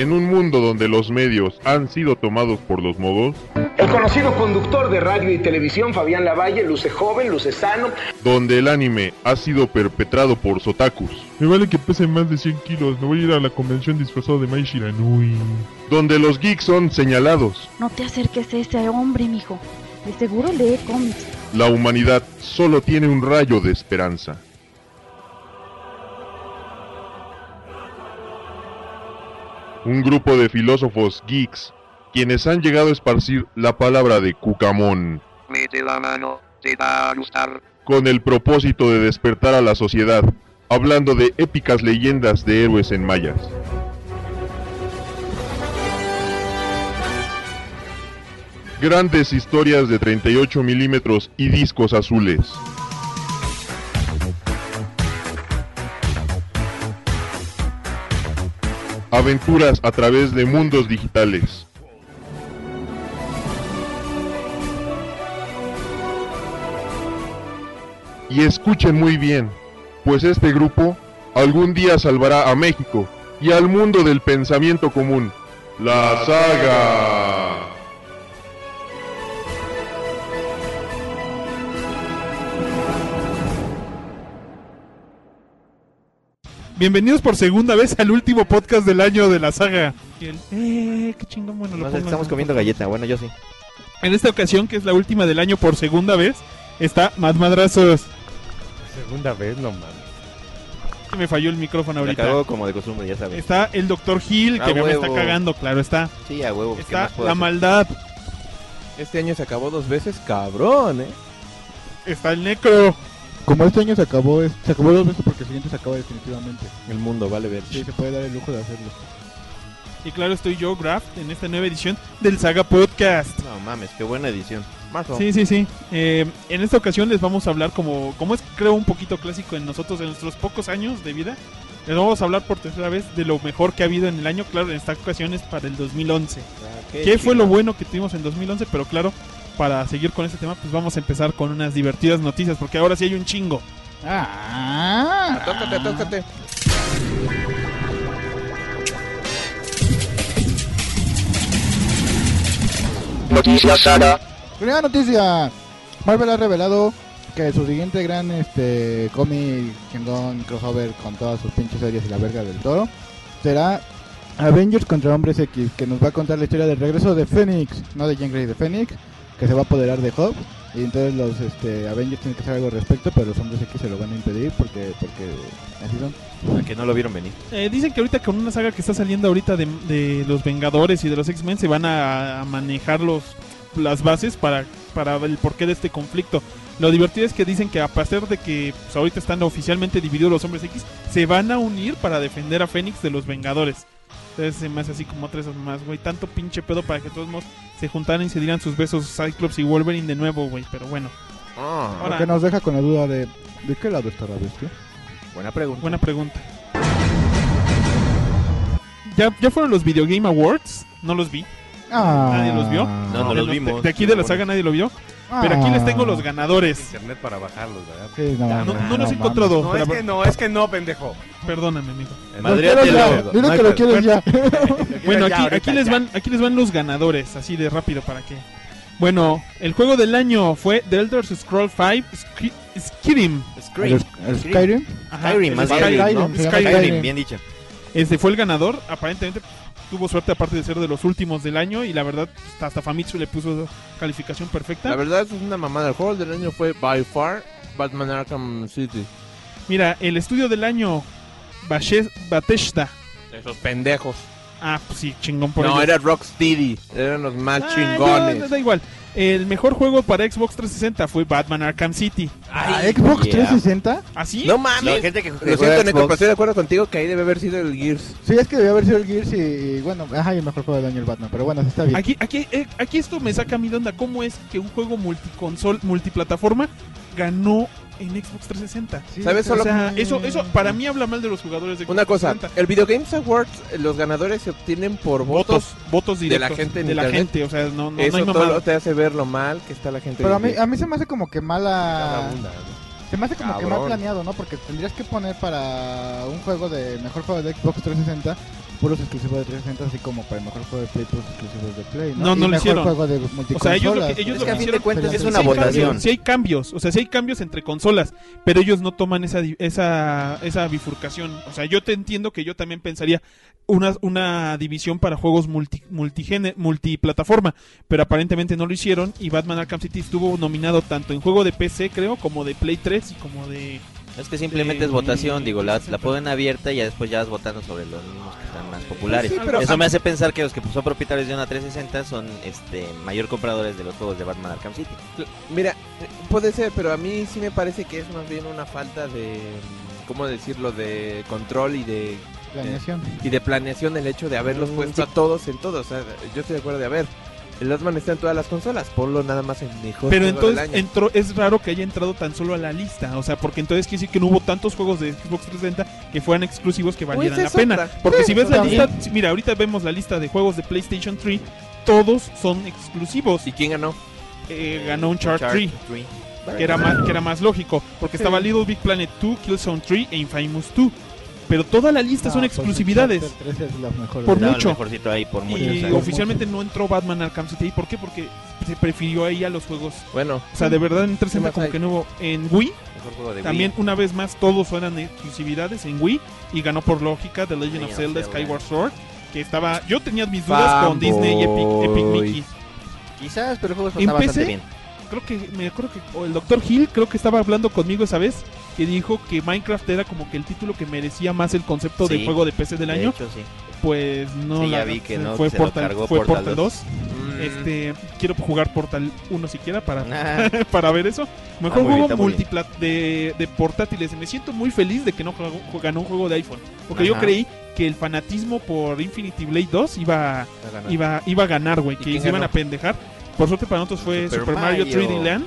En un mundo donde los medios han sido tomados por los modos, El conocido conductor de radio y televisión, Fabián Lavalle, luce joven, luce sano. donde el anime ha sido perpetrado por sotakus, Me vale que pese más de 100 kilos. Me voy a ir a la convención disfrazado de Mai Shiranui. donde los geeks son señalados, No te acerques a ese hombre, mijo. De seguro lee cómics. la humanidad solo tiene un rayo de esperanza. Un grupo de filósofos geeks, quienes han llegado a esparcir la palabra de Cucamón, Mete la mano, te va a gustar. con el propósito de despertar a la sociedad, hablando de épicas leyendas de héroes en mayas. Grandes historias de 38 milímetros y discos azules. Aventuras a través de mundos digitales. Y escuchen muy bien, pues este grupo algún día salvará a México y al mundo del pensamiento común. La saga. Bienvenidos por segunda vez al último podcast del año de la saga. Y el, eh, qué chingón, bueno, lo No sé, pongo estamos en- comiendo galleta. Bueno, yo sí. En esta ocasión, que es la última del año por segunda vez, está Mad Madrazos. Segunda vez, no mames. Que me falló el micrófono La ahorita. cagó como de costumbre, ya sabes. Está el Dr. Gil, que A me está huevo. cagando, claro está. Sí, a huevo. ¿qué Está más puedo la hacer? maldad. Este año se acabó dos veces, cabrón, ¿eh? Está el Necro. Como este año se acabó, es- se acabó dos veces porque el siguiente se acaba definitivamente. El mundo vale ver. Sí, se puede dar el lujo de hacerlo. Y claro, estoy yo, Graft, en esta nueva edición del Saga Podcast. No mames, qué buena edición. Más o Sí, sí, sí. Eh, en esta ocasión les vamos a hablar como, como es creo un poquito clásico en nosotros, en nuestros pocos años de vida. Les vamos a hablar por tercera vez de lo mejor que ha habido en el año. Claro, en esta ocasión es para el 2011. ¿Qué fue lo bueno que tuvimos en 2011? Pero claro, para seguir con este tema, pues vamos a empezar con unas divertidas noticias, porque ahora sí hay un chingo. Ah, Tócate, tócate. Noticias Saga. Primera noticia. Marvel ha revelado que su siguiente gran este cómic chingón crossover con todas sus pinches series y la verga del toro será Avengers contra Hombres X, que nos va a contar la historia del regreso de Phoenix, no de Jean Grey, de Phoenix, que se va a apoderar de Hobbs y entonces los este, Avengers tienen que hacer algo al respecto, pero los Hombres X se lo van a impedir porque porque así son. A que no lo vieron venir. Eh, dicen que ahorita con una saga que está saliendo ahorita de, de los Vengadores y de los X-Men se van a, a manejar los, las bases para, para el porqué de este conflicto. Lo divertido es que dicen que a pesar de que pues, ahorita están oficialmente divididos los hombres X, se van a unir para defender a Fénix de los Vengadores. Entonces se me hace así como tres más, güey. Tanto pinche pedo para que todos modos se juntaran y se dieran sus besos Cyclops y Wolverine de nuevo, güey. Pero bueno, Ah, Ahora- Lo que nos deja con la duda de ¿de qué lado está la bestia? buena pregunta. buena pregunta. ¿Ya, ¿Ya fueron los Video Game Awards? No los vi. Ah. ¿Nadie los vio? No, no los los- vimos. de- de aquí de la saga nadie lo vio. Pero aquí les tengo los ganadores. Internet para bajarlos, ¿verdad? Sí, no, No, no, no los he mames. encontrado. No, es que no, es que no, pendejo. Perdóname, amigo. Lo quiero ya, Madréatelo. Dile que lo quieres ya. Bueno, aquí, aquí les van, aquí les van los ganadores, así de rápido para que. Bueno, el juego del año fue The Elder Scroll 5 Sk- Skyrim. Skyrim. ¿El Skyrim? Skyrim, más Skyrim. Skyrim, bien dicho. Este fue el ganador. Aparentemente tuvo suerte aparte de ser de los últimos del año y la verdad hasta Famitsu le puso calificación perfecta. La verdad es una mamada. El juego del año fue by far Batman Arkham City. Mira, el estudio del año Bashe- Bethesda. Esos pendejos. Ah, pues sí, chingón por No, ellos. era Rocksteady. Eran los más Ah, chingones. no, da igual. El mejor juego para Xbox 360 fue Batman Arkham City. Ah, ¿Xbox yeah. 360? ¿Así? No La mames. gente que Lo siento, Xbox- pero estoy de acuerdo contigo que ahí debe haber sido el Gears. Sí, es que debió haber sido el Gears y, y, bueno, ajá, y el mejor juego del año el Batman, pero bueno, está bien. Aquí, aquí, eh, aquí esto me saca a mí de onda. ¿Cómo es que un juego multiconsol, multiplataforma, ganó en Xbox 360? Sí, ¿Sabes? O Solo sea, eso, eso para mí habla mal de los jugadores de Xbox una cosa. 360. El Video Games Awards, eh, los ganadores se obtienen por votos. votos, votos de directos la gente en de la internet. gente, o sea, no, no, no Eso hay todo te hace ver lo mal que está la gente. Pero a mí, de- a mí se me hace como que mala... ¿no? Se me hace como que Cabrón. mal planeado, ¿no? Porque tendrías que poner para un juego de mejor juego de Xbox 360 puros exclusivos de 360, así como para el mejor juego de Play, puros exclusivos de Play. No, no lo hicieron. juego de O sea, ellos lo que, ellos Es lo que a que fin de hicieron cuentas pero es una votación. sí hay cambios, o sea, sí hay cambios entre consolas, pero ellos no toman esa esa esa bifurcación. O sea, yo te entiendo que yo también pensaría una, una división para juegos multi, multigene- multiplataforma, pero aparentemente no lo hicieron y Batman Arkham City estuvo nominado tanto en juego de PC, creo, como de Play 3 y como de Es que simplemente Eh, es votación, digo, la, la ponen abierta y ya después ya vas votando sobre los mismos que están más populares. Sí, pero- Eso me hace pensar que los que son propietarios de una 360 son este mayor compradores de los juegos de Batman Arkham City. Mira, puede ser, pero a mí sí me parece que es más bien una falta de, ¿cómo decirlo?, de control y de Planeación. y de planeación el hecho de haberlos Mm, puesto a todos en todos. O sea, yo estoy de acuerdo de, a ver, el Batman está en todas las consolas, ponlo nada más en mejor Pero entonces del año. entró, es raro que haya entrado tan solo a la lista, o sea, porque entonces quiere decir que no hubo tantos juegos de Xbox 360 que fueran exclusivos que valieran Pues la pena. otra. Porque si ves la también. lista, mira, ahorita vemos la lista de juegos de PlayStation 3, todos son exclusivos. ¿Y quién ganó? Eh, ganó un Chart 3, Tree. que era más que era más lógico, porque estaba Little Big Planet 2, Killzone 3 e Infamous 2. Pero toda la lista Ah, son pues, exclusividades. Chapter 3 es la mejor Por Estaba mucho. mejorcito ahí por mucho. Y o sea. Por oficialmente no entró Batman Arkham City. ¿Por qué? Porque se prefirió ahí a los juegos. Bueno, O sea, de verdad en 360 más como hay? que no hubo. En Wii Mejor juego de También Wii. una vez más todos eran exclusividades en Wii y ganó por lógica The Legend, of Zelda. Skyward Sword que estaba yo tenía mis dudas con Disney y Epic, Epic. Mickey. Quizás, pero el juego está bastante bien. Creo que me acuerdo que o el Dr. Hill creo que estaba hablando conmigo esa vez que dijo que Minecraft era como que el título que merecía más el concepto de Sí. juego de PC del De año, hecho, sí. pues no Sí, ya la- vi que no, fue que se lo Portal cargó fue Portal Portal 2. 2. mm, Este, quiero jugar Portal 1 siquiera para Ah, para ver eso. Mejor bien, juego multiplat de, de portátiles. Me siento muy feliz de que no jugó- ganó un juego de iPhone. Porque yo creí que el fanatismo por Infinity Blade 2 iba, a ganar. iba, iba a ganar, güey. ¿Y Que se iban a pendejar. Por suerte para nosotros fue Super, Super Mario, Mario. 3D Land.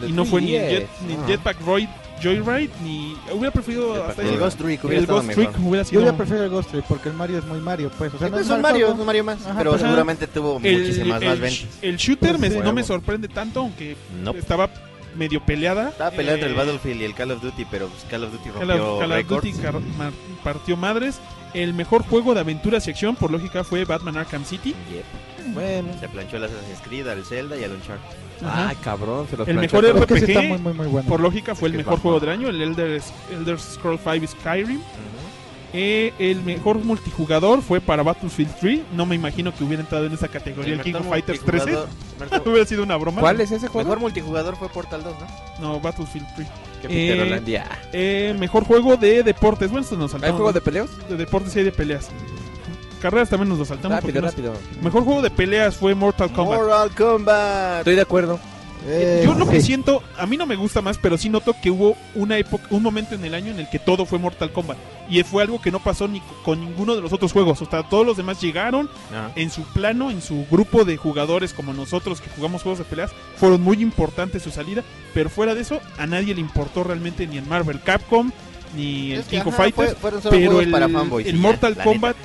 de Y no fue ni, 3DS. Jet, ni Ah. Jetpack Roy, Joyride, ni... Hubiera preferido hasta ese- El Ghost Trick hubiera el Ghost. Trick hubiera Yo sido... hubiera preferido el Ghost Trick porque el Mario es muy Mario, pues. O sea, no es son mal Mario, juego. son Mario más, Ajá, pero pues, seguramente tuvo el, muchísimas más el, ventas. el shooter me- Pues, no me sorprende tanto, aunque estaba medio peleada. estaba peleado entre el Eh, Battlefield y el Call of Duty, pero pues, Call of Duty Call rompió of, Call of. Duty car- mar- partió madres. El mejor juego de aventuras y acción, por lógica, fue Batman Arkham City. Yep. Bueno. Se planchó el Assassin's Creed, al Zelda y al Uncharted. Ajá. Ay, cabrón, se los El planchó mejor todos. RPG, está muy, muy, muy bueno. Por lógica, fue el que es mejor juego del año, el Elder, Elder Scrolls 5 Skyrim. Eh, el mejor multijugador fue para Battlefield 3. No me imagino que hubiera entrado en esa categoría el, King of Fighters 13. multijugador- mejor- hubiera sido una broma. ¿Cuál es ese juego? Mejor multijugador fue Portal 2, ¿no? No, Battlefield 3. Que Eh, Peter. Eh, mejor juego de deportes. Bueno, esto nos ¿Hay saltamos. juego de peleos? de deportes y hay de peleas. Carreras también nos lo saltamos. Rápido. Mejor juego de peleas fue Mortal Kombat. Mortal Kombat. Estoy de acuerdo. Eh, Yo lo que sí. siento, a mí no me gusta más, pero sí noto que hubo una época, un momento en el año en el que todo fue Mortal Kombat. Y fue algo que no pasó ni con ninguno de los otros juegos. O sea, todos los demás llegaron Ajá. en su plano, en su grupo de jugadores como nosotros que jugamos juegos de peleas. Fueron muy importantes su salida. Pero fuera de eso, a nadie le importó realmente ni el Marvel Capcom, ni el Es que, King of Fighters. fue- fueron solo pero el, para fanboys el y ya, Mortal Kombat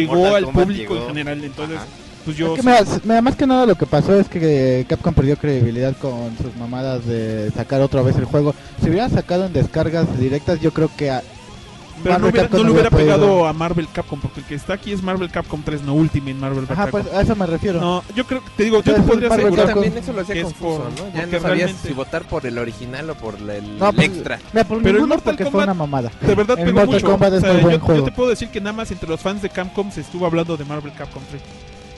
llegó Mortal al Kombat público llegó. en general. Entonces, Ajá. pues yo... Es que mira, más que nada lo que pasó es que Capcom perdió credibilidad con sus mamadas de sacar otra vez el juego. Si hubieran sacado en descargas directas, yo creo que a- Pero no, hubiera, no le hubiera podido- pegado a Marvel Capcom, porque el que está aquí es Marvel Capcom 3, no Ultimate Marvel Ajá, Capcom. pues a eso me refiero. No, yo creo te digo, yo te podría Marvel asegurar. Capcom- también eso lo hacía que es confuso, por- ¿no? Ya no sabías realmente- si votar por el original o por el, No, el pues, extra. Mira, por Pero el ninguno Mortal porque fue Kombat- una mamada. De verdad El pegó Mortal mucho. Kombat es O sea, muy buen yo, yo juego. te puedo decir que nada más entre los fans de Capcom se estuvo hablando de Marvel Capcom 3.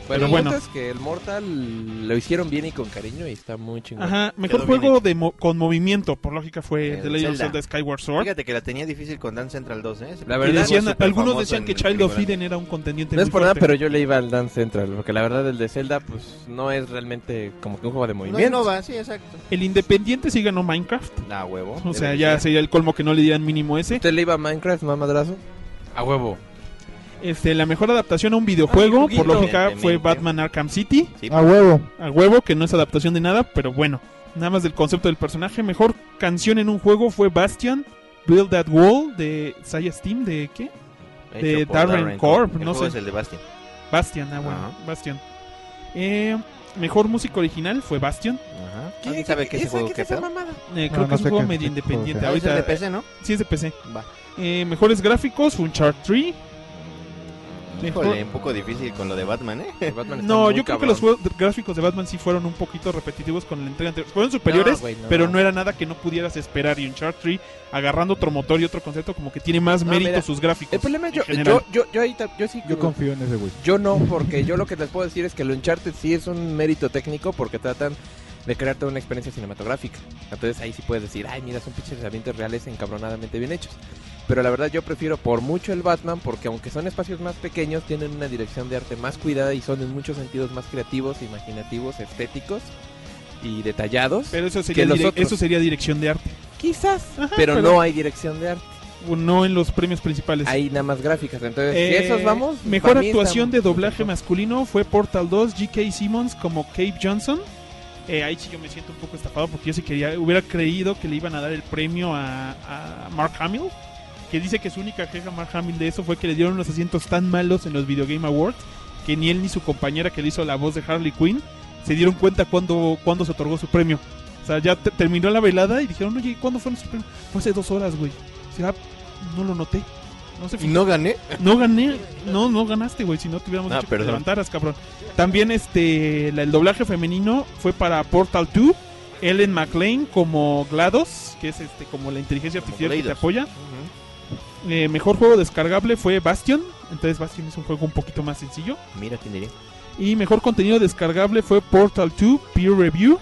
Bueno, bueno. bueno. es que el Mortal lo hicieron bien y con cariño y está muy chingón. Ajá, mejor Quedó bien juego de mo- con movimiento, por lógica fue El The Legend of Zelda. Zelda Skyward Sword. Fíjate que la tenía difícil con Dance Central 2, ¿eh? La Y verdad, decían- fue súper algunos famoso decían que Child of Eden era un contendiente No es muy por nada, fuerte. pero yo le iba al Dance Central, porque la verdad el de Zelda pues no es realmente como que un juego de No movimiento. innova, sí, exacto. El Independiente sí ganó Minecraft. La huevo. O sea, ya ser. sería el colmo que no le dieran mínimo ese. ¿Usted le iba a Minecraft, mamadrazo? A huevo. Este, la mejor adaptación a un videojuego, por lógica, fue. Batman Arkham City. Sí. A huevo. A huevo, que no es adaptación de nada, pero bueno. Nada más del concepto del personaje. Mejor canción en un juego fue Bastion, Build That Wall, de Saya Steam, ¿de qué? Hecho de Darren Corp, El no juego sé. es el de Bastion. Bastion, ah, bueno, Ajá. Bastion. Eh, mejor música original fue Bastion. Ajá. ¿Alguien sabe qué es ese juego? ¿Qué? Eh, No, creo no que es sé un juego medio independiente. juego Ah, es el Ahorita, de PC, ¿no? Sí, es de PC. Va. Eh, mejores gráficos, un Chart 3. Mejor- Híjole, un poco difícil con lo de Batman, ¿eh? Batman está No, yo creo que los juegos gráficos de Batman sí fueron un poquito repetitivos con la entrega anterior. Fueron superiores, No, güey, no. pero no era nada que no pudieras esperar. Y Uncharted 3, agarrando otro motor y otro concepto, como que tiene más No, mérito mira, sus gráficos. El problema es yo, general. yo, yo, yo, ahí yo sí Yo confío en ese güey. Yo no, porque yo lo que les puedo decir es que el Uncharted sí es un mérito técnico porque tratan de crearte una experiencia cinematográfica. Entonces ahí sí puedes decir, ay, mira, son pinches ambientes reales encabronadamente bien hechos. Pero la verdad yo prefiero por mucho el Batman porque aunque son espacios más pequeños, tienen una dirección de arte más cuidada y son en muchos sentidos más creativos, imaginativos, estéticos y detallados. Pero eso sería, que los dire- otros. eso sería dirección de arte. Quizás, Ajá, pero, no hay dirección de arte. No en los premios principales. Hay nada más gráficas. Entonces, Eh, esos vamos. Mejor actuación de doblaje masculino fue Portal 2, G.K. Simmons como Cave Johnson. Eh, ahí sí yo me siento un poco estafado porque yo sí quería, hubiera creído que le iban a dar el premio a, Mark Hamill. Que dice que su única queja Mark Hamill de eso fue que le dieron los asientos tan malos en los Video Game Awards que ni él ni su compañera que le hizo la voz de Harley Quinn se dieron cuenta cuando, cuando se otorgó su premio. O sea, ya te- terminó la velada y dijeron, oye, ¿cuándo fue nuestro premio? Fue hace dos horas, güey. O sea, no lo noté. No ¿Y no gané? no gané, no, no ganaste, güey. Si no te hubiéramos Ah, dicho que te levantaras, cabrón. También este, el doblaje femenino fue para Portal 2. Ellen McLean como GLaDOS, que es este como la inteligencia Como artificial que te apoya. Eh, mejor juego descargable fue Bastion. Entonces Bastion es un juego un poquito más sencillo. Mira, ¿quién diría? Y mejor contenido descargable fue Portal 2 Peer Review.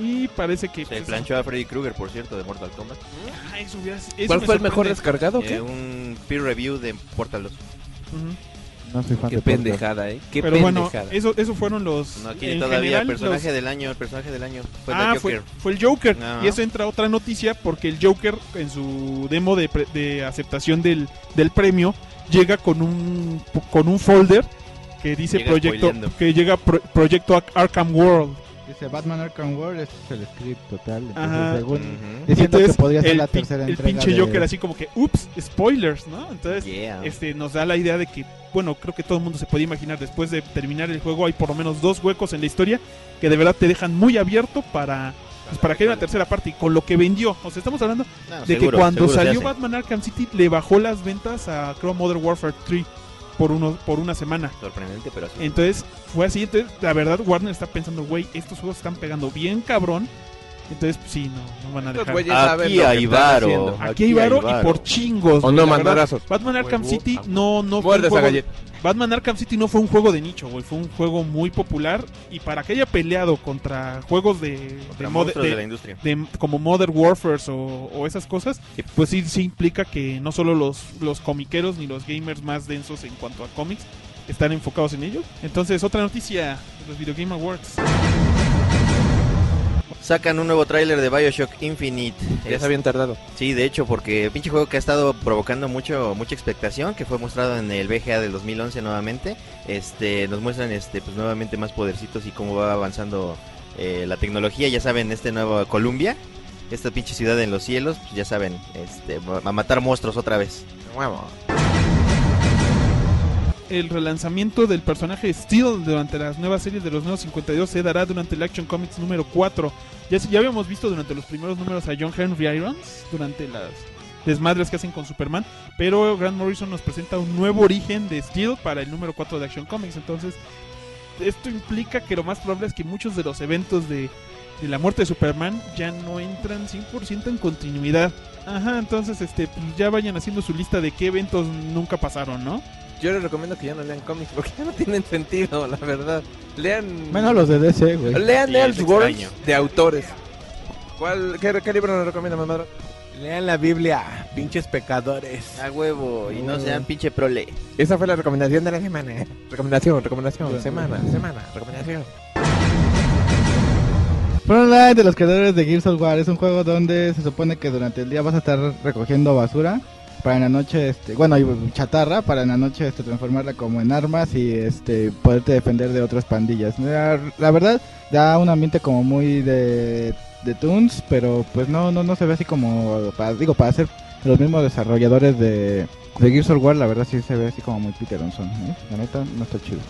Y parece que... Se pues, planchó a Freddy Krueger, por cierto, de Mortal Kombat. ah, eso hubiera- eso ¿Cuál me fue el mejor descargado? Eh, un peer review de Portal 2. Ujú. No soy fan Qué de pendejada, ¿eh? Qué Pero bueno, pendejada. eso, eso fueron los... No, aquí en todavía general, personaje los- del año, el personaje del año. Fue ah, fue, Joker. fue el Joker. Y eso entra otra noticia porque el Joker en su demo de, pre- de aceptación del, del premio llega con un con un folder que dice Llega proyecto spoileando. que llega pro- proyecto Ar- Arkham World. Dice Batman Arkham World, este es el script total. Entonces, Ajá. según, Ujú. diciendo Entonces, que podría ser el la tercera el entrega. pinche de- Joker así como que ups, spoilers, ¿no? Entonces Yeah. este nos da la idea de que bueno, creo que todo el mundo se puede imaginar después de terminar el juego hay por lo menos dos huecos en la historia que de verdad te dejan muy abierto para pues, para que haya una tercera parte y con lo que vendió. O sea, estamos hablando No, de seguro, que cuando salió. Batman Arkham City le bajó las ventas a creo Modern Warfare 3 por uno por una semana. Sorprendente, pero así. Entonces fue así, entonces la verdad Warner está pensando, güey, estos juegos están pegando bien cabrón. Entonces pues, sí, no, no van a dejar. Aquí hay varo. Aquí hay varo y por chingos. O no, mandarazos. Batman Arkham Huevo, City no no fue un. Batman Arkham City no fue un juego de nicho, güey, fue un juego muy popular y para que haya peleado contra juegos de de, Contra mod- monstruos de- de la industria. de- como Modern Warfare o, o esas cosas, pues sí, sí implica que no solo los, los comiqueros ni los gamers más densos en cuanto a cómics están enfocados en ello. Entonces, otra noticia de los Video Game Awards. Sacan un nuevo tráiler de Bioshock Infinite. Ya Es- se habían tardado. Sí, de hecho, porque pinche juego que ha estado provocando mucho mucha expectación, que fue mostrado en el VGA del 2011 nuevamente. Este, nos muestran este pues nuevamente más podercitos y cómo va avanzando eh, la tecnología, ya saben, este nuevo Columbia, esta pinche ciudad en los cielos, pues ya saben, este va a matar monstruos otra vez. El relanzamiento del personaje Steel durante las nuevas series de los nuevos 52 se dará durante el Action Comics número 4. Ya, ya habíamos visto durante los primeros números a John Henry Irons durante las desmadres que hacen con Superman, pero Grant Morrison nos presenta un nuevo origen de Steel para el número 4 de Action Comics. Entonces, esto implica que lo más probable es que muchos de los eventos de, de la muerte de Superman ya no entran 100% en continuidad. Ajá, entonces este pues ya vayan haciendo su lista de qué eventos nunca pasaron, ¿no? Yo les recomiendo que ya no lean cómics porque ya no tienen sentido, la verdad. Lean. Menos los de DC, güey. Lean Elseworlds de autores. ¿Cuál, qué, qué libro nos recomienda, mamá? Lean la Biblia, pinches pecadores. A huevo, y no sean pinche prole. Esa fue la recomendación de la semana. Recomendación, recomendación, semana, semana, recomendación. Frontline de los creadores de Gears of War es un juego donde se supone que durante el día vas a estar recogiendo basura para en la noche, este, bueno, y chatarra para en la noche este, transformarla como en armas y este poderte defender de otras pandillas. La, la verdad da un ambiente como muy de, de Toons, pero pues no no no se ve así como para, digo para ser los mismos desarrolladores de, de Gears of War, la verdad sí se ve así como muy Peter Johnson, ¿eh? La neta no está chido.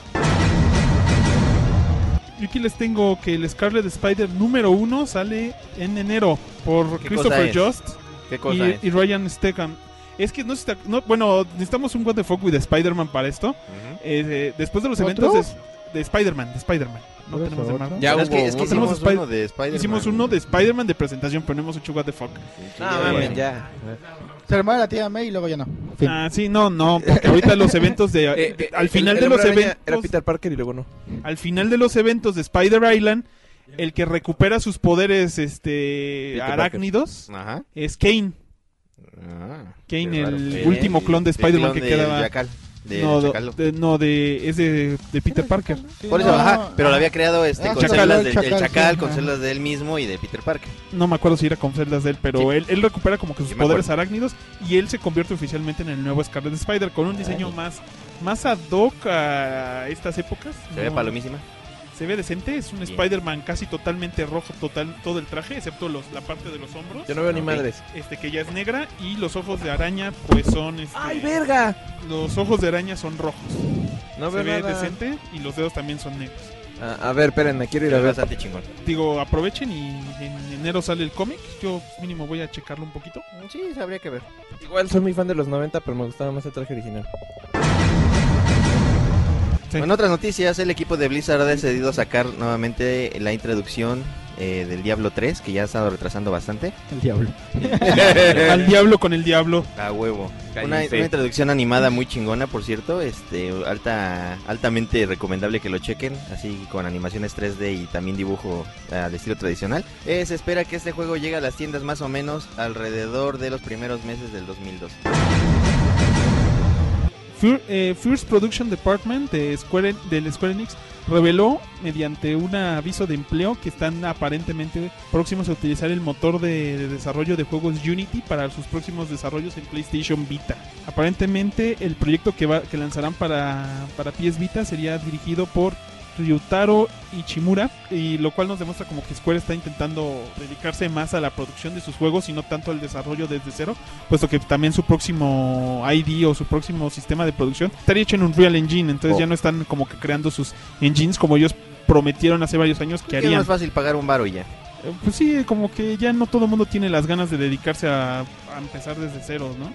Yo aquí les tengo que el Scarlet Spider número uno sale en enero por ¿Qué Christopher cosa y, es? y Ryan Stegman. Es que no, se está- no bueno, necesitamos un What the Fuck with Spider-Man para esto. Eh, eh, después de los ¿Otro? eventos de, de Spider-Man, de Spider-Man. No ¿Por tenemos de. Ya es hubo que, es hicimos Spider- uno de Spider-Man. Hicimos uno de Spider-Man de presentación, pero no hemos hecho What the Fuck. No, ya, mames, ya. ya. Se armaba la tía May y luego ya no. Fin. Ah, sí, no, no, porque ahorita los eventos de... Eh, eh, al final el de los eventos... Era Peter Parker y luego no. Al final de los eventos de Spider Island, el que recupera sus poderes este Peter arácnidos Ajá. es Kane. Ah, Kane, el Sí. último clon de Spider-Man que quedaba... Jackal, de no, de, no, de, es de, de Peter Parker. Por eso, No, ajá, pero lo había creado este, Ah, con Chacal, células el del, Chacal, Chacal, sí, con ajá. células de él mismo y de Peter Parker. No me acuerdo si era con celdas de él, pero Sí. él, él recupera como que sus Sí, poderes arácnidos y él se convierte oficialmente en el nuevo Scarlet Spider con un diseño más, más ad hoc a estas épocas. Se ve palomísima. Se ve decente, es un. Spider-Man casi totalmente rojo, total todo el traje, excepto los, la parte de los hombros. Yo no veo ni madres. este que ya es negra y los ojos de araña pues son este, ¡Ay, verga! los ojos de araña son rojos No se veo ve nada. decente y los dedos también son negros Ah, a ver, espérenme, quiero ir a ve ver. bastante chingón. digo aprovechen y en enero sale el cómic yo mínimo voy a checarlo un poquito Sí, habría que ver. Igual soy muy fan de los 90, pero me gustaba más el traje original. Sí. En otras noticias, el equipo de Blizzard ha decidido sacar nuevamente la introducción eh, del Diablo 3, que ya ha estado retrasando bastante. El diablo. al diablo con el diablo A huevo. Una, una introducción animada muy chingona, por cierto. Este, alta, altamente recomendable que lo chequen, así con animaciones 3D y también dibujo al estilo tradicional. Eh, se espera que este juego llegue a las tiendas más o menos alrededor de los primeros meses del 2002. Eh, First Production Department de Square, del Square Enix reveló mediante un aviso de empleo que están aparentemente próximos a utilizar el motor de, de desarrollo de juegos Unity para sus próximos desarrollos en PlayStation Vita. Aparentemente el proyecto que, va, que lanzarán para, para PS Vita sería dirigido por Ryutaro Ichimura y lo cual nos demuestra como que Square está intentando dedicarse más a la producción de sus juegos y no tanto al desarrollo desde cero puesto que también su próximo ID o su próximo sistema de producción estaría hecho en Unreal Engine, entonces Oh. ya no están como que creando sus engines como ellos prometieron hace varios años que Es harían. más fácil pagar un baro y ya. Eh, Pues sí, como que ya no todo el mundo tiene las ganas de dedicarse a, a empezar desde cero, ¿no?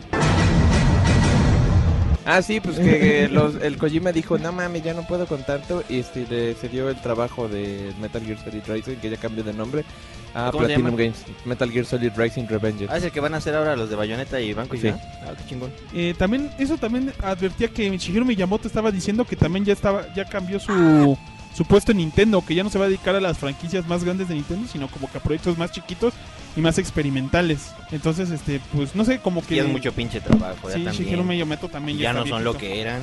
Ah, sí, pues que los, el Kojima dijo, no mames, ya no puedo con tanto. Y este, le, se dio el trabajo de Metal Gear Solid Rising, que ya cambió de nombre, a ¿Cómo se Platinum? Games. Metal Gear Solid Rising Revenge. Ah, es el que van a hacer ahora los de Bayonetta y Banco y Sí. ya. Ah, qué chingón. Eh, también eso también advertía que Shigeru Miyamoto estaba diciendo que también ya estaba ya cambió su su puesto en Nintendo, que ya no se va a dedicar a las franquicias más grandes de Nintendo, sino como que a proyectos más chiquitos y más experimentales. Entonces, este, pues no sé, como que Y es mucho pinche trabajo. Sí, ya Shigeru. Miyamoto también ya, ya no son lo que eran.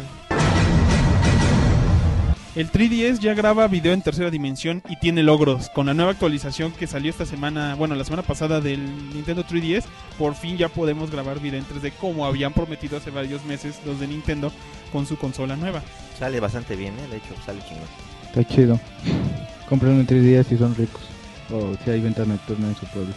El 3DS ya graba video en tercera dimensión y tiene logros. Con la nueva actualización que salió esta semana, bueno, la semana pasada del Nintendo 3DS, por fin ya podemos grabar video en 3D como habían prometido hace varios meses los de Nintendo con su consola nueva. Sale bastante bien, ¿eh? De hecho, sale chingón. Está chido. Compren un 3DS si son ricos. O si hay venta nocturna en su pueblo.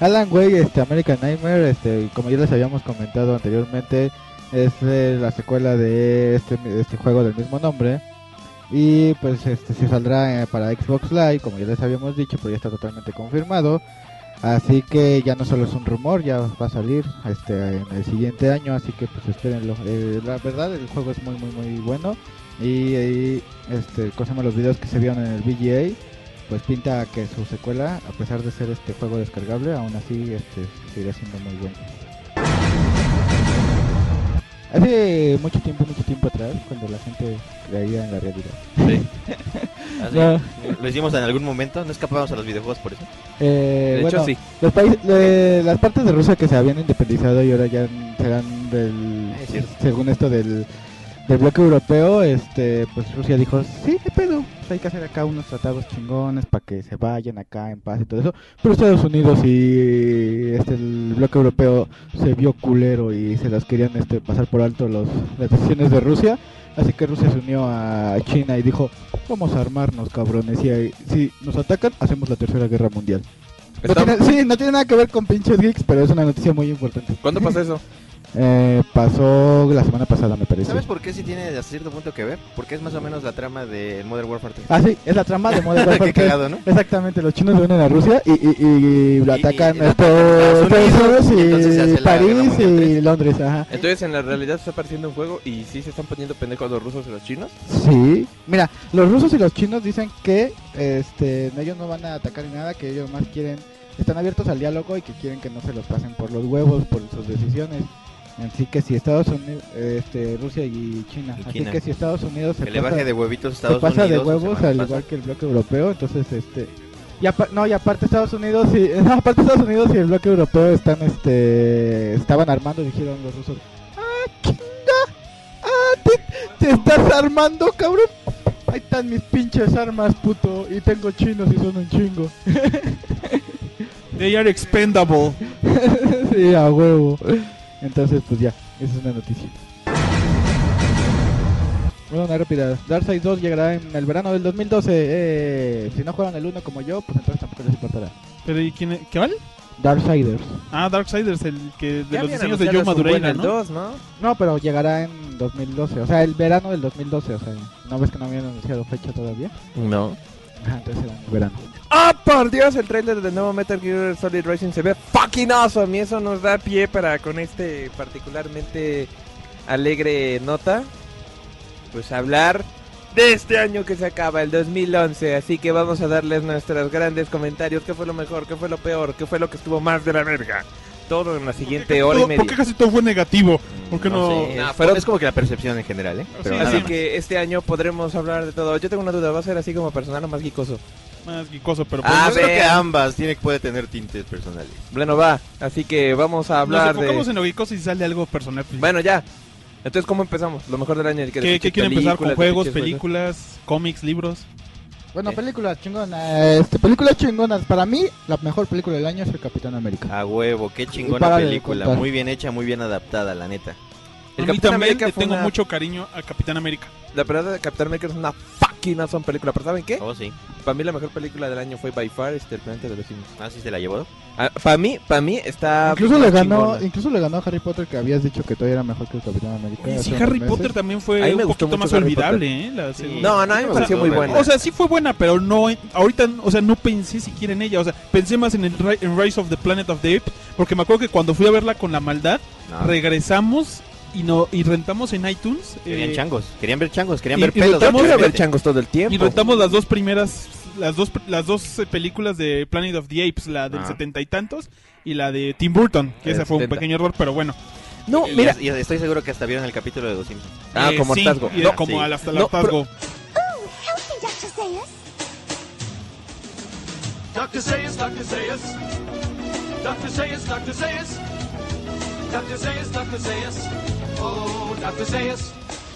Alan Wake, este, American Nightmare, este, como ya les habíamos comentado anteriormente, es eh, la secuela de este, este juego del mismo nombre. Y pues este se saldrá eh, para Xbox Live, como ya les habíamos dicho, pero ya está totalmente confirmado. Así que ya no solo es un rumor, ya va a salir este en el siguiente año, así que pues espérenlo. Eh, la verdad el juego es muy muy muy bueno y, y, este cosa los videos que se vieron en el VGA, pues pinta que su secuela, a pesar de ser este juego descargable, aún así este seguirá siendo muy bueno. Hace mucho tiempo, mucho tiempo atrás, cuando la gente creía en la realidad. Así, No. Lo hicimos en algún momento, no escapábamos a los videojuegos por eso. Eh, De bueno, hecho, sí. los países, eh, las partes de Rusia que se habían independizado y ahora ya serán del, Ah, es según esto del, del bloque europeo, este, pues Rusia dijo, sí, qué pedo, pues hay que hacer acá unos tratados chingones para que se vayan acá en paz y todo eso. Pero Estados Unidos y este, el bloque europeo se vio culero y se las querían este, pasar por alto los, las decisiones de Rusia. Así que Rusia se unió a China y dijo, vamos a armarnos cabrones y si nos atacan, hacemos la tercera guerra mundial. No tiene, sí, no tiene nada que ver con pinches geeks, pero es una noticia muy importante. ¿Cuándo pasa eso? Eh, pasó la semana pasada, me parece. ¿Sabes por qué sí tiene hasta cierto punto que ver? Porque es más o menos la trama de Modern Warfare 3. Ah, sí, es la trama de Modern Warfare Qué 3. cagado, ¿no? Exactamente, los chinos vienen a Rusia y, y, y lo atacan atacan a Estados Estados Unidos, Unidos y se París y. Londres, ajá. Entonces en la realidad está apareciendo un juego y sí se están poniendo pendejos los rusos y los chinos. Sí, mira, los rusos y los chinos dicen que este, ellos no van a atacar ni nada, que ellos más quieren, están abiertos al diálogo y que quieren que no se los pasen por los huevos, por sus decisiones. Así que si Estados Unidos, este, Rusia y China, Y así que si Estados Unidos se Que le pasa, baje de huevitos a se Estados pasa de huevos al pasa. igual que el bloque europeo, entonces este y no, y aparte Estados Unidos y no, aparte Estados Unidos y el bloque europeo están este estaban armando y dijeron los rusos, "Ah, chinga. Ah, te, te estás armando, cabrón." Ahí están mis pinches armas, puto, y tengo chinos y son un chingo. They are expendable. sí, a huevo. Entonces, pues ya, esa es una noticia. Bueno, una rápida. Darkseid 2 llegará en el verano del 2012. Eh, si no juegan el 1 como yo, pues entonces tampoco les importará. Pero ¿y quién es? ¿Qué vale? Darksiders. Ah, Darksiders, el que de Ya los diseños de Joe Madureira, el ¿no? 2, ¿no? No, pero llegará en 2012. O sea, el verano del 2012. O sea, ¿no ves que no habían anunciado fecha todavía? No. ¡Ah, por Dios! El trailer del nuevo Metal Gear Solid Racing se ve fucking awesome y eso nos da pie para con este particularmente alegre nota, pues hablar de este año que se acaba, el 2011. Así que vamos a darles nuestros grandes comentarios. ¿Qué fue lo mejor? ¿Qué fue lo peor? ¿Qué fue lo que estuvo más de la verga? Todo en la siguiente hora y Todo- media. ¿Por qué casi todo fue negativo? ¿Por qué no? sé, No, pero- es como que la percepción en general, ¿eh? Pero Así que este año podremos hablar de todo. Yo tengo una duda, ¿va a ser así como personal o más geekoso? Más guicoso, pero Ah, Yo creo que ambas tiene, puede tener tintes personales. Bueno, va. Así que vamos a Nos hablar de... enfocamos en lo guicoso y sale algo personal. pues. Bueno, ya. Entonces, ¿cómo empezamos? Lo mejor del año. ¿Qué, qué quieren empezar con de juegos, películas, cómics, libros? Bueno, películas chingonas. Este, películas chingonas. Para mí, la mejor película del año es el Capitán América. A huevo, qué chingona película. Muy bien hecha, muy bien adaptada, la neta. El El a mí Capitán también América le tengo una- mucho cariño a Capitán América. La verdad de Capitán América es una fucking awesome película. ¿Pero saben qué? Oh, sí. Para mí la mejor película del año fue by far este, El Planeta de los Simios. Ah, sí se la llevó. para mí, para mí está... Incluso le ganó, chingona. incluso le ganó a Harry Potter que habías dicho que todavía era mejor que el Capitán América. Y hace sí, Harry meses. Potter también A mí fue me un gustó poquito más Harry olvidable, Potter. ¿eh? La Sí. segunda. No, no, a mí me O sea, pareció muy buena. O sea, sí fue buena, pero no ahorita, o sea, no pensé siquiera en ella, o sea, pensé más en el en Rise of the Planet of the Apes, porque me acuerdo que cuando fui a verla con la maldad, No. regresamos y no y rentamos en iTunes Querían eh, changos, querían ver changos, querían y- ver pelos. Rentamos- ver changos todo el tiempo. y rentamos las dos primeras las dos las dos eh, películas de Planet of the Apes, la del Ah. setenta y tantos y la de Tim Burton, que El ese fue un 70. pequeño error, pero bueno. No, Y- mira. y estoy seguro que hasta vieron el capítulo de Los Simpsons. Ah, Eh, como sí, hartazgo. y No, como sí. al hasta el No, hartazgo. Dr. Zayas, Dr. Zayas. Dr. Zayas, Dr. Zayas. Dr. Dr. Oh, Dr. Dr.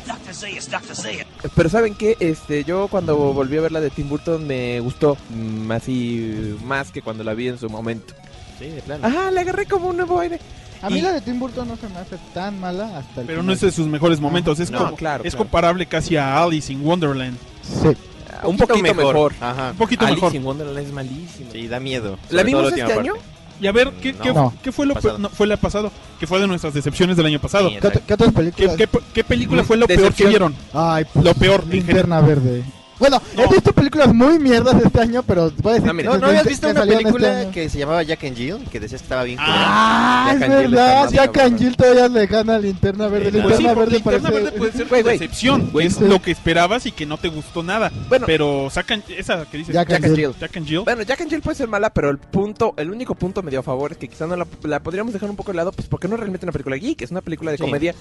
Dr. Pero ¿saben qué? Este, yo cuando volví a ver la de Tim Burton me gustó mm, así más que cuando la vi en su momento. Sí, de plano. Ajá, le agarré como un nuevo aire. A mí Y- la de Tim Burton no se me hace tan mala hasta el Pero final. no es de sus mejores momentos, es No, como claro, es claro. comparable casi a Alice in Wonderland. Sí. Un poquito mejor. Ajá. Un poquito Alice mejor. in Wonderland es malísimo. Sí, da miedo. ¿La vimos este año? parte. Y a ver, ¿qué, qué, No. qué fue lo Pasado. peor? No, fue la pasado, que fue de nuestras decepciones del año pasado. Sí, ¿Qué, qué otras ¿Qué, películas? qué, qué película fue lo peor que Decepción. vieron? Ay, pues, Lo peor, Linterna Verde. Bueno, No. he visto películas muy mierdas este año, pero voy a decir No, mira, que ¿No, ¿No habías visto una este película que se llamaba Jack and Jill? Que decías que estaba bien? Ah, Jack es verdad, Jack and Jill todavía le gana a Linterna Verde. Sí, Pues sí, Linterna porque Verde Linterna parece... Verde puede ser güey. decepción, Güey, es sí. lo que esperabas y que no te gustó nada. Bueno, Pero sacan esa que dices Jack Jack and Jill. Jack and Jill. Bueno, Jack and Jill puede ser mala, pero el punto, el único punto medio a favor es que quizá no la, la podríamos dejar un poco de lado, pues porque no es realmente una película geek, es una película de Sí. comedia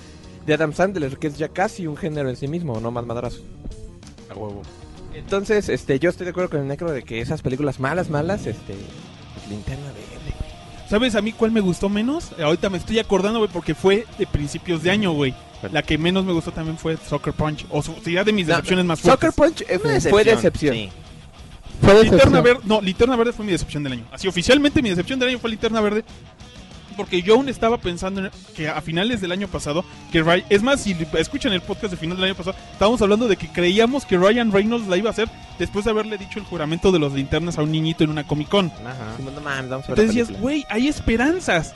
de Adam Sandler, que es ya casi un género en sí mismo, no más madrazo. A huevo. Entonces, este, yo estoy de acuerdo con el necro de que esas películas malas, malas, este, pues linterna verde, güey. ¿Sabes a mí cuál me gustó menos? Eh, Ahorita me estoy acordando, güey, porque fue de principios de año, güey. La que menos me gustó también fue Soccer Punch. O sería de mis No, decepciones más Soccer fuertes. Punch eh, Una fue decepción. Sí. Fue Linterna decepción. Verde, no, Linterna Verde fue mi decepción del año. Así oficialmente mi decepción del año fue Linterna Verde. Porque yo aún estaba pensando en que a finales del año pasado, que Ryan, es más, si escuchan el podcast de final del año pasado, estábamos hablando de que creíamos que Ryan Reynolds la iba a hacer después de haberle dicho el juramento de los linternas a un niñito en una Comic Con. Ajá. Entonces decías, güey, hay esperanzas.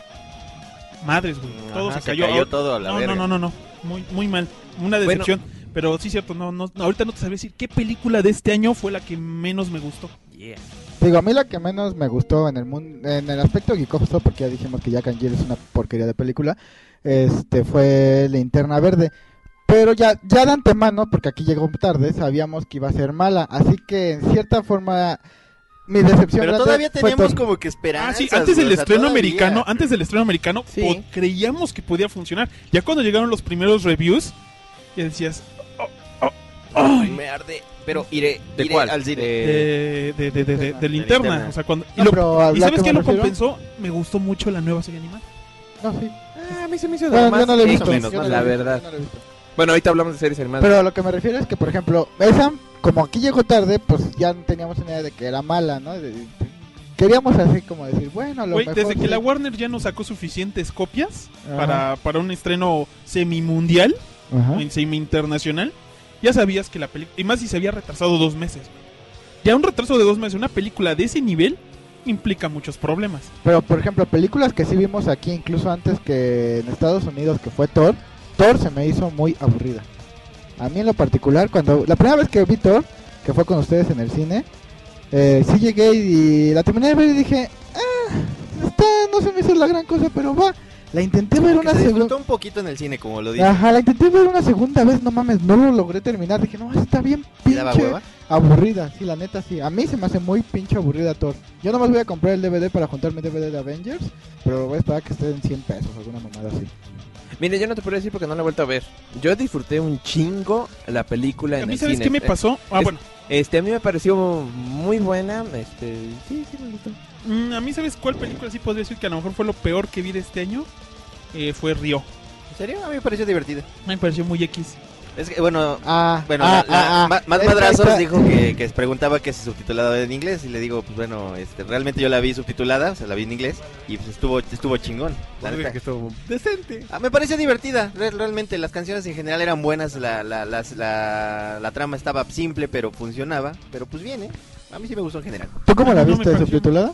madres, güey. Todo Ajá, se se cayó. cayó Ah, todo a la no, verga. no, no, no, no. Muy, muy mal. Una decepción. Pero sí, cierto, no, no, ahorita no te sabía decir qué película de este año fue la que menos me gustó. Digo, a mí la que menos me gustó en el mundo, en el aspecto geekoso, porque ya dijimos que Jack and Jill es una porquería de película, este fue Linterna Verde. Pero ya, ya de antemano, porque aquí llegó tarde, sabíamos que iba a ser mala. Así que en cierta forma, mi decepción Pero todavía teníamos como que esperar. Ah, sí, antes del estreno americano, antes del estreno americano, Sí. creíamos que podía funcionar. Ya cuando llegaron los primeros reviews, ya decías, Me arde. Pero iré, ¿De iré cuál? al cine. de, de, de, de, de- de linterna. linterna. O sea, cuando, y, No, lo- pero a ¿y sabes que qué me lo refiero- compensó? Me gustó mucho la nueva serie animada. No, sí. Ah, a mí se me hizo Bueno, más yo no la he visto, menos, yo no la la he visto, verdad. yo no la he visto. Bueno, ahorita hablamos de series animadas. Pero a lo que me refiero es que, por ejemplo, esa, como aquí llegó tarde, pues ya teníamos una idea de que era mala, ¿no? De- de- queríamos así como decir, bueno, a lo Güey, mejor desde que sí. la Warner ya no sacó suficientes copias Ajá. para, para un estreno semi-mundial, Ajá. en semi-internacional, ya sabías que la película... Y más si se había retrasado dos meses. Ya un retraso de dos meses, una película de ese nivel, implica muchos problemas. Pero, por ejemplo, películas que sí vimos aquí, incluso antes que en Estados Unidos, que fue Thor, Thor se me hizo muy aburrida. A mí en lo particular, cuando la primera vez que vi Thor, que fue con ustedes en el cine, eh, sí llegué y la terminé de ver y dije, ah, no se me hizo la gran cosa, pero va. La intenté ver Que una se segunda... disfrutó un poquito en el cine, como lo dije. Ajá, la intenté ver una segunda vez, no mames, no lo logré terminar. Dije, no, está bien ¿Y daba pinche aburrida. Sí, la neta, sí. A mí se me hace muy pinche aburrida Thor. Yo nomás voy a comprar el DVD para juntar mi DVD de Avengers, pero voy a esperar que esté en 100 pesos, alguna mamada así. Mire, yo no te puedo decir porque no la he vuelto a ver. Yo disfruté un chingo la película en ¿A mí el sabes cine. qué me pasó? Ah, es- bueno. Este, a mí me pareció muy buena. Este, sí, sí me gustó. Mm, a mí, ¿sabes cuál película sí podría decir que a lo mejor fue lo peor que vi de este año? Eh, fue Río. ¿En serio? A mí me pareció divertida. Me pareció muy X. Es que, bueno, Ah, bueno, ah, la- la- ah, ah. Ma- Madrazos dijo que, que preguntaba que se subtitulaba en inglés y le digo, pues bueno, este, realmente yo la vi subtitulada, o sea, la vi en inglés y pues estuvo, estuvo chingón. La neta. que estuvo decente. Ah, me pareció divertida, re- realmente las canciones en general eran buenas, la, la, las- la, la trama estaba simple pero funcionaba, pero pues bien, ¿eh? A mí sí me gustó en general. ¿Tú cómo la No me viste pareció- subtitulada?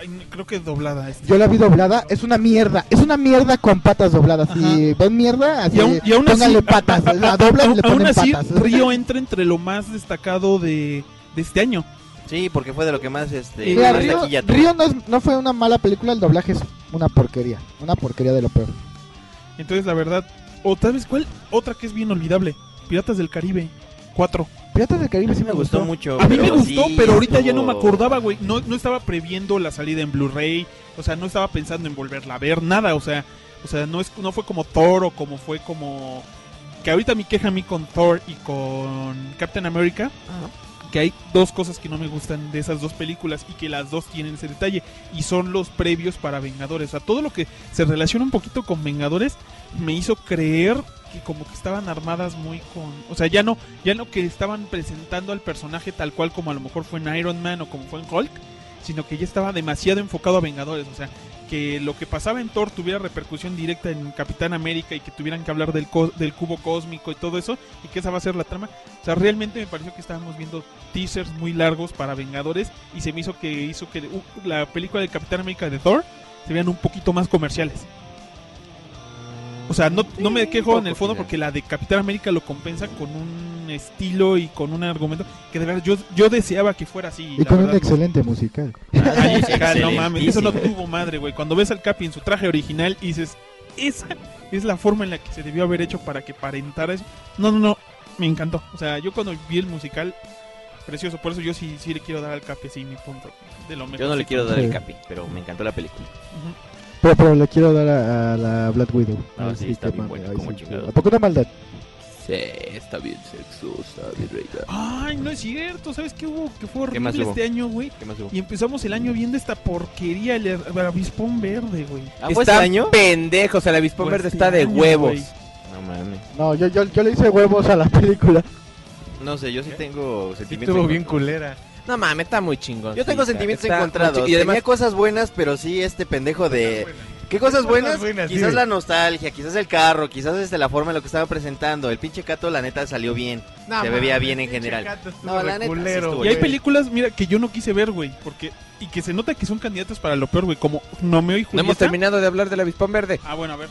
Ay, no, creo que doblada. Este. Yo la vi doblada, es una mierda, es una mierda con patas dobladas. Si ven mierda, así, Y aún, y aún pónganle así, patas, a- a- la doblan y le aún ponen así, patas. Río entra entre lo más destacado de, de este año. Sí, porque fue de lo que más, este, Mira, más Río, taquilla tuvo. Río no, es- no fue una mala película, el doblaje es una porquería, una porquería de lo peor. Entonces, la verdad, o tal vez, ¿cuál? Otra que es bien olvidable. Piratas del Caribe 4. Piratas del Caribe sí me, me gustó mucho. A mí me gustó, sí pero ahorita ya no me acordaba, güey. No, no estaba previendo la salida en Blu-ray. O sea, no estaba pensando en volverla a ver, nada. O sea, o sea no, es, no fue como Thor o como fue como... Que ahorita mi queja a mí con Thor y con Captain America. Que hay dos cosas que no me gustan de esas dos películas y que las dos tienen ese detalle. Y son los previos para Vengadores. O sea, todo lo que se relaciona un poquito con Vengadores me hizo creer que como que estaban armadas muy con... O sea, ya no, ya no que estaban presentando al personaje tal cual como a lo mejor fue en Iron Man o como fue en Hulk, sino que ya estaba demasiado enfocado a Vengadores. O sea, que lo que pasaba en Thor tuviera repercusión directa en Capitán América y que tuvieran que hablar del, del cubo cósmico y todo eso, y que esa va a ser la trama. O sea, realmente me pareció que estábamos viendo teasers muy largos para Vengadores y se me hizo que hizo que uh, la película de Capitán América de Thor se vean un poquito más comerciales. O sea, no, no me quejo en el fondo porque la de Capitán América lo compensa con un estilo y con un argumento que de verdad yo, yo deseaba que fuera así. Y la con un excelente musical. Ay, musical, no mames, eso no tuvo madre, güey. Cuando ves al Capi en su traje original y dices, esa es la forma en la que se debió haber hecho para que parentara eso. No, no, no, me encantó. O sea, yo cuando vi el musical, precioso, por eso yo sí, sí le quiero dar al Capi, sí, mi punto. De lo mejor. Yo no le quiero dar Sí. el capi, pero me encantó la película. Pero, pero le quiero dar a, a la Black Widow. Ah, sí, está bien buena, ahí como sí, chingado. ¿A poco una maldad? Sí, está bien sexosa, mi reina. Ay, no es cierto, ¿sabes qué hubo? Que fue ¿Qué más horrible hubo? este año, güey. ¿Qué más hubo? Y empezamos el año viendo esta porquería, el, el avispón verde, güey. ¿Ah, fue está este año? pendejo, o sea, la avispón verde este está de año, huevos. No mames. No, yo, yo, yo le hice huevos a la película. No sé, yo sí tengo sentimientos. Estuvo bien culera. No mames, está muy chingón. Yo tengo sentimientos está encontrados. Y además, Tenía cosas buenas, pero sí este pendejo de ¿Qué cosas buenas? buenas, quizás la nostalgia, quizás el carro, quizás este, la forma en lo que estaba presentando. El pinche Cato, la neta, salió bien. No, Se bebía bien en general. No, la neta, sí culero, estuvo Y hay películas, mira, que yo no quise ver, güey, porque y que se nota que son candidatos para lo peor, güey, como Nomeo y No Julieta. hemos terminado de hablar del avispón verde. Ah, bueno, a ver.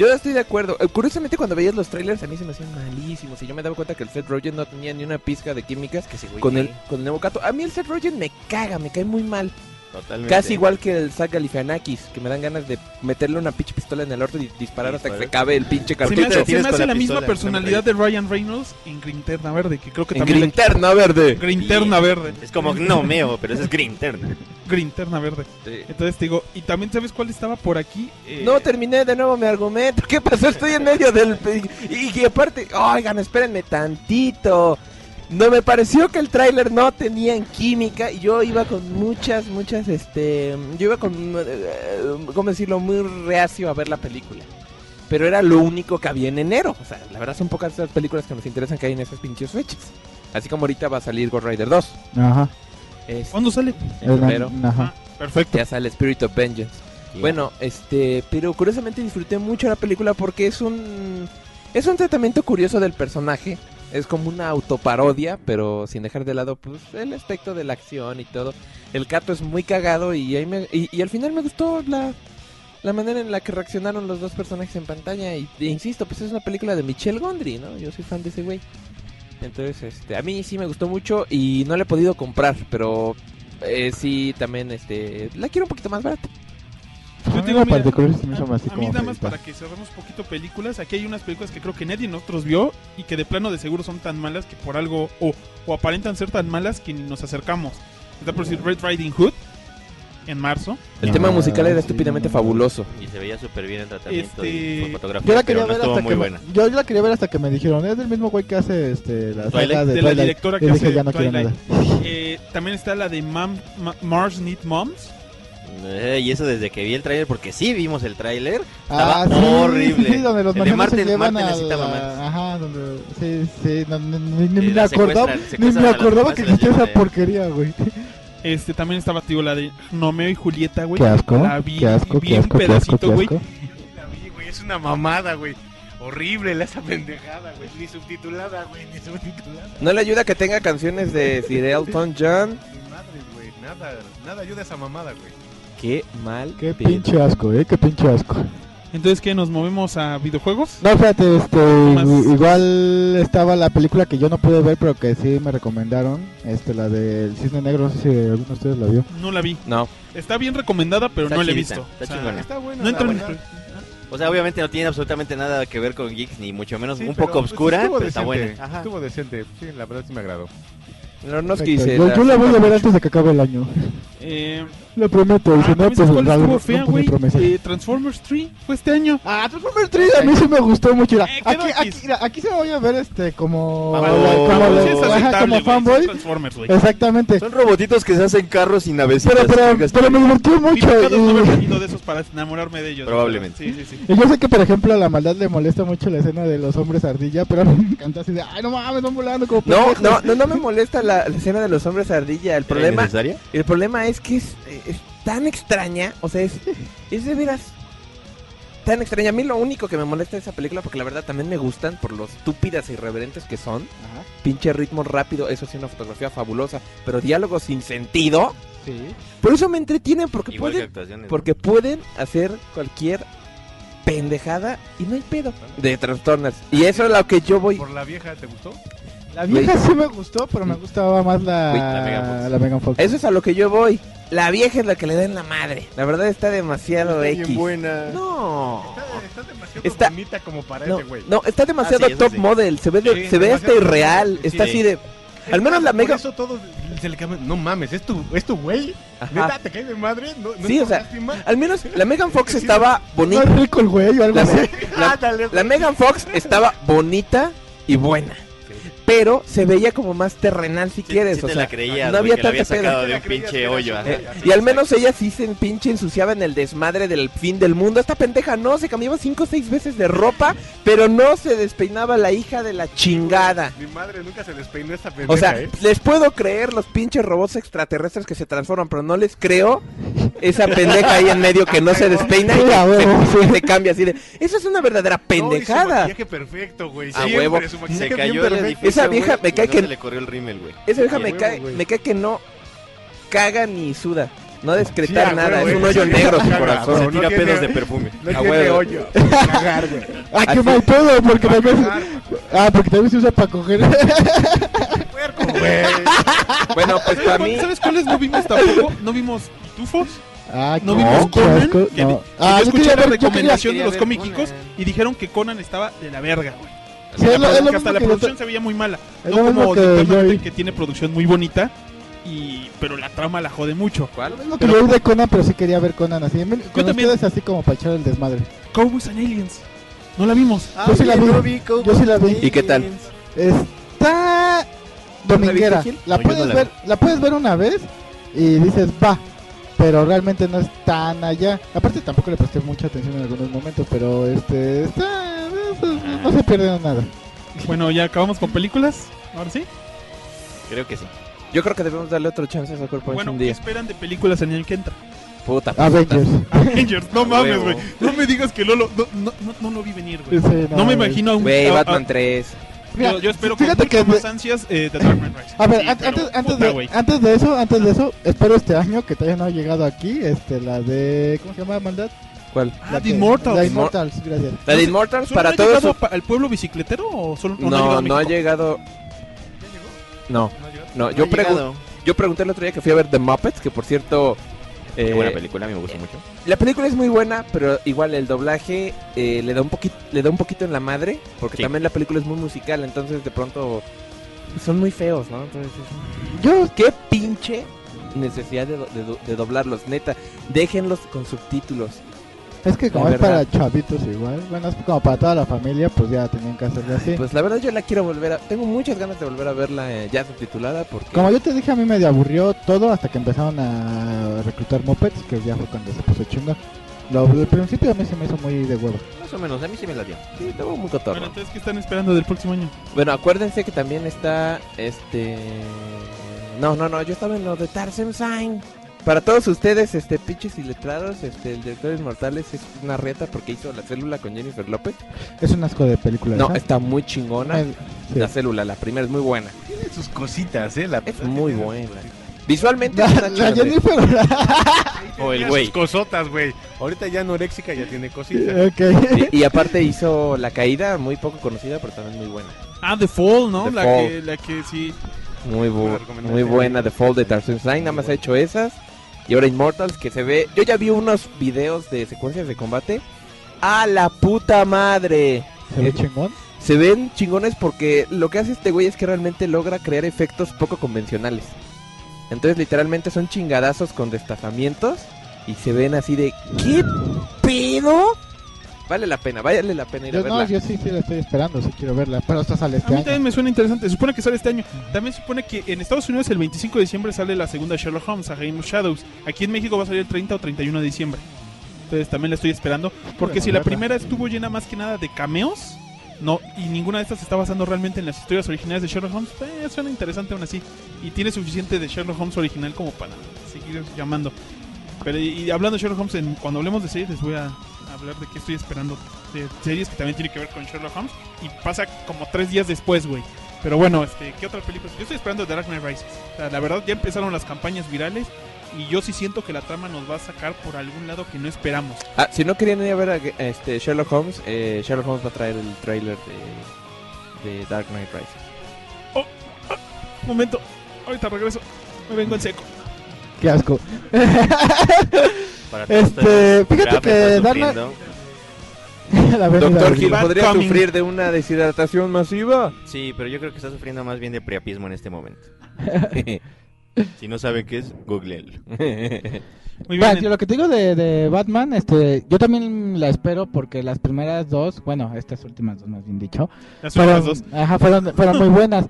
Yo estoy de acuerdo. Eh, Curiosamente, cuando veías los trailers, a mí se me hacían malísimos. Y yo me daba cuenta que el Seth Rogen no tenía ni una pizca de química güey, con, el, con el nuevo Cato. A mí el Seth Rogen me caga, me cae muy mal. Totalmente. Casi igual que el Zach Galifianakis, que me dan ganas de meterle una pinche pistola en el orto y disparar hasta que se acabe el pinche Se me cartucho. hace, se me hace la misma personalidad de Ryan Reynolds en Grinterna Verde, que creo que En también... Grinterna Verde. Grinterna Verde. Es como Nomeo, pero ese es Green Turner. Grinterna Verde. Entonces te digo, y también sabes cuál estaba por aquí. Eh, No terminé de nuevo mi argumento. ¿Qué pasó? Estoy en medio del. Y, y aparte, oigan, espérenme tantito. No me pareció que el tráiler no tenía en química y yo iba con muchas, muchas, este, yo iba con, eh, ¿cómo decirlo? Muy reacio a ver la película. Pero era lo único que había en enero. O sea, la verdad son pocas las películas que nos interesan que hay en esas pinches fechas. Así como ahorita va a salir Ghost Rider 2. Ajá. Este, ¿Cuándo sale? En febrero. Ajá. Perfecto. Ya sale Spirit of Vengeance. Bueno, este, pero curiosamente disfruté mucho la película porque es un es un tratamiento curioso del personaje. Es como una autoparodia, pero sin dejar de lado pues el aspecto de la acción y todo. El gato es muy cagado y ahí me- y, al final me gustó la la manera en la que reaccionaron los dos personajes en pantalla y, e insisto, pues es una película de Michel Gondry, ¿no? Yo soy fan de ese güey. Entonces, este, a mí sí me gustó mucho y no la he podido comprar, pero eh, sí también este la quiero un poquito más barata. Digo, mira, me hizo a, así a mí como nada más para que cerremos poquito películas, aquí hay unas películas que creo que nadie de nosotros vio y que de plano de seguro son tan malas que por algo, o, o aparentan ser tan malas que ni nos acercamos. Está por decir Red Riding Hood en marzo. El tema musical era estúpidamente fabuloso. Y se veía súper bien el tratamiento Este, y fotografía, Yo la pero quería no ver estuvo hasta muy que buena. me, yo, yo la quería ver hasta que me dijeron, es del mismo güey que hace este la Twilight, saga de, de la Twilight". directora y que dije, hace ya no quiero Twilight. nada. Eh, también está la de Mam, Ma- Mars Need Moms. Eh, y eso desde que vi el tráiler, porque sí vimos el tráiler, Ah, estaba sí, horrible. sí, donde los el de Martin, Martin a necesita la- mamá. Ajá, donde... Sí, sí, no, no, ni, ni Eh, me acordaba, ni me acordaba que existía esa de- porquería, güey. Este también estaba, tío, la de Nomeo y Julieta, güey. Qué asco, La vi, qué asco, vi qué un asco, qué pedacito, güey. asco. La vi, güey, es una mamada, güey. Horrible la- esa pendejada, güey. Ni subtitulada, güey, ni subtitulada. No le ayuda que tenga canciones de Sir Elton John. Ni madre, güey. Nada, nada ayuda a esa mamada, güey. Qué mal. Qué pedo. pinche asco, eh, qué pinche asco. Entonces, ¿qué? ¿Nos movemos a videojuegos? No, fíjate, este, más? igual estaba la película que yo no pude ver, pero que sí me recomendaron, este, la del Cisne Negro, no sé si alguno de ustedes la vio. No la vi. No. Está bien recomendada, pero Está no la he visto. está O sea, chingona. Está buena, no entra en-. O sea, obviamente no tiene absolutamente nada que ver con geeks, ni mucho menos Sí, un pero, poco pues, obscura, pero está buena. Ajá. Estuvo decente. Sí, la verdad sí me agradó. No, no es que dice. yo, la- yo la voy a ver antes de que acabe el año. Eh, Lo prometo, ah, si no, ¿también pues cuál no promesa. Eh, Transformers 3 fue este año. Ah, Transformers 3 a mí sí me gustó mucho. Mira, Eh, aquí, aquí, aquí se me voy a ver este como, oh, ajá, fanboy. Transformers. Exactamente. Son robotitos que se hacen carros y navecitas. Pero, pero, pero me divirtió mucho. No y- tenido de esos para enamorarme de ellos. Probablemente. Sí, sí, sí. Y yo sé que, por ejemplo, a la maldad le molesta mucho la escena de los hombres ardilla, pero a mí me encanta así de, ay, no mames, van volando como No, pendejos". no, no, no me molesta la, la escena de los hombres ardilla. El problema, necesaria? el problema es que es, es tan extraña, o sea, es, es de veras tan extraña. A mí lo único que me molesta de esa película, porque la verdad también me gustan por lo estúpidas e irreverentes que son. Pinche ritmo rápido, eso sí, una fotografía fabulosa, pero diálogos sin sentido. Sí. Por eso me entretienen, porque Igual pueden, porque pueden hacer cualquier pendejada y no hay pedo de trastornos. Y eso es lo que yo voy. ¿Por la vieja te gustó? La vieja sí me gustó, pero me gustaba más la, Uy, la Megan Fox. la Megan Fox. Eso es a lo que yo voy. La vieja es la que le da en la madre. La verdad está demasiado Está bien X. buena. No. Está, está demasiado Está- bonita como para No, ese güey. no, está demasiado Ah, sí, top sí. model. Se ve, de- Sí, se ve hasta irreal. Está sí. así de. Al menos la por Mega. eso todos se le cambian. No mames, ¿es tu, es tu güey? ¿Neta te cae de madre? ¿No, no Sí, o sea? Al menos la Megan Fox estaba bonita. rico el güey o algo La, así. la Megan Fox estaba bonita y buena. Pero se veía como más terrenal si Sí, quieres. sí o te sea, la creías, no había tanta pedo. de un pinche hoyo. ajá. Eh, y al menos ella sí se pinche ensuciaba en el desmadre del fin del mundo. Esta pendeja no, se cambiaba cinco o seis veces de ropa, pero no se despeinaba la hija de la chingada. Mi madre nunca se despeinó esta pendeja, O sea, ¿eh? les puedo creer los pinches robots extraterrestres que se transforman, pero no les creo esa pendeja ahí en medio que no se despeina y se, se cambia así de. Eso es una verdadera No, y su pendejada. maquillaje perfecto, güey. A huevo. Se cayó el edificio, Esa vieja me cae no que- le corrió el rímel, güey. Esa vieja me cae, me cae que no caga ni suda. No descretar nada, huevo, es un hoyo negro su corazón. Se tira pedos de perfume. No tiene huevo. hoyo. Cagar, güey. Ah, qué Así- mal pedo, porque también. Ah, porque también se usa para coger. Puerco, güey. Bueno, pues para mí. ¿Sabes cuáles no vimos tampoco? No vimos pitufos. Ah, No vimos Conan. Que, Ah, yo yo escuché quería la ver- yo quería- recomendación de los comiquicos y dijeron que Conan estaba de la verga, güey. Sí, Que es lo- la- es lo que hasta mismo la que yo producción te- se veía muy mala. Es No como que yo tiene producción muy bonita. Y, pero la trama la jode mucho. ¿Cuál? Es lo que yo vi de Conan, pero sí quería ver Conan así. Con también. ustedes así como para echar el desmadre. Cowboys and Aliens. No la vimos. yo sí la vi. Yo sí la vi. ¿Y qué tal? Está dominguera. La No, yo puedes no la ver, la puedes ver una vez y dices, va. Pero realmente no es tan allá. Aparte tampoco le presté mucha atención en algunos momentos, pero este está no se pierde nada. Bueno, ya acabamos con películas. Ahora sí. Creo que sí. Yo creo que debemos darle otro chance a Sucker Punch Bueno, un ¿qué día. esperan de películas el año que entra? Puta. Avengers. Avengers, no mames, güey. No me digas que Lolo. No, no, no, no lo vi venir, güey. Sí, no, me imagino a un. Güey, a- a- Batman 3. Mira, yo, yo espero con fíjate mucho que más ansias eh, The Dark Knight Rises. A ver, Sí, an- pero, antes, antes, puta, de, antes de eso, antes de eso, espero este año que todavía no ha llegado aquí, este, la de, ¿cómo se llama, maldad? ¿Cuál? Ah, La Immortals. La Immortals, gracias. La de Immortals ¿Solo para no todos. su- al pueblo bicicletero o solo no, No, ha llegado a no ha llegado. No, no, yo, ha pregun- llegado. yo pregunté el otro día que fui a ver The Muppets, que por cierto. Qué eh, buena película, a mí me gusta mucho. La película es muy buena, pero igual el doblaje eh, le da un poquito le da un poquito en la madre, porque Sí. también la película es muy musical, entonces de pronto son muy feos, ¿no? Entonces, es- Yo, qué pinche necesidad de, do- de do- de doblarlos, neta, déjenlos con subtítulos. Es que como La es para chavitos igual, bueno, es como para toda la familia, pues ya tenían que hacerlo así. Pues la verdad yo la quiero volver a tengo muchas ganas de volver a verla eh, ya subtitulada porque Como yo te dije, a mí me aburrió todo hasta que empezaron a reclutar mopeds, que ya fue cuando se puso chingón. Lo del principio a mí se me hizo muy de huevo. Más o menos, a mí sí me la dio. sí, estuvo muy cotorro. Bueno, entonces, ¿qué están esperando del próximo año? Bueno, acuérdense que también está este. No, no, no, yo estaba en lo de Tarzan Sign. Para todos ustedes, este, pinches iletrados, este, el director de Inmortales es una reta porque hizo la célula con Jennifer López. Es un asco de película. No, está muy chingona. Eh, sí. La célula, la primera es muy buena. Tiene sus cositas, ¿eh? La Es muy buena. Visualmente La, es una la chingonería. Jennifer. O el güey. sus cosotas, güey. Ahorita ya anoréxica ya tiene cositas. ok. Y, y aparte hizo La Caída, muy poco conocida, pero también muy buena. Ah, The Fall, ¿no? The la, Fall. Que, la que sí. Muy, bu- muy buena The Fall de Tarzan Sign, nada más ha hecho esas. Y ahora Immortals que se ve... Yo ya vi unos videos de secuencias de combate. ¡A la puta madre! ¿Se ve chingón? Se ven chingones porque lo que hace este güey es que realmente logra crear efectos poco convencionales. Entonces literalmente son chingadazos con destazamientos y se ven así de ¿qué pedo? Vale la pena, vale la pena ir a Yo, verla. no, yo sí, sí la estoy esperando, sí quiero verla. Pero esta sale A este mí año. también me suena interesante. Se supone que sale este año. También se supone que en Estados Unidos el 25 de diciembre sale la segunda Sherlock Holmes, A Game of Shadows. Aquí en México va a salir el 30 o 31 de diciembre. Entonces también la estoy esperando. Porque Bueno, si la primera estuvo llena más que nada de cameos, no y ninguna de estas se está basando realmente en las historias originales de Sherlock Holmes, eh, suena interesante aún así. Y tiene suficiente de Sherlock Holmes original como para seguir llamando. Pero y, y hablando de Sherlock Holmes, en- cuando hablemos de series les voy a hablar de qué estoy esperando. De series que también tiene que ver con Sherlock Holmes. Y pasa como tres días después, güey. Pero bueno, este, ¿qué otra película? Yo estoy esperando The Dark Knight Rises. O sea, la verdad ya empezaron las campañas virales. Y yo sí siento que la trama nos va a sacar por algún lado que no esperamos. Ah, si no querían ir a ver a este, Sherlock Holmes, eh, Sherlock Holmes va a traer el trailer de, de Dark Knight Rises. Momento, ahorita regreso. Me vengo en seco. Qué asco. Para este, fíjate que avenida Doctor Gil podría Coming. sufrir de una deshidratación masiva. Sí, pero yo creo que está sufriendo más bien de priapismo en este momento. Si no saben qué es, googleenlo. Muy Bueno, bien. yo lo que te digo de, de Batman, este, yo también la espero porque las primeras dos, bueno, estas últimas dos más bien dicho, Las fueron, últimas dos. Ajá, fueron, fueron muy buenas.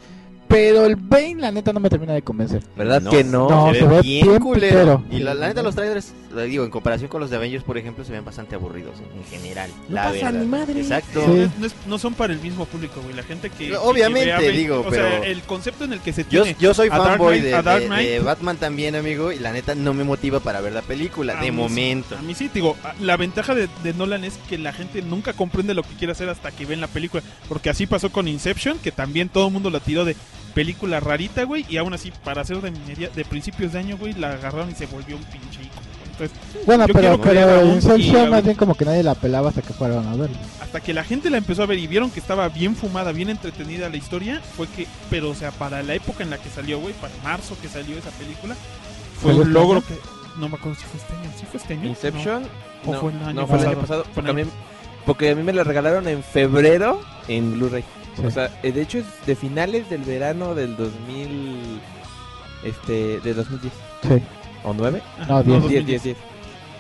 Pero el Bane, la neta, no me termina de convencer. ¿Verdad que no? No, se, ve bien, culero. pitero. Y la, la neta, los trailers, le digo, en comparación con los de Avengers, por ejemplo, se ven bastante aburridos en, en general. No la pasa verdad. ni madre. Exacto. No, no es- no son para el mismo público, güey. La gente que. Obviamente, que digo, o sea, pero- el concepto en el que se Yo, tiene. yo soy a Dark fanboy de, de- de Batman también, amigo, y la neta no me motiva para ver la película, A de mí sí, momento. A mí sí, digo, la ventaja de, de Nolan es que la gente nunca comprende lo que quiere hacer hasta que ven la película. Porque así pasó con Inception, que también todo el mundo la tiró de película rarita, güey. Y aún así, para hacer de, media- de principios de año, güey, la agarraron y se volvió un pinche icono. Entonces, Bueno, yo pero, Inception más bien como que nadie la pelaba hasta que fueron a verlo. hasta que la gente la empezó a ver y vieron que estaba bien fumada, bien entretenida la historia, fue que, pero o sea, para la época en la que salió, güey, para marzo que salió esa película, fue ¿Fue un este logro que no me acuerdo si fue este año, sí fue este año. Inception. No. ¿O no, fue el año no, fue el pasado? año pasado. Fue Porque a, mí, porque a mí me la regalaron en febrero en Blu-ray. O sea, eh, de hecho es de finales del verano del 2000. Este, de 2010. Sí. ¿O 9? No, 10. 10, 10, 10.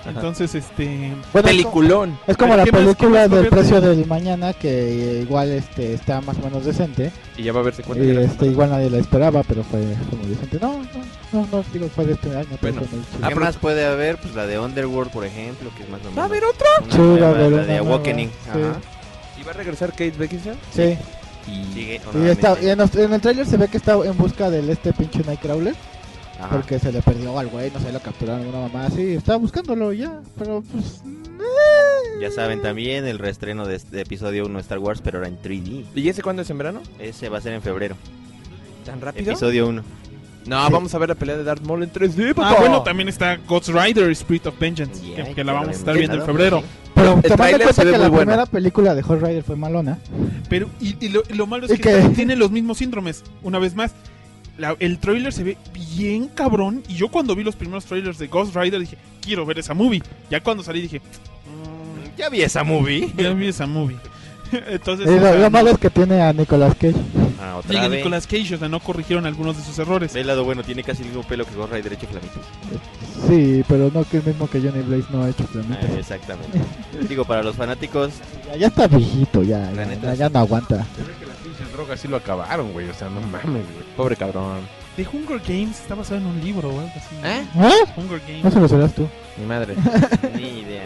Ajá. Entonces, este. Bueno, Peliculón. Es como la ¿Qué qué película del precio del mañana que eh, igual este está más o menos decente. Y ya va a verse cuenta. Y este igual nadie la esperaba, pero fue como decente. No, no, no, no digo fue de este año, ¿Qué. Ah, pero- más puede haber? Pues la de Underworld, por ejemplo, que es más o menos. ¿Va a haber otra? Sí, va a haber la de Awakening. sí. Ajá. ¿Y va a regresar Kate Beckinsale? Sí. Y Sigue Y, está, y en, los- en el trailer se ve que está en busca del este pinche Nightcrawler. Ajá. Porque se le perdió al güey, no sé, lo capturaron alguna mamá así. Estaba buscándolo ya, pero pues. Ya saben también el reestreno de, de episodio 1 de Star Wars, pero ahora en 3D. ¿Y ese cuándo es en verano? Ese va a ser en febrero. ¿Tan rápido? Episodio 1. No, Sí. vamos a ver la pelea de Darth Maul en 3D, Ah, papá. bueno, también está Ghost Rider Spirit of Vengeance, Yeah, que, que la vamos a estar viendo en febrero. Pero El tomando en tráiler cuenta que la buena. primera película de Hot Rider fue malona. Pero, y, y lo, y lo malo es ¿Y que tiene los mismos síndromes. Una vez más, la- el trailer se ve bien cabrón. Y yo cuando vi los primeros trailers de Ghost Rider dije, quiero ver esa movie. Ya cuando salí dije, "Mm, Ya vi esa movie. ya vi esa movie. Entonces, lo, lo malo es que tiene a Nicolas Cage. Diga otra vez. Nicolas Cage, o sea, no corrigieron algunos de sus errores. Ve el lado bueno, tiene casi el mismo pelo que Ghost Rider hecho flamito. Sí, pero no que el mismo que Johnny Blaze no ha hecho Flamita. Ah, exactamente. Digo, para los fanáticos, Ya, ya está viejito, ya, La ya, neta, ya no aguanta. Se ve que las pinches drogas sí lo acabaron, güey. O sea, no mames, güey. Pobre cabrón. The Hunger Games está basado en un libro o algo así. ¿Eh? ¿Eh? Hunger Games. No se lo serás tú. Mi madre. ni idea.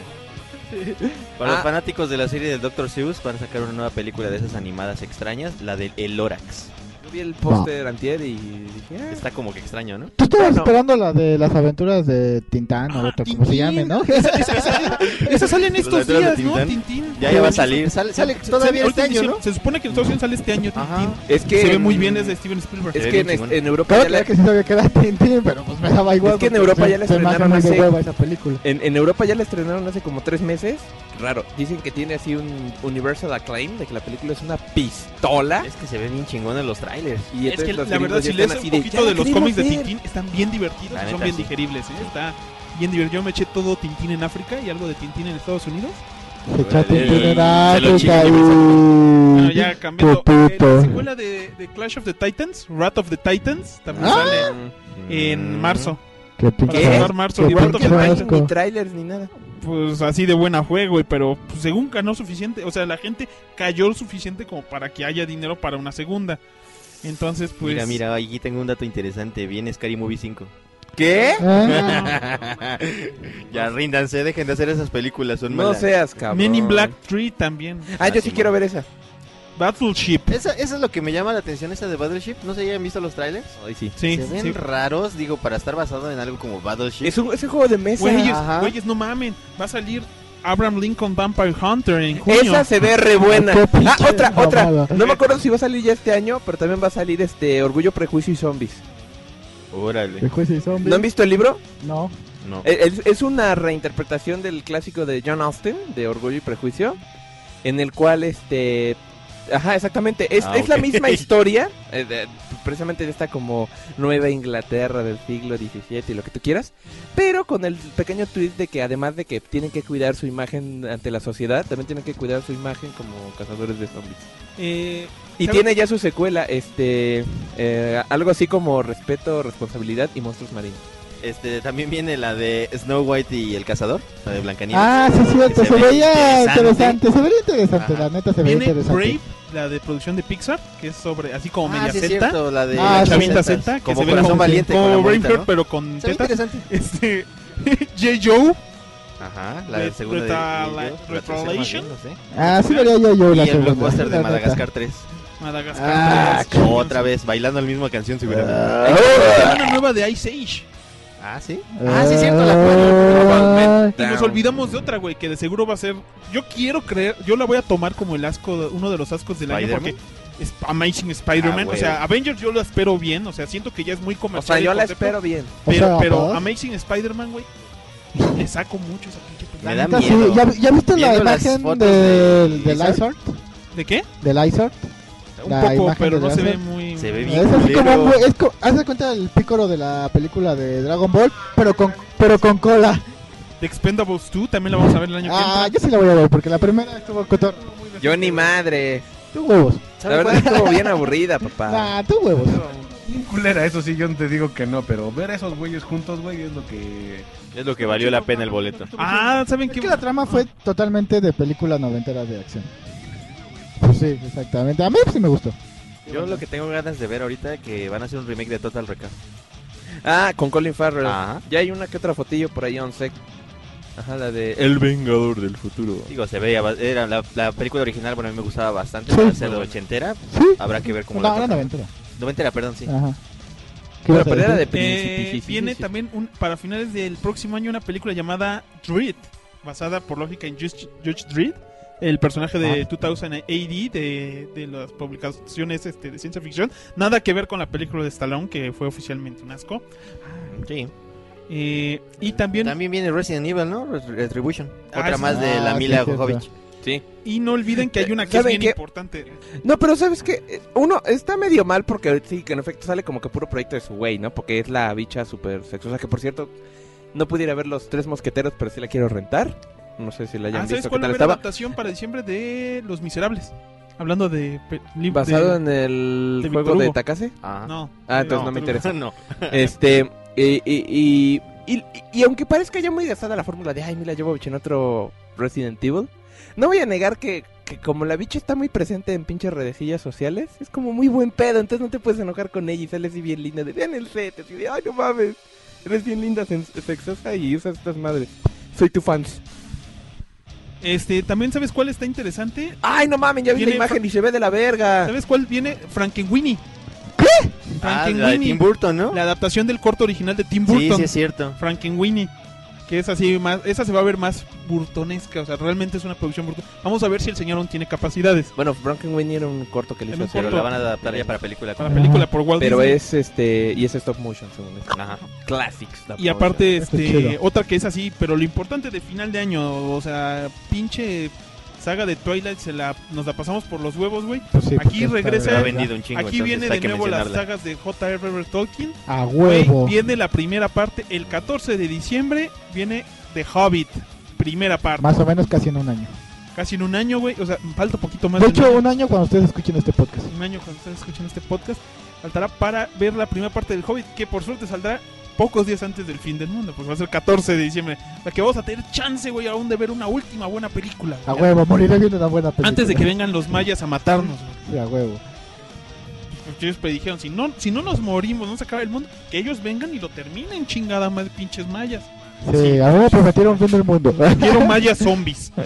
Para Ah. los fanáticos de la serie del Dr. Seuss, van a sacar una nueva película de esas animadas extrañas, la del El Lorax. Vi el póster antier y dije, ah, Está como que extraño, ¿no? Tú estabas Bueno. esperando la de las aventuras de Tintán o Ah, otro, como se Tintín. llame, ¿no? Esa, esa- esa- esa sale en Los estos letreros de días, ¿no? Tintán. Tintín. Ya, ya va a salir. Sale, sale Se- todavía se- este ahorita año, ¿no? Se supone que en Estados Unidos sale este año Tintín. Ajá. Es que Se ve en- muy bien desde Steven Spielberg. Es Se ve que en, bien chingón. en Europa Claro, ya claro la, que sí sabía que era Tintín, pero pues me daba igual. Es que en porque Europa ya la se me hace estrenaron muy de hace- hueva esa película. en, en Europa ya la estrenaron hace como tres meses. Raro. Dicen que tiene así un universal acclaim de que la película es una pistola. Es que se ven bien chingones los Y Es que la verdad, si lees un poquito "Ya de los cómics de ver". Tintín, están bien divertidos son bien sí. digeribles. ¿eh? Está bien divertido. Yo me eché todo Tintín en África y algo de Tintín en Estados Unidos. Se echa Tintín en se lo África chingue, y... Bueno, ya cambiando. Eh, la secuela de, de Clash of the Titans, Wrath of the Titans, también Ah. sale en Mm. marzo. Qué Para marzo, qué ni trailers ni nada. pues así de buena güey, pero pues, según ganó suficiente, o sea, la gente cayó lo suficiente como para que haya dinero para una segunda. Entonces, pues... Mira, mira, aquí tengo un dato interesante. Viene Scary Movie 5. ¿Qué? Ah, ya ríndanse, dejen de hacer esas películas, son No malas. seas cabrón. Men in Black 3 también. Ah, yo sí quiero ver esa. Battleship. Esa, esa es lo que me llama la atención, esa de Battleship. No sé, ¿ya han visto los trailers? Ay, sí. Sí, Se ven sí. raros, digo, para estar basado en algo como Battleship. Es un, es un juego de mesa. Güeyes, Ajá. güeyes, no mamen. Va a salir Abraham Lincoln Vampire Hunter en junio. Esa se ve re buena. Ah, otra, otra. No me acuerdo si va a salir ya este año, pero también va a salir este Orgullo, Prejuicio y Zombies. Órale. ¿El juez y zombie? ¿No han visto el libro? No. No. Eh, Es, es una reinterpretación del clásico de John Austen, de Orgullo y Prejuicio, en el cual este... Ajá, exactamente. Es, Ah, es la misma historia, eh, de- precisamente de esta como Nueva Inglaterra del siglo XVII y lo que tú quieras, pero con el pequeño twist de que además de que tienen que cuidar su imagen ante la sociedad, también tienen que cuidar su imagen como cazadores de zombies. Eh, Y ¿sabe- tiene ya su secuela, este, eh, algo así como respeto, responsabilidad y monstruos marinos. Este, también viene la de Snow White y el cazador, la de Blancanieves. Ah, sí, cierto. Que Se, ve veía interesante. interesante. Se vería interesante, Ajá. la neta se veía interesante. Brave la de producción de Pixar, que es sobre, así como Ah, media cierto, la de la las chavita celta, que Como se ve como, Valiente como ¿no? pero con Se ve tetas. interesante. Este, J. Joe. Ajá, la de segunda de, Retala- de- la tercera más Retrolation. bien, no sé. Ah, sí vería yo, yo Y la el segunda. blockbuster de. Madagascar 3. Madagascar. Ah, tres. Otra vez, bailando la misma canción seguramente. Hay una nueva de Ice Age. Ah, sí. Ah, sí, es cierto, la acuerdo. Y nos olvidamos de otra, güey, que de seguro va a ser. Yo quiero creer, yo la voy a tomar como el asco, uno de los ascos del año, porque es Amazing Spider-Man. Ah, o sea, Avengers yo la espero bien, o sea, siento que ya es muy O comercial. sea, yo la espero bien. Pero, O sea, pero ¿verdad? Amazing Spider-Man, güey, le saco mucho esa pinche película. Me da sí. ¿Ya, ya viste la Viendo imagen del, de Lizard. Lizard? ¿De qué? Del Lizard. Un La poco, pero de no se ve Lizard. Se ve bien Es así como, culero. un güey- es co- haz de cuenta el pícoro de la película de Dragon Ball, pero con, pero con cola. The Expendables 2 también la vamos a ver el año que Ah, entra. yo sí la voy a ver, porque la primera estuvo cotor. Yo ni madre. Tú huevos. La verdad estuvo bien aburrida, papá. Nah, tú huevos. Culera, eso sí, yo no te digo que no, pero ver a esos güeyes juntos, güey, es lo que... Es lo que valió la pena el boleto. Ah, ¿saben Es qué? que la trama fue totalmente de película noventera de acción. Pues sí, exactamente. A mí sí me gustó. Yo lo que tengo ganas de ver ahorita que van a hacer un remake de Total Recall. Ah, con Colin Farrell. Ajá. Ya hay una que otra fotillo por ahí on sec. Ajá, la de... El Vengador del Futuro. Digo, se veía, era la, la película original, bueno, a mí me gustaba bastante, Sí. para ser de ochentera. Sí. Habrá que ver cómo No, la era noventera. Noventera, perdón, sí. Ajá. ¿Qué Bueno, ibas a pero era de? Eh, viene sí. también un, para finales del próximo año una película llamada Dredd, basada por lógica en Judge, Judge Dredd, el personaje de Ah. 2000 AD de, de las publicaciones este, de ciencia ficción. Nada que ver con la película de Stallone, que fue oficialmente un asco. Sí. Eh, y también, También viene Resident Evil, ¿no? Ret- Retribution. Ah, Otra sí. más de la Ah, Mila. Jovovich. Sí. y no olviden que hay una que es ¿Saben bien qué? importante. No, pero ¿sabes qué? Uno está medio mal porque sí, que en efecto sale como que puro proyecto de su güey, ¿no? Porque es la bicha súper sexosa, que por cierto, no pudiera ver los tres mosqueteros, pero sí la quiero rentar. No sé si la hayan Ah, ¿Sabes visto, cuál va a tal haber estaba. adaptación para diciembre de Los Miserables? Hablando de... Basado de- en el de juego de. Takase. Ah. No. Ah, entonces no me interesa. no. Este, y, y, y, y- y aunque parezca ya muy gastada la fórmula de, ay, Mila Jovovich en otro Resident Evil, no voy a negar que, que como la bicha está muy presente en pinches redecillas sociales, es como muy buen pedo, entonces no te puedes enojar con ella y sale así bien linda, de, vean el set, así de, ay, no mames, eres bien linda, sexosa y usas estas madres. Soy tu fans. Este, también sabes cuál está interesante. Ay, no mames, ya vi la Viene imagen Fra- y se ve de la verga. ¿Sabes cuál viene? Frankenweenie. Ah, Frankenweenie. la de Tim Burton, ¿no? La adaptación del corto original de Tim Sí, Burton. sí es cierto. Frankenweenie. Que es así más, esa se va a ver más burtonesca, o sea, realmente es una producción burton. Vamos a ver si el señor aún tiene capacidades. Bueno, Frankenweenie era un corto que le hizo. Pero corto. la van a adaptar ya para película. Para la película por Walt Pero Disney. es este, y es stop motion, según esto. Ajá. Classics. Y aparte, este, otra que es así, pero lo importante de final de año, o sea, pinche saga de Twilight se la, nos la pasamos por los huevos, güey. Pues sí, Aquí regresa, Se ha verga. vendido un chingo. aquí viene de nuevo las sagas de J.R.R. Tolkien. A huevo. viene la primera parte, el 14 de diciembre viene The Hobbit, primera parte. Más o menos casi en un año. Casi en un año, güey, o sea, falta poquito más De hecho, un año cuando ustedes escuchen este podcast. un año cuando ustedes escuchen este podcast, faltará para ver la primera parte del Hobbit, que por suerte saldrá pocos días antes del fin del mundo, porque va a ser 14 de diciembre. La que vamos a tener chance, güey, aún de ver una última buena película. A huevo, moriré viendo una buena película. Antes de que vengan los mayas a matarnos, güey. Sí, a huevo. Porque ellos predijeron, si no, si no nos morimos, no se acaba el mundo, que ellos vengan y lo terminen, chingada más pinches mayas. Sí, a huevo prometieron fin del mundo. Quiero mayas zombies.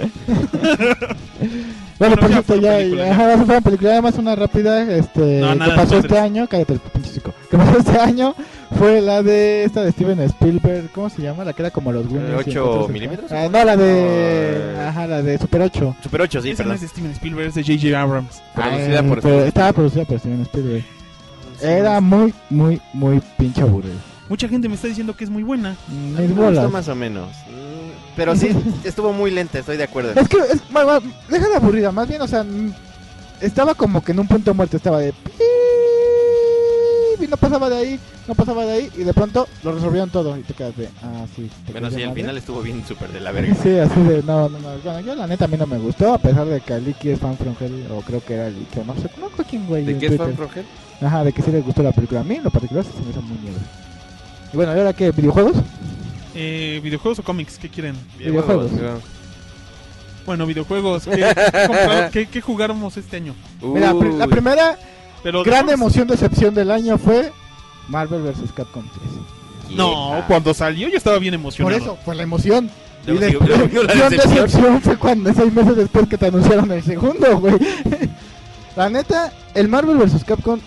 Bueno, por ya cierto, fueron ya, esa fue una película, además una rápida, este, No, que nada, pasó no, este año, cállate el pinche chico, que pasó este año fue la de esta de Steven Spielberg, ¿cómo se llama? La que era como los Goonies. y ¿Ocho entonces, milímetros? Ah, no, la de, Eh, ajá, la de Super 8. Super 8, sí, Esa no perdón. es de Steven Spielberg, es de J.J. Abrams. Producida Ah, por pero estaba producida por Steven Spielberg. Era muy, muy, muy pinche aburrido. Mucha gente me está diciendo que es muy buena. Mis Me gustó más o menos. Mm, Pero sí, estuvo muy lenta, estoy de acuerdo. Es que, es, deja de aburrida, más bien, o sea, mm, estaba como que en un punto muerto, estaba de... no pasaba de ahí, no pasaba de ahí, y de pronto lo resolvieron todo, y te quedas de... Ah, sí. te Bueno, sí, al final estuvo bien súper de la verga. Sí, así de... No, no, no. Bueno, yo la neta a mí no me gustó, a pesar de que Aliki es fan from hell, o creo que era o no sé, no quién, güey. ¿De qué es Twitter. Fan From Hell? Ajá, de que sí les gustó la película. A mí, en lo particular, sí se me hizo muy miedo. Y bueno, ¿y ahora qué? ¿Videojuegos? Eh, ¿Videojuegos o cómics? ¿Qué quieren? Videojuegos. Bueno, videojuegos. ¿Qué, qué, compraron- qué- qué jugáramos este año? Mira, la primera Pero gran dejamos- emoción, decepción del año fue Marvel vs. Capcom 3. No, cuando salió yo estaba bien Por emocionado. eso, fue la emoción. Y después, la gran decepción. decepción fue cuando seis meses después que te anunciaron el segundo, güey. La neta, el Marvel vs. Capcom,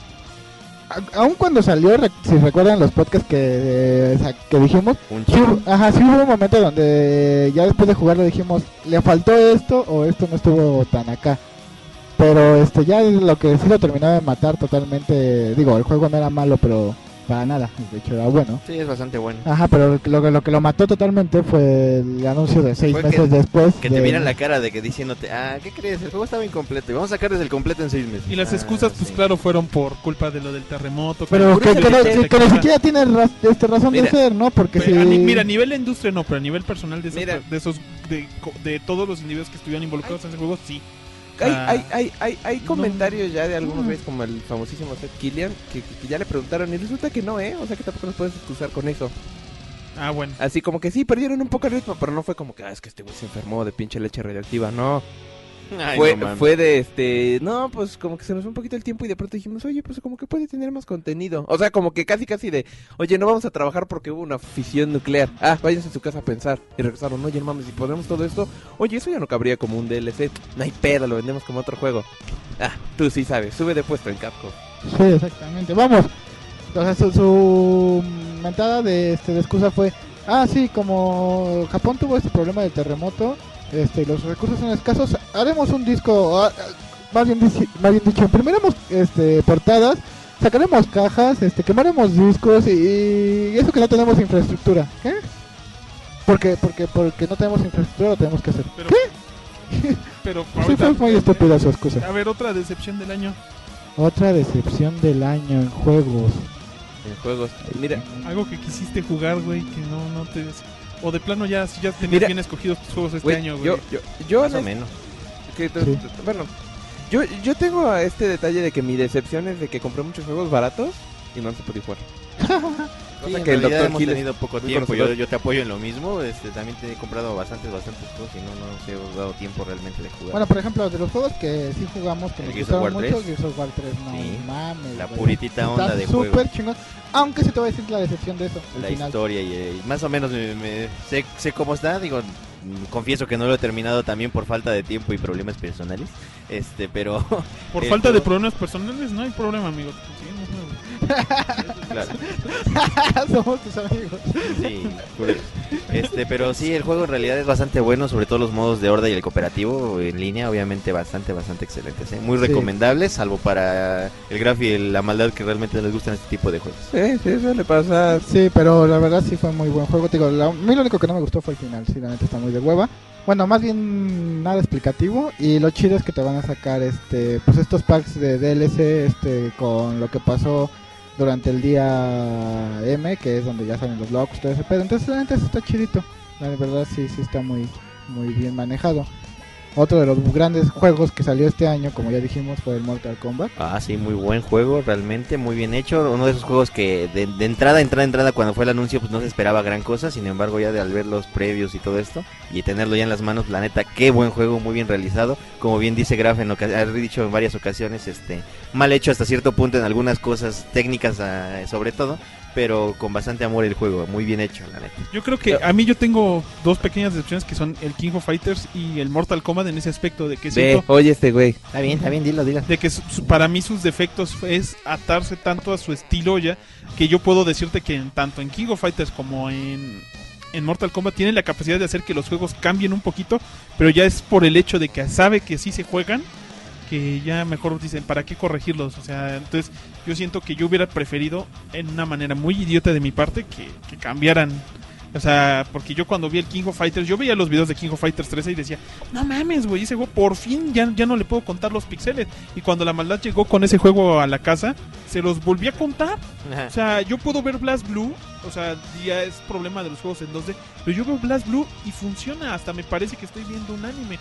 a- aun cuando salió, re- si recuerdan los podcasts que, eh, que dijimos, sí, ajá, sí hubo un momento donde ya después de jugarlo dijimos, le faltó esto o esto no estuvo tan acá. Pero este ya lo que sí lo terminó de matar totalmente, digo, el juego no era malo, pero para nada, de hecho era bueno. Sí, es bastante bueno. Ajá, pero lo, que- lo que lo mató totalmente fue el anuncio de seis Fue meses que, después. Que te de- miran la cara de que diciéndote, ah, ¿qué crees? El juego estaba incompleto y vamos a sacarles el completo en seis meses. Y las Ah, excusas, pues sí. claro, fueron por culpa de lo del terremoto. Pero que, que, no- que- ni siquiera tiene ra- este, razón Mira, de ser, ¿no? Porque si... A ni- mira, a nivel de industria no, pero a nivel personal de esos, Mira. de, esos de, co- de todos los individuos que estuvieron involucrados en ese juego, sí. Hay, hay, hay, hay, hay comentarios ya de algunos güeyes como el famosísimo Seth Killian que ya le preguntaron y resulta que no, ¿eh? O sea que tampoco nos puedes excusar con eso. Ah, bueno. Así como que sí, perdieron un poco el ritmo, pero no fue como que, ah, es que este güey se enfermó de pinche leche radioactiva, no. Ay, fue, no fue de este, no, pues como que se nos fue un poquito el tiempo y de pronto dijimos, oye, pues como que puede tener más contenido. O sea, como que casi casi de, oye, no vamos a trabajar porque hubo una fisión nuclear. Ah, váyanse a su casa a pensar. Y regresaron, oye, no mames, si ponemos todo esto, oye, eso ya no cabría como un DLC. No hay pedo, lo vendemos como otro juego. Ah, tú sí sabes, sube de puesto en Capcom. Sí, exactamente. Vamos. O sea, su, su mentada de, este, de excusa fue, ah, sí, como Japón tuvo este problema del terremoto, este, los recursos son escasos, haremos un disco, ah, ah, más, bien, más bien dicho, imprimiremos este, portadas, sacaremos cajas, este, quemaremos discos y, y eso que no tenemos infraestructura. ¿Qué? Porque, porque, porque no tenemos infraestructura, lo tenemos que hacer. Pero, ¿Qué? pero Sí, fue muy estúpida su excusa. A ver, otra decepción del año. Otra decepción del año en juegos. En juegos. Mira, Algo que quisiste jugar, güey, que no, no te... O de plano ya, ya tenías Mira. bien escogidos tus juegos este año, güey. Yo, yo, yo Más o menos. que Sí. bueno, yo, yo tengo este detalle de que mi decepción es de que compré muchos juegos baratos y no se pude jugar. Sí, Cosa que el Dr. hemos Kill es tenido poco tiempo. Yo, yo te apoyo en lo mismo. Este, también te he comprado bastantes, bastantes cosas y no nos he dado tiempo realmente de jugar. Bueno, por ejemplo, de los juegos que sí jugamos, que El nos gustaron mucho, 3. Gears of War 3, no Sí. mames. La puritita Está onda de juego. súper chingón. Aunque se te va a decir la decepción de eso, el la final. historia y, eh, más o menos me, me- sé, sé cómo está. Digo, confieso que no lo he terminado también por falta de tiempo y problemas personales. Este, pero. Por falta de juego- problemas personales no hay problema, amigo. Nuevos. Claro. Somos tus amigos. Sí, culeros. este, pero sí, el juego en realidad es bastante bueno, sobre todo los modos de horda y el cooperativo en línea, obviamente bastante, bastante excelentes. ¿eh? Muy Sí. recomendables, salvo para el graf y la maldad que realmente les gustan este tipo de juegos. Sí, sí, suele pasar. Sí, pero la verdad sí fue muy buen juego. Te Digo, la- a mí lo único que no me gustó fue el final. Sí, la neta está muy de hueva. Bueno, más bien nada explicativo. Y lo chido es que te van a sacar este pues estos packs de DLC este con lo que pasó durante el día M, que es donde ya salen los logs, todo ese pedo. Entonces la neta está chidito. La verdad sí, sí está muy, muy bien manejado. Otro de los grandes juegos que salió este año, como ya dijimos, fue el Mortal Kombat. Ah, sí, muy buen juego, realmente muy bien hecho. Uno de esos juegos que de, de entrada, entrada, entrada, cuando fue el anuncio, pues no se esperaba gran cosa. Sin embargo, ya de al ver los previos y todo esto y tenerlo ya en las manos, la neta, qué buen juego, muy bien realizado. Como bien dice Graf, en oca- ha dicho en varias ocasiones, este, mal hecho hasta cierto punto en algunas cosas técnicas, ah, sobre todo, pero con bastante amor el juego, muy bien hecho, la neta. Yo creo que a mí yo tengo dos pequeñas decepciones que son el King of Fighters y el Mortal Kombat en ese aspecto de que Ve, siento oye este güey. Está bien, está bien, dilo, dilo. de que su- su- para mí sus defectos es atarse tanto a su estilo ya que yo puedo decirte que en, tanto en King of Fighters como en en Mortal Kombat tienen la capacidad de hacer que los juegos cambien un poquito, pero ya es por el hecho de que sabe que sí se juegan que ya mejor dicen para qué corregirlos, o sea, entonces yo siento que yo hubiera preferido en una manera muy idiota de mi parte que, que cambiaran o sea, porque yo cuando vi el King of Fighters, yo veía los videos de King of Fighters 13 y decía, no mames, güey, ese juego por fin ya, ya no le puedo contar los pixeles. Y cuando la maldad llegó con ese juego a la casa, se los volví a contar. O sea, yo puedo ver Blast Blue, o sea, ya es problema de los juegos en 2D, pero yo veo Blast Blue y funciona, hasta me parece que estoy viendo un anime.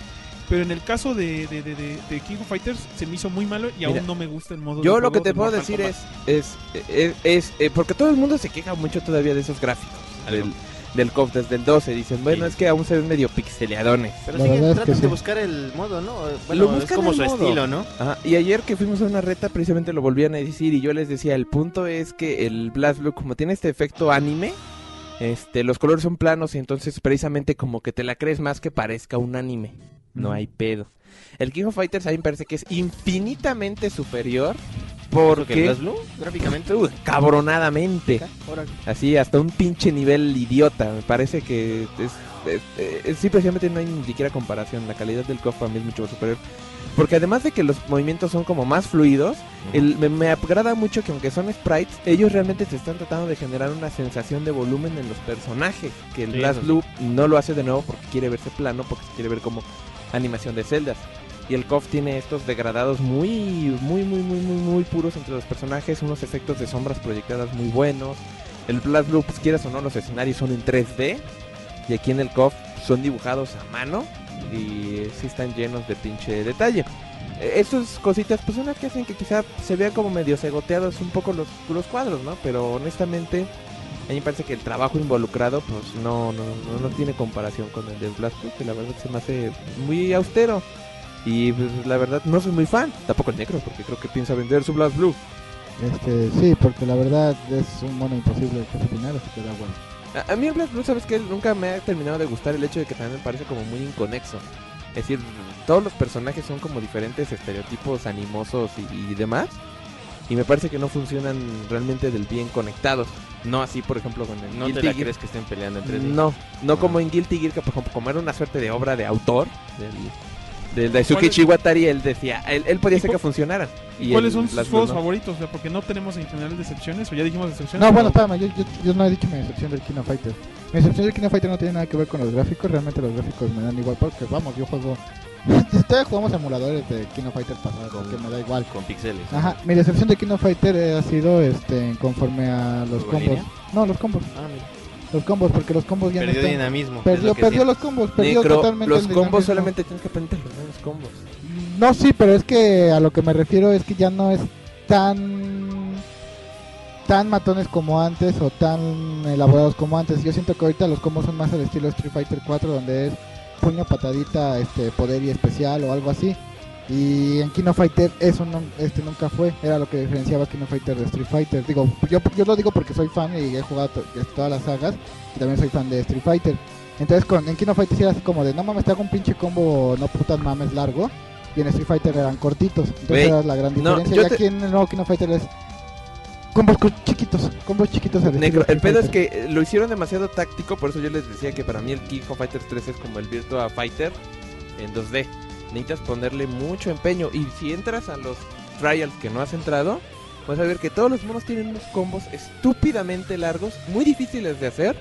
Pero en el caso de, de, de- de- de King of Fighters se me hizo muy malo y Mira, aún no me gusta el modo Yo de lo que te de puedo Mortal decir es, es, es, es, eh, porque todo el mundo se queja mucho todavía de esos gráficos. Del- del KOF desde el 12. Dicen, bueno, es que aún se ven medio pixeleadones. Pero La siguen, tratan sí. de buscar el modo, ¿no? Lo es buscan como el su modo. estilo, ¿no? Ajá, Y ayer que fuimos a una reta, precisamente lo volvían a decir. Y yo les decía: el punto es que el Blast Blue, como tiene este efecto anime, este, los colores son planos. Y entonces, precisamente, como que te la crees más que parezca un anime. No hay pedo. El King of Fighters a mí me parece que es infinitamente superior. Porque Blast Blue, gráficamente. Uy, cabronadamente. Así, hasta un pinche nivel idiota. Me parece que es, es- es- simplemente no hay ni siquiera comparación. La calidad del KOF para mí es mucho más superior. Porque además de que los movimientos son como más fluidos, el- me, me agrada mucho que aunque son sprites, ellos realmente se están tratando de generar una sensación de volumen en los personajes. Que el Sí, Blast. Blue no lo hace de nuevo porque quiere verse plano, porque se quiere ver como animación de celdas. Y el KOF tiene estos degradados muy, muy, muy, muy, muy, muy puros entre los personajes, unos efectos de sombras proyectadas muy buenos. El Blast Blue, pues quieras o no, los escenarios son en 3D. Y aquí en el KOF son dibujados a mano y sí están llenos de pinche detalle. Eh, Estas cositas, pues son las que hacen que quizá se vean como medio segoteados un poco los, los cuadros, ¿no? Pero honestamente, a mí me parece que el trabajo involucrado, pues no, no, no, no tiene comparación con el de Blast Blue, que la verdad se me hace muy austero. Y pues, la verdad no soy muy fan, tampoco el negro, porque creo que piensa vender su Blast Blue. Este, sí, porque la verdad es un mono imposible que final, así que da bueno. A, a mí el Blast Blue, ¿sabes que Nunca me ha terminado de gustar el hecho de que también me parece como muy inconexo. Es decir, todos los personajes son como diferentes estereotipos animosos y, y demás. Y me parece que no funcionan realmente del bien conectados. No así, por ejemplo, con el No Guilty te la Gear. crees que estén peleando entre sí. No, no como en Guilty Gear, que por ejemplo, como era una suerte de obra de autor del, del Daisuke ¿Cuál es- Chiwatari, él decía, él, él podía ¿Y hacer cu- que funcionaran. ¿Y cuáles son sus juegos favoritos? O sea, porque no tenemos en general decepciones, o ya dijimos decepciones. No, bueno, pero- espérame, yo, yo, yo no he dicho mi decepción del Kino Fighter. Mi decepción del Kino Fighter no tiene nada que ver con los gráficos, realmente los gráficos me dan igual porque vamos, yo juego... Ustedes jugamos emuladores de Kino Fighter pasado, que me da igual. Con pixeles. Ajá, mi decepción de Kino Fighter eh, ha sido este conforme a los ¿Juego en combos. línea? No, los combos. Ah, mira. Los combos, porque los combos ya Perdió no están... dinamismo, Perdió, perdió los combos, perdió Necro, totalmente los el combos dinamismo. solamente tienes que aprender los combos. No, sí, pero es que a lo que me refiero es que ya no es tan tan matones como antes o tan elaborados como antes. Yo siento que ahorita los combos son más al estilo Street Fighter 4 donde es puño, patadita, este poder y especial o algo así. Y en Kino Fighter eso no, este nunca fue, era lo que diferenciaba Kino Fighter de Street Fighter. Digo, yo, yo lo digo porque soy fan y he jugado to- todas las sagas y también soy fan de Street Fighter. Entonces con, en Kino Fighter sí era así como de, no mames, te hago un pinche combo, no putas mames largo. Y en Street Fighter eran cortitos. Entonces era la gran diferencia. y te- aquí en el nuevo Kino Fighter es combos co- chiquitos, combos chiquitos. al Negro, el pedo es que eh, lo hicieron demasiado táctico, por eso yo les decía que para mí el King of Fighters 3 es como el Virtua Fighter en 2D. Necesitas ponerle mucho empeño y si entras a los trials que no has entrado, vas a ver que todos los monos tienen unos combos estúpidamente largos, muy difíciles de hacer,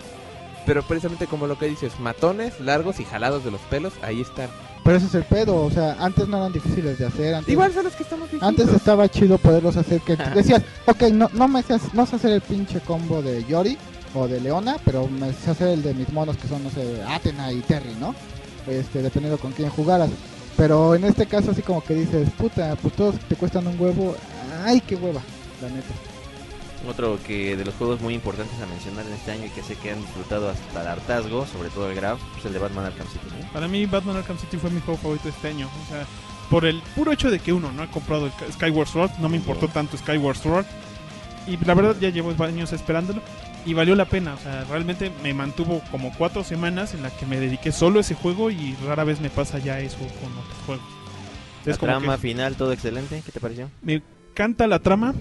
pero precisamente como lo que dices, matones, largos y jalados de los pelos, ahí están. Pero ese es el pedo, o sea, antes no eran difíciles de hacer. Antes, Igual son los que estamos viejitos. Antes estaba chido poderlos hacer que decías, ok, no, no me sé, no sé hacer el pinche combo de Yori o de Leona, pero me sé hacer el de mis monos que son, no sé, Athena y Terry, ¿no? Este, dependiendo con quién jugaras. Pero en este caso así como que dices, puta, pues todos te cuestan un huevo, ay, qué hueva, la neta. Otro que de los juegos muy importantes a mencionar en este año y que sé que han disfrutado hasta el hartazgo, sobre todo el Graf, es el de Batman Arkham City. ¿no? Para mí Batman Arkham City fue mi juego favorito este año. O sea, por el puro hecho de que uno no he comprado Skyward Sword, no me importó tanto Skyward Sword. Y la verdad ya llevo años esperándolo y valió la pena. O sea, realmente me mantuvo como cuatro semanas en la que me dediqué solo a ese juego y rara vez me pasa ya eso con otros juegos. La trama que final, todo excelente. ¿Qué te pareció? me encanta la trama.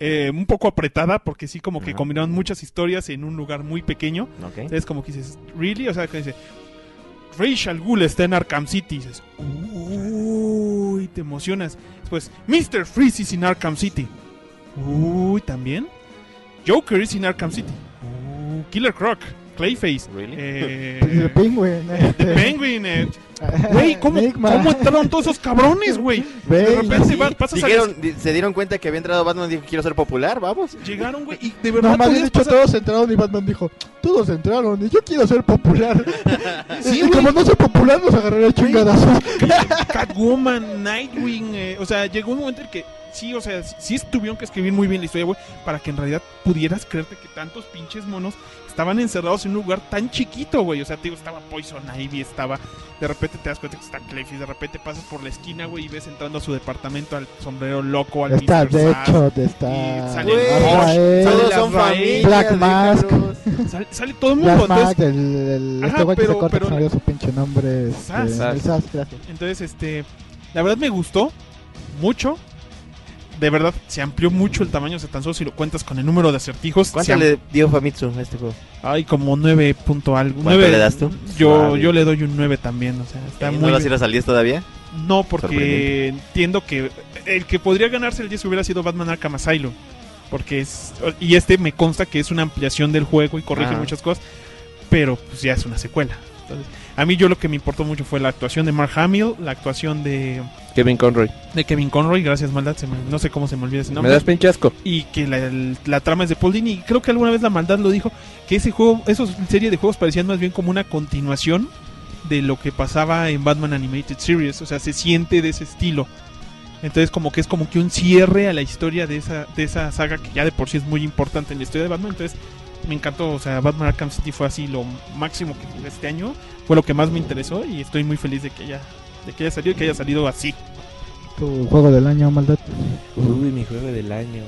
Eh, un poco apretada porque sí como que Ajá. combinaron muchas historias en un lugar muy pequeño. Ok. Es como que dices, ¿really? O sea, que dice, Rachel Ghoul está en Arkham City. Y dices, uy, te emocionas. Después, Mr. Freeze is in Arkham City. Uy, también. Joker is in Arkham City. Uh, Killer Croc, Clayface. eh, El Penguin, este. Penguin, eh, Güey, ¿cómo. ¿cómo entraron todos esos cabrones, güey? De repente Sí, va- pasas a se dieron cuenta que había entrado Batman y dijo, quiero ser popular, vamos. Llegaron, güey, y de verdad No, más bien dicho, pasar- todos entraron y Batman dijo, todos entraron y yo quiero ser popular. Sí, y como no soy popular, nos agarraré a chingadazos. Catwoman, Nightwing, eh, o sea, llegó un momento en que sí, o sea, sí, sí tuvieron que escribir muy bien la historia, güey, para que en realidad pudieras creerte que tantos pinches monos estaban encerrados en un lugar tan chiquito, güey. O sea, te digo, estaba Poison Ivy, estaba. De repente te das cuenta que está Clayface, de repente pasas por la esquina, güey, y ves entrando a su departamento al sombrero loco, al Está Mr. de Sass, hecho, y está sale Güey, Rush, todos sale son Black Mask. Sale, sale todo el mundo. Black Mask, entonces- el, el, Ajá, este güey que se pero- corta, pero- su pinche nombre. Este, Sass. Sass. Entonces, este, la verdad me gustó mucho. De verdad, se amplió mucho el tamaño, o sea, tan solo si lo cuentas con el número de acertijos. ¿Cuánto am- le dio Famitsu a este juego? Ay, como 9 punto algo. ¿Cuánto Nueve- le das tú? Yo, Suave. yo le doy un 9 también, o sea, está ¿Y muy ¿No vas a ir a salir todavía? No, porque entiendo que el que podría ganarse el 10 hubiera sido Batman Arkham Asylum. Porque es. Y este me consta que es una ampliación del juego y corrige Ah. muchas cosas. Pero pues ya es una secuela. Entonces, a mí yo lo que me importó mucho fue la actuación de Mark Hamill, la actuación de, Kevin Conroy. de Kevin Conroy. Gracias, maldad. se me- no sé cómo se me olvida ese Me nombre. das pinche asco. Y que la, la trama es de Paul Dini. Y creo que alguna vez la maldad lo dijo. Que ese juego, esos serie de juegos parecían más bien como una continuación de lo que pasaba en Batman Animated Series. O sea, se siente de ese estilo. Entonces como que es como que un cierre a la historia de esa, de esa saga que ya de por sí es muy importante en la historia de Batman. Entonces me encantó. O sea, Batman Arkham City fue así lo máximo que jugué este año. Fue lo que más me interesó y estoy muy feliz de que haya, de que haya salido y que haya salido así. Tu juego del año, maldad. Uy, mi juego del año.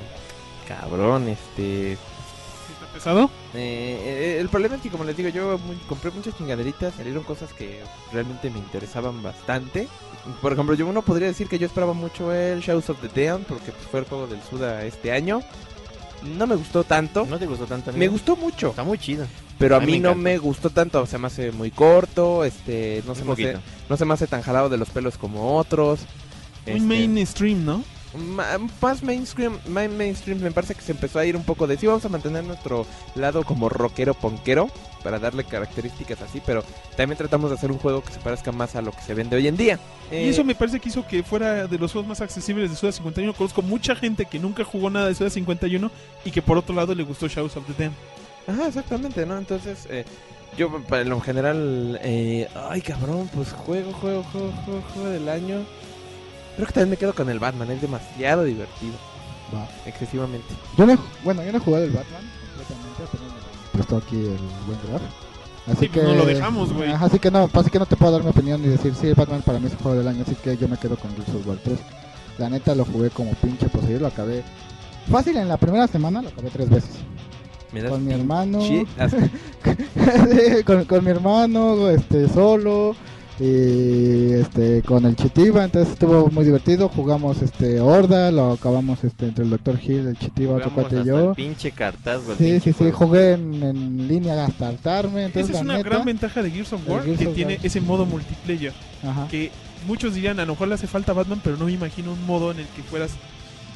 Cabrón, este. ¿Está pesado? Eh, eh, el problema es que, como les digo, yo muy- compré muchas chingaderitas, salieron cosas que realmente me interesaban bastante. Por ejemplo, yo uno podría decir que yo esperaba mucho el Shadows of the Dead porque pues, fue el juego del Suda este año. No me gustó tanto. ¿No te gustó tanto? Me amigo? gustó mucho. Está muy chido. Pero a, A mí mí, me no me gustó tanto, se me hace muy corto, este, no se, me hace, no se me hace tan jalado de los pelos como otros. Muy Este, mainstream, ¿no? más mainstream, más mainstream, me parece que se empezó a ir un poco de sí, vamos a mantener nuestro lado como rockero ponquero para darle características así, pero también tratamos de hacer un juego que se parezca más a lo que se vende hoy en día. Y Eh, eso me parece que hizo que fuera de los juegos más accesibles de Suda 51. Conozco mucha gente que nunca jugó nada de Suda 51 y que por otro lado le gustó Shadows of the Dead. Ajá, exactamente, ¿no? Entonces, eh, yo en lo general, eh, ay cabrón, pues juego, juego, juego, juego, juego del año. Creo que también me quedo con el Batman, es demasiado divertido. Va. Excesivamente. Yo no, bueno, yo no he jugado el Batman prestó aquí el buen graf. Así Sí, que pues no lo dejamos, güey. Así que no, así que no te puedo dar mi opinión y decir, sí, el Batman para mí es el juego del año, así que yo me quedo con Gears of War 3. La neta lo jugué como pinche poseído, lo acabé fácil en la primera semana, lo acabé tres veces. Me das Con mi hermano, con, con mi hermano, este, solo y este con el Chitiba, entonces estuvo muy divertido, jugamos este Horda, lo acabamos este entre el Dr. Hill, el Chitiba, otro cuate y yo. el pinche cartazgo. el Sí, pinche sí, sí, jugué en, en línea hasta hartarme, entonces Esa es la una neta, gran ventaja de Gears of War, Gears que of tiene War. ese modo multiplayer. Ajá. Que muchos dirían, a lo mejor le hace falta Batman, pero no me imagino un modo en el que fueras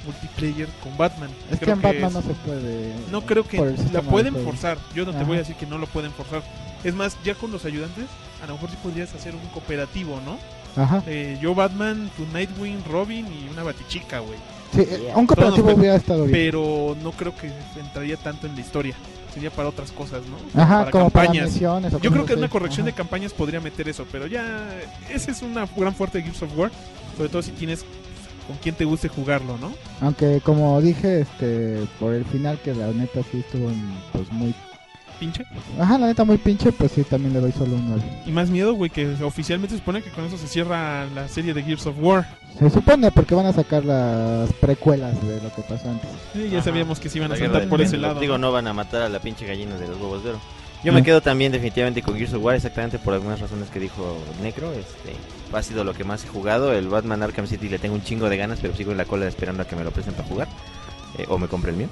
multiplayer con Batman. Es que Creo en Batman es- no se puede. No creo que la pueden forzar. Yo no te Ajá. voy a decir que no lo pueden forzar. Es más, ya con los ayudantes, a lo mejor sí podrías hacer un cooperativo, ¿no? Ajá. Eh, yo, Batman, tu Nightwing, Robin y una batichica, güey. Sí, eh, un cooperativo hubiera estado bien. Pero no creo que entraría tanto en la historia. Sería para otras cosas, ¿no? Ajá, como para misiones o Yo creo que una corrección Ajá. de campañas podría meter eso, pero ya esa es una gran fuerte de Gears of War, sobre todo si tienes con quien te guste jugarlo, ¿no? Aunque como dije, este, por el final que la neta sí estuvo en, pues muy... Pinche. Ajá, la neta muy pinche, pues sí, también le doy solo un 9. Y más miedo, güey, que oficialmente se supone que con eso se cierra la serie de Gears of War. Se supone porque van a sacar las precuelas de lo que pasó antes. Sí, ya sabíamos que se iban a saltar por ese lado. Digo, ¿no? no van a matar a la pinche gallina de los huevos de oro. Yo No. me quedo también definitivamente con Gears of War, exactamente por algunas razones que dijo Necro. Este, ha sido lo que más he jugado. El Batman Arkham City le tengo un chingo de ganas, pero sigo en la cola esperando a que me lo presenten para jugar. eh, o me compre el mío.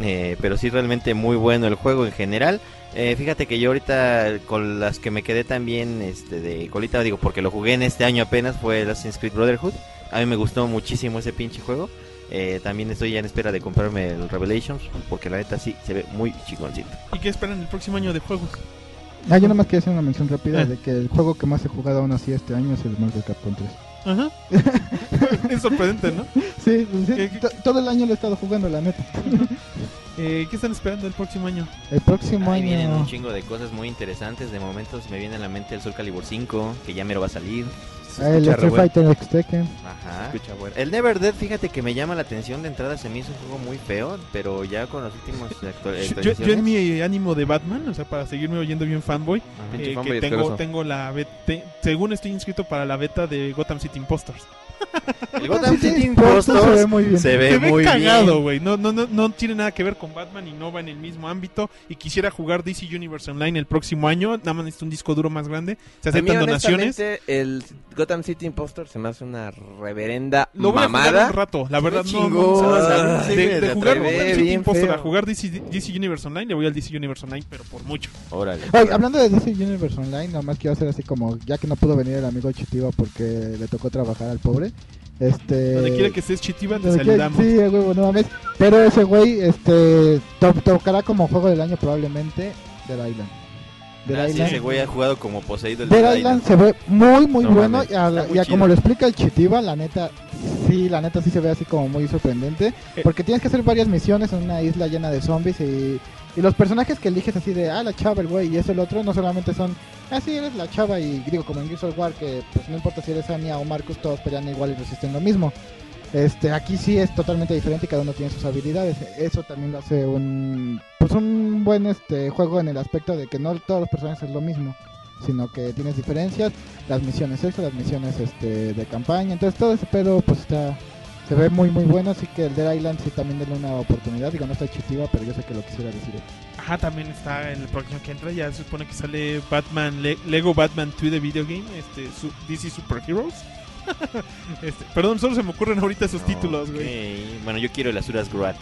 Eh, pero sí, realmente muy bueno el juego en general. Eh, fíjate que yo ahorita con las que me quedé también este, de colita, digo, porque lo jugué en este año apenas, fue el Assassin's Creed Brotherhood. A mí me gustó muchísimo ese pinche juego. Eh, también estoy ya en espera de comprarme el Revelations, porque la neta sí se ve muy chingoncito. ¿Y qué esperan el próximo año de juegos? Ah, yo nomás quería hacer una mención rápida Eh. de que el juego que más he jugado aún así este año es el Marvel Capcom 3. Ajá. es sorprendente, ¿no? Sí, sí, to- todo el año lo he estado jugando, la neta. Eh, ¿Qué están esperando el próximo año? El próximo Ahí vienen año. un chingo de cosas muy interesantes. De momento se me viene a la mente el Soul Calibur 5, que ya mero va a salir. Ah, El Street Fighter X Tekken. Ajá. El Never Dead, fíjate que me llama la atención. De entrada se me hizo un juego muy feo, pero ya con los últimos actu- Yo, actualizaciones. yo en mi ánimo de Batman, o sea, para seguirme oyendo bien fanboy, eh, fanboy que tengo, tengo la beta, según estoy inscrito para la beta de Gotham City Impostors. El Gotham City Impostors se ve muy bien. Se ve muy cagado, bien. güey. No, no, no, no tiene nada que ver con Batman y no va en el mismo ámbito. Y quisiera jugar DC Universe Online el próximo año. Nada más necesito un disco duro más grande. Se A mí, aceptan donaciones. el Gotham City Impostor se me hace una reverenda Lo voy a mamada. jugar un rato, la verdad ve no, no, de, de jugar Gotham City Impostor a jugar DC, DC Universe Online, le voy al DC Universe Online, pero por mucho. Órale. Oye, hablando de DC Universe Online, nomás quiero hacer así como, ya que no pudo venir el amigo Chitiba porque le tocó trabajar al pobre. Este. Donde quiera que estés Chitiba, te saludamos. Sí, a huevo, no mames. Pero ese güey, este, to- tocará como juego del año probablemente Dead Island. Dead Ah, sí, Island. ese güey ha jugado como poseído el Dead Dead Island Island. se ve muy muy No bueno mames, y, a, muy y a como lo explica el Chitiba, la neta, sí, la neta sí se ve así como muy sorprendente, Eh. porque tienes que hacer varias misiones en una isla llena de zombies y, y los personajes que eliges así de, ah, la chava, el güey y eso el otro, no solamente son, ah, sí, eres la chava y digo, como en Gears of War, que pues no importa si eres Anya o Marcus, todos pelean igual y resisten lo mismo. Este, aquí sí es totalmente diferente y cada uno tiene sus habilidades. Eso también lo hace un pues un buen este juego en el aspecto de que no todos los personajes es lo mismo, sino que tienes diferencias, las misiones extra, las misiones este de campaña, entonces todo ese pedo pues está se ve muy muy bueno, así que el Dead Island sí también denle una oportunidad, digo no está chitiva, pero yo sé que lo quisiera decir. Ajá, también está en el próximo que entra. Ya se supone que sale Batman, Le- Lego Batman 2 de video game, este, su- DC Super Heroes. este, perdón, solo se me ocurren ahorita esos títulos, güey. Ok, Bueno, yo quiero el Asuras Gruat.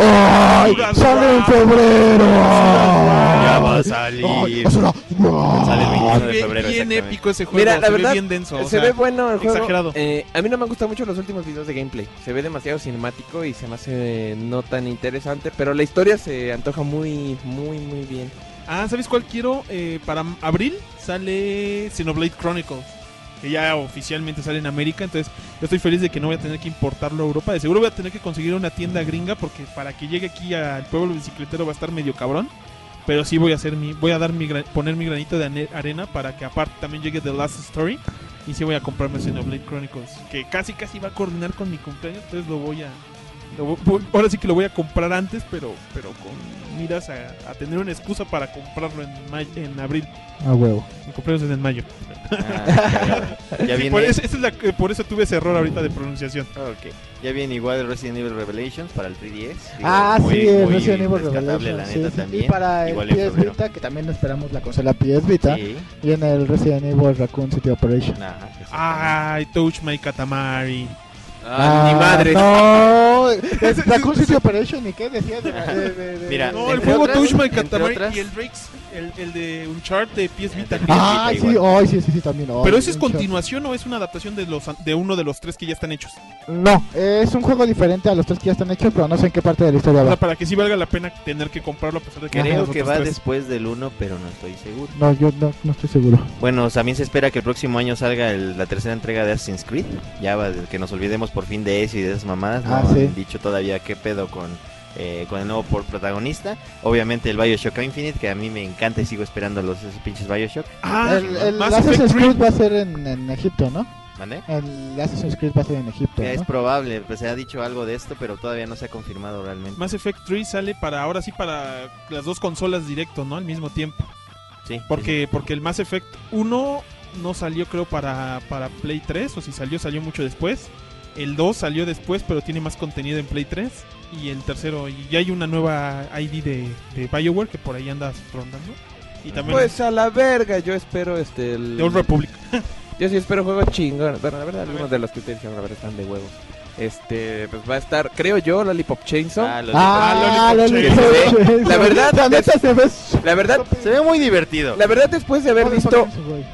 ¡Ay! ¡Sale en febrero! Ya va a salir. ¡Ay, Asura! Sale el 21 de Bien- febrero. bien exactamente. épico ese juego. Mira, la se ve verdad, bien denso. o se sea, ve bueno el juego. Exagerado. Eh, a mí no me han gustado mucho los últimos videos de gameplay. Se ve demasiado cinemático y se me hace eh, no tan interesante. Pero la historia se antoja muy, muy, muy bien. Ah, ¿sabes cuál quiero? Eh, para abril sale Xenoblade Chronicles. Que ya oficialmente sale en América. Entonces, yo estoy feliz de que no voy a tener que importarlo a Europa. De seguro voy a tener que conseguir una tienda gringa. Porque para que llegue aquí al pueblo bicicletero va a estar medio cabrón. Pero sí voy a hacer mi, voy a dar mi poner mi granito de arena para que aparte también llegue The Last Story. Y sí voy a comprarme Xenoblade Chronicles. Que casi casi va a coordinar con mi cumpleaños. Entonces lo voy a. ahora sí que lo voy a comprar antes, pero, pero con miras a, a tener una excusa para comprarlo en, may- en abril. A huevo. Mi cumpleaños es en mayo. Ah, ya Sí, viene- por, eso, esa es la por eso tuve ese error ahorita de pronunciación. Ok. Ya viene igual el Resident Evil Revelations para el 3DS. Digo, Ah, muy- sí, el muy Resident Evil rescatable, Revelation. la sí, neta, sí. también. Y para el Igual PS. Vita, que también esperamos la consola PS Vita, Sí. viene el Resident Evil Raccoon City Operation. Ay, Touch My Katamari. Ah, ni madre. No, es Raccoon City Operation, ¿y qué decías? De, de- de- de- Mira, No, el juego otras- Touch My entre Katamari otras- y el Drakes, el, el de Uncharted de PS Vita. Ah, sí, oh, sí, sí, sí, también. oh, Pero ese es continuación o es una adaptación de los de uno de los tres que ya están hechos. No, es un juego diferente a los tres que ya están hechos, pero no sé en qué parte de la historia O sea, va. para que sí valga la pena tener que comprarlo a pesar de que Creo que va tres. después del 1, pero no estoy seguro. No, yo no, no estoy seguro. Bueno, también se espera que el próximo año salga el- la tercera entrega de Assassin's Creed. Ya va, que nos olvidemos por fin de eso y de esas mamadas. No Ah, sí. han dicho todavía qué pedo con, eh, con el nuevo por protagonista. Obviamente el Bioshock Infinite, que a mí me encanta y sigo esperando los esos pinches Bioshock. Ah, el el Assassin's Effect Creed 3. va a ser en, en Egipto, ¿no? ¿Mande? El Assassin's Creed va a ser en Egipto, Que Es ¿no? probable, pues se ha dicho algo de esto, pero todavía no se ha confirmado realmente. Mass Effect 3 sale para ahora sí para las dos consolas directo, ¿no? Al mismo tiempo. Sí. Porque porque el Mass Effect 1 no salió creo para para Play 3 o si salió salió mucho después. El 2 salió después, pero tiene más contenido en Play 3 y el tercero y ya hay una nueva ID de, de BioWare que por ahí anda rondando. Y también Pues a la verga, yo espero este. El... The Old Republic. Yo sí espero juego chingón. Bueno, la verdad, algunos de los que ustedes la verdad, están de huevos. Este, pues va a estar, creo yo, Lollipop Chainsaw. Ah, Ah, Lollipop ve- Chainsaw. La verdad, La neta se ve la verdad, Se ve muy divertido. la verdad después de haber visto,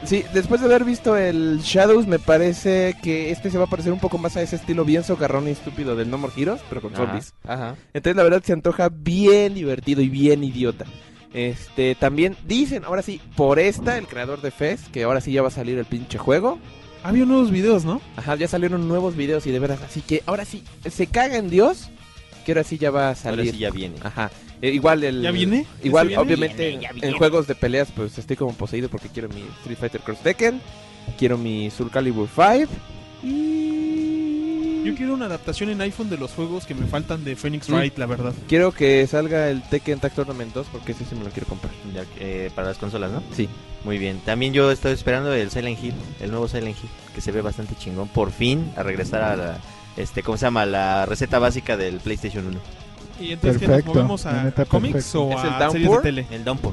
sí, después de haber visto el Shadows, me parece que este se va a parecer un poco más a ese estilo bien socarrón y estúpido del No More Heroes, pero con Ajá, zombies. Ajá. Entonces la verdad se antoja bien divertido y bien idiota. Este, también dicen, ahora sí, por esta, el creador de Fez, que ahora sí ya va a salir el pinche juego. Había nuevos videos, ¿no? Ajá, ya salieron nuevos videos y de veras, así que ahora sí, se caga en Dios que ahora sí ya va a salir. sí ya viene. Ajá. Eh, igual el... ¿Ya viene? ¿Ya Igual, viene? obviamente, Viene, ya viene. en juegos de peleas, pues estoy como poseído porque quiero mi Street Fighter Cross Tekken, quiero mi Soul Calibur 5 Yo quiero una adaptación en iPhone de los juegos que me faltan de Phoenix Sí. Wright, la verdad. Quiero que salga el Tekken Tag Tournament 2 porque ese sí me lo quiero comprar. Ya, eh, para las consolas, ¿no? Sí. Muy bien. También yo estoy esperando el Silent Hill, el nuevo Silent Hill, que se ve bastante chingón. Por fin, a regresar a la, este, ¿cómo se llama? La receta básica del PlayStation 1. Y entonces, ¿qué nos Perfecto, movemos a neta, cómics perfecto. o ¿Es el a series de tele? El Downpour.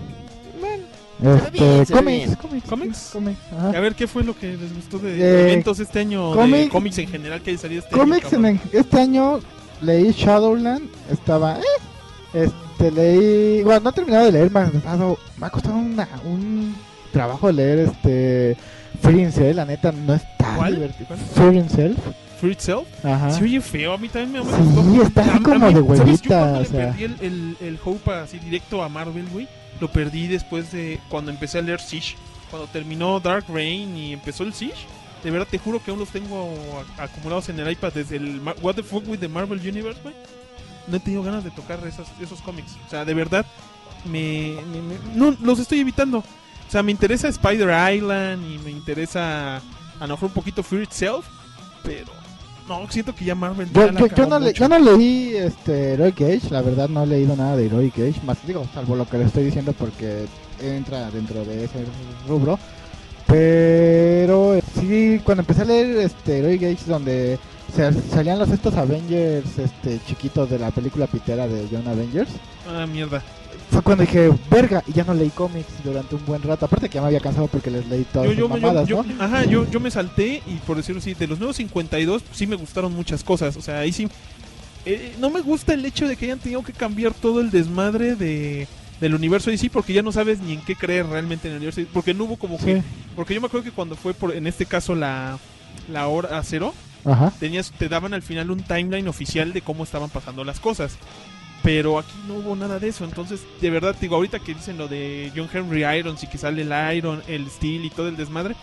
Este, cómics, cómics, ¿Cómics? cómics. A ver, ¿qué fue lo que les gustó de Eh, eventos este año? de cómic- cómics en general que salido este Cómics año. el- este año leí Shadowland, estaba, eh, este leí, bueno, no he terminado de leer, me ha costado, me ha costado una- un trabajo leer este Free Cell, la neta no es tan ¿Cuál? divertido. ¿Cuál? Free Cell, Free Itself. ajá. Se oye feo, a mí también me, me Sí, gustó. está A- a como mí, de huevita, cuando o le sea. perdí el, el, el hope así directo a Marvel, güey. Lo perdí después de cuando empecé a leer Siege. Cuando terminó Dark Reign y empezó el Siege. De verdad, te juro que aún los tengo acumulados en el iPad desde el What the Fuck with the Marvel Universe, güey. No he tenido ganas de tocar esos, esos cómics. O sea, de verdad, me, no, los estoy evitando. O sea, me interesa Spider Island y me interesa a lo un poquito Fear Itself, pero no, siento que ya Marvel Yo, ya yo, yo no le- yo no leí este Heroic Age, la verdad no he leído nada de Heroic Age, más digo, salvo lo que le estoy diciendo porque entra dentro de ese rubro. Pero sí, cuando empecé a leer este Heroic Age donde se- salían los estos Avengers este chiquitos de la película pitera de John Avengers, Ah, mierda. Fue cuando dije, verga, y ya no leí cómics durante un buen rato. Aparte que ya me había cansado porque les leí todas Yo, yo, yo- mamadas, yo- ¿no? ajá, yo, yo me salté y por decirlo así, de los nuevos 52 sí me gustaron muchas cosas. O sea, ahí sí. eh, no me gusta el hecho de que hayan tenido que cambiar todo el desmadre de, del universo DC porque ya no sabes ni en qué creer realmente en el universo Porque no hubo como que. Porque yo me acuerdo que cuando fue, por, en este caso, la, la hora cero, Ajá. tenías, te daban al final un timeline oficial de cómo estaban pasando las cosas. Pero aquí no hubo nada de eso. Entonces, de verdad, digo, ahorita que dicen lo de John Henry Irons y que sale el Iron, el Steel y todo el desmadre,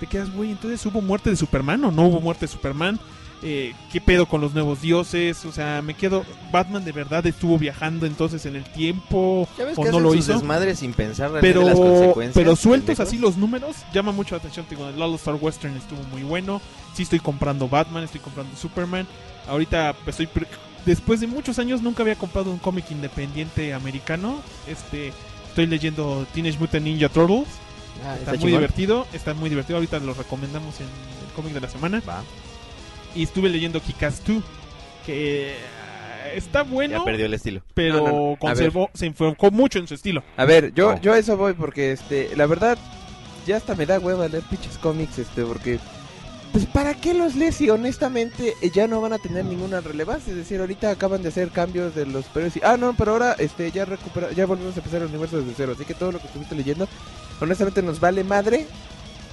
te quedas, güey, entonces hubo muerte de Superman o no hubo muerte de Superman. Eh, ¿Qué pedo con los nuevos dioses? O sea, me quedo. Batman de verdad estuvo viajando entonces en el tiempo Ya ves o que no lo hizo. desmadres sin pensar Pero, las consecuencias. pero sueltos así los números llama mucho la atención. Te Digo, el All Star Western estuvo muy bueno. Sí estoy comprando Batman, estoy comprando Superman. Ahorita estoy después de muchos años nunca había comprado un cómic independiente americano. Este estoy leyendo Teenage Mutant Ninja Turtles. Ah, está está muy chingón. divertido, está muy divertido. Ahorita lo recomendamos en el cómic de la semana. Y estuve leyendo Kick-Ass 2 que ah, está bueno. Ya perdió el estilo. Pero No, no, no. A conservó, se enfocó mucho en su estilo. A ver, yo, yo a eso voy porque, este, la verdad, ya hasta me da hueva leer pinches cómics, este, porque, pues, ¿para qué los lees si honestamente eh, ya no van a tener ninguna relevancia? Es decir, ahorita acaban de hacer cambios de los superhéroes y, ah, no, pero ahora, este, ya recupera, ya volvemos a empezar el universo desde cero, así que todo lo que estuviste leyendo, honestamente nos vale madre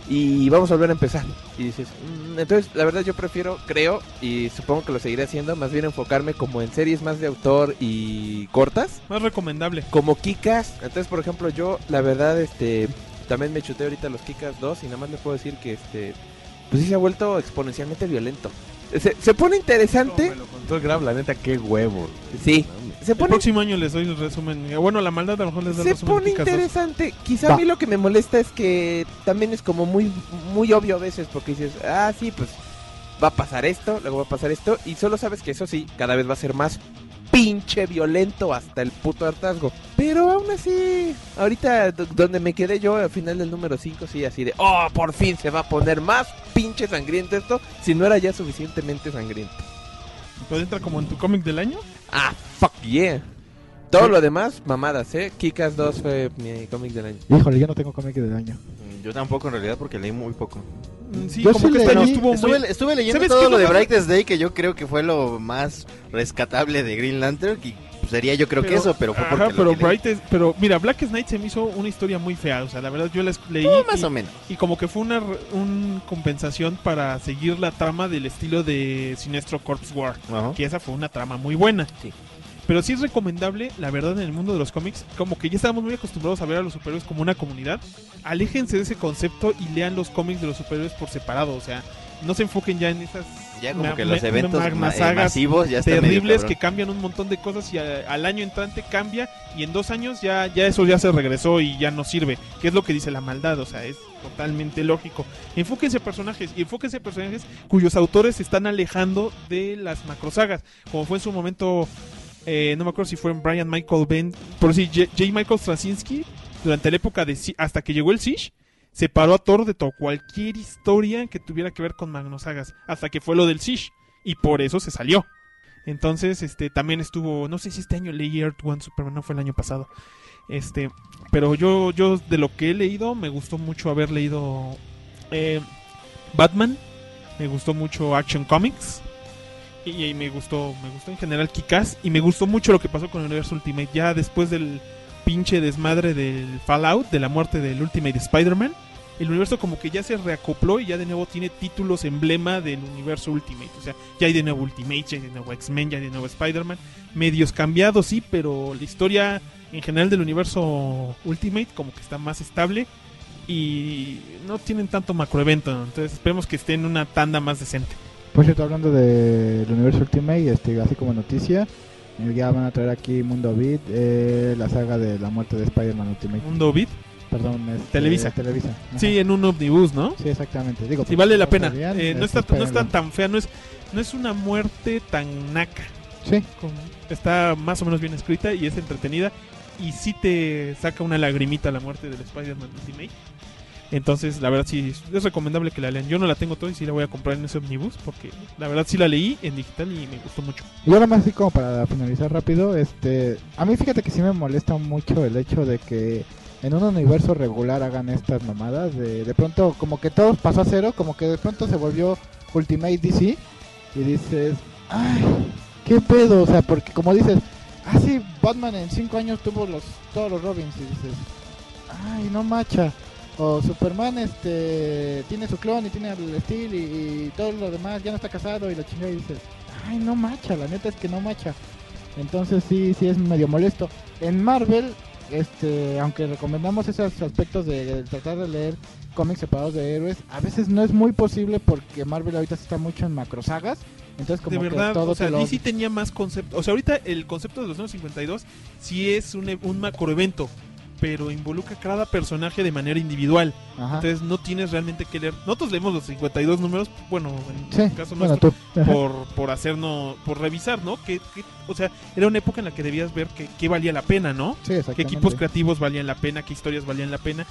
y vamos a volver a empezar. Y dices, mm, entonces, la verdad yo prefiero, creo, y supongo que lo seguiré haciendo, más bien enfocarme como en series más de autor y cortas Más recomendable. como Kikas. Entonces, por ejemplo, yo la verdad este también me chuté ahorita los Kikas 2 y nada más le puedo decir que este pues sí se ha vuelto exponencialmente violento. Se, se pone interesante. Contó el Grab, la neta, qué huevo. Sí. Se El pone próximo año les doy el resumen. Bueno, la maldad a lo mejor les da el se resumen. pone Kick-Ass 2. interesante. Quizá Va. a mí lo que me molesta es que también es como muy muy obvio a veces porque dices, "Ah, sí, pues va a pasar esto, luego va a pasar esto" y solo sabes que eso sí, cada vez va a ser más pinche violento hasta el puto hartazgo. Pero aún así, ahorita donde me quedé yo al final del número 5, sí, así de, oh, por fin se va a poner más pinche sangriento esto, si no era ya suficientemente sangriento. Pues entra como en tu cómic del año. Ah, fuck yeah. Todo lo demás, mamadas, ¿eh? Kikas 2 fue mi cómic del año. Híjole, yo no tengo cómic de daño. Mm, Yo tampoco en realidad porque leí muy poco. Mm, Sí, Yo como sí que este año estuvo Estuve, muy... estuve leyendo ¿Sabes todo lo de Brightest Day que yo creo que fue lo más rescatable de Green Lantern y pues, sería yo creo que eso, pero fue ajá, porque lo pero que leí. Bright es- pero mira, Black Knight se me hizo una historia muy fea, o sea, la verdad yo la leí más y, o menos. y como que fue una re- un compensación para seguir la trama del estilo de Sinestro Corpse War, Ajá. que esa fue una trama muy buena. Sí. Pero sí es recomendable, la verdad, en el mundo de los cómics, como que ya estamos muy acostumbrados a ver a los superhéroes como una comunidad. Aléjense de ese concepto y lean los cómics de los superhéroes por separado. O sea, no se enfoquen ya en esas Ya como que los eventos ma- sagas masivos ya terribles que cambian un montón de cosas y a- al año entrante cambia y en dos años ya, ya eso ya se regresó y ya no sirve, que es lo que dice la maldad, o sea, es totalmente lógico. Enfóquense en personajes y enfóquense en personajes cuyos autores se están alejando de las macrosagas, como fue en su momento, eh, no me acuerdo si fue Brian Michael Ben, por si J. Michael Straczynski, durante la época de hasta que llegó el Siege, separó a Thor de to- cualquier historia que tuviera que ver con Magnosagas, hasta que fue lo del Siege, y por eso se salió. Entonces, este, también estuvo, no sé si este año leí Earth One Superman, no fue el año pasado. Este, pero yo, yo de lo que he leído, me gustó mucho haber leído eh, Batman, me gustó mucho Action Comics, y, y me gustó, me gustó en general Kikaz, y me gustó mucho lo que pasó con el universo Ultimate, ya después del pinche desmadre del Fallout, de la muerte del Ultimate Spider-Man, el universo como que ya se reacopló y ya de nuevo tiene títulos emblema del universo Ultimate. O sea, ya hay de nuevo Ultimate, ya hay de nuevo X-Men, ya hay de nuevo Spider-Man. Medios cambiados, sí, pero la historia en general del universo Ultimate como que está más estable y no tienen tanto macroevento. Entonces esperemos que esté en una tanda más decente. Por cierto, hablando del universo Ultimate, este, así como noticia, ya van a traer aquí Mundo Beat, eh, la saga de la muerte de Spider-Man Ultimate. Mundo Beat. Perdón, este, Televisa. Televisa. Ajá. Sí, en un omnibus, ¿no? Sí, exactamente. Digo, Sí, pues, vale la no pena. Eh, no, este, está, no está tan fea, no es, no es una muerte tan naca. Sí. Como- está más o menos bien escrita y es entretenida. Y sí te saca una lagrimita la muerte del Spider-Man Ultimate. Entonces, la verdad sí es recomendable que la lean. Yo no la tengo todo y sí la voy a comprar en ese omnibus porque la verdad sí la leí en digital y me gustó mucho. Y ahora más así como para finalizar rápido, este, a mí fíjate que sí me molesta mucho el hecho de que en un universo regular hagan estas mamadas, de, de pronto como que todo pasó a cero, como que de pronto se volvió Ultimate DC y dices, ay, qué pedo, o sea, porque como dices, ah sí, Batman en cinco años tuvo los todos los Robins y dices, ay, no macha. O Superman este tiene su clon y tiene el Steel y, y todo lo demás, ya no está casado y la chingada y dices, ay, no macha, la neta es que no macha. Entonces sí, sí es medio molesto. En Marvel, este, aunque recomendamos esos aspectos de, de tratar de leer cómics separados de héroes, a veces no es muy posible porque Marvel ahorita está mucho en macrosagas. Entonces como de que verdad, todo o sea, te lo- DC tenía más concepto. O sea, ahorita el concepto de los 952 sí es un, e- un macroevento, pero involucra a cada personaje de manera individual. Ajá. Entonces no tienes realmente que leer. Nosotros leemos los 52 números, bueno, en Sí, el caso bueno, nuestro, por, por hacernos, por revisar, ¿no? Que, que- o sea, era una época en la que debías ver que, que valía la pena, ¿no? Sí, qué equipos creativos valían la pena, qué historias valían la pena.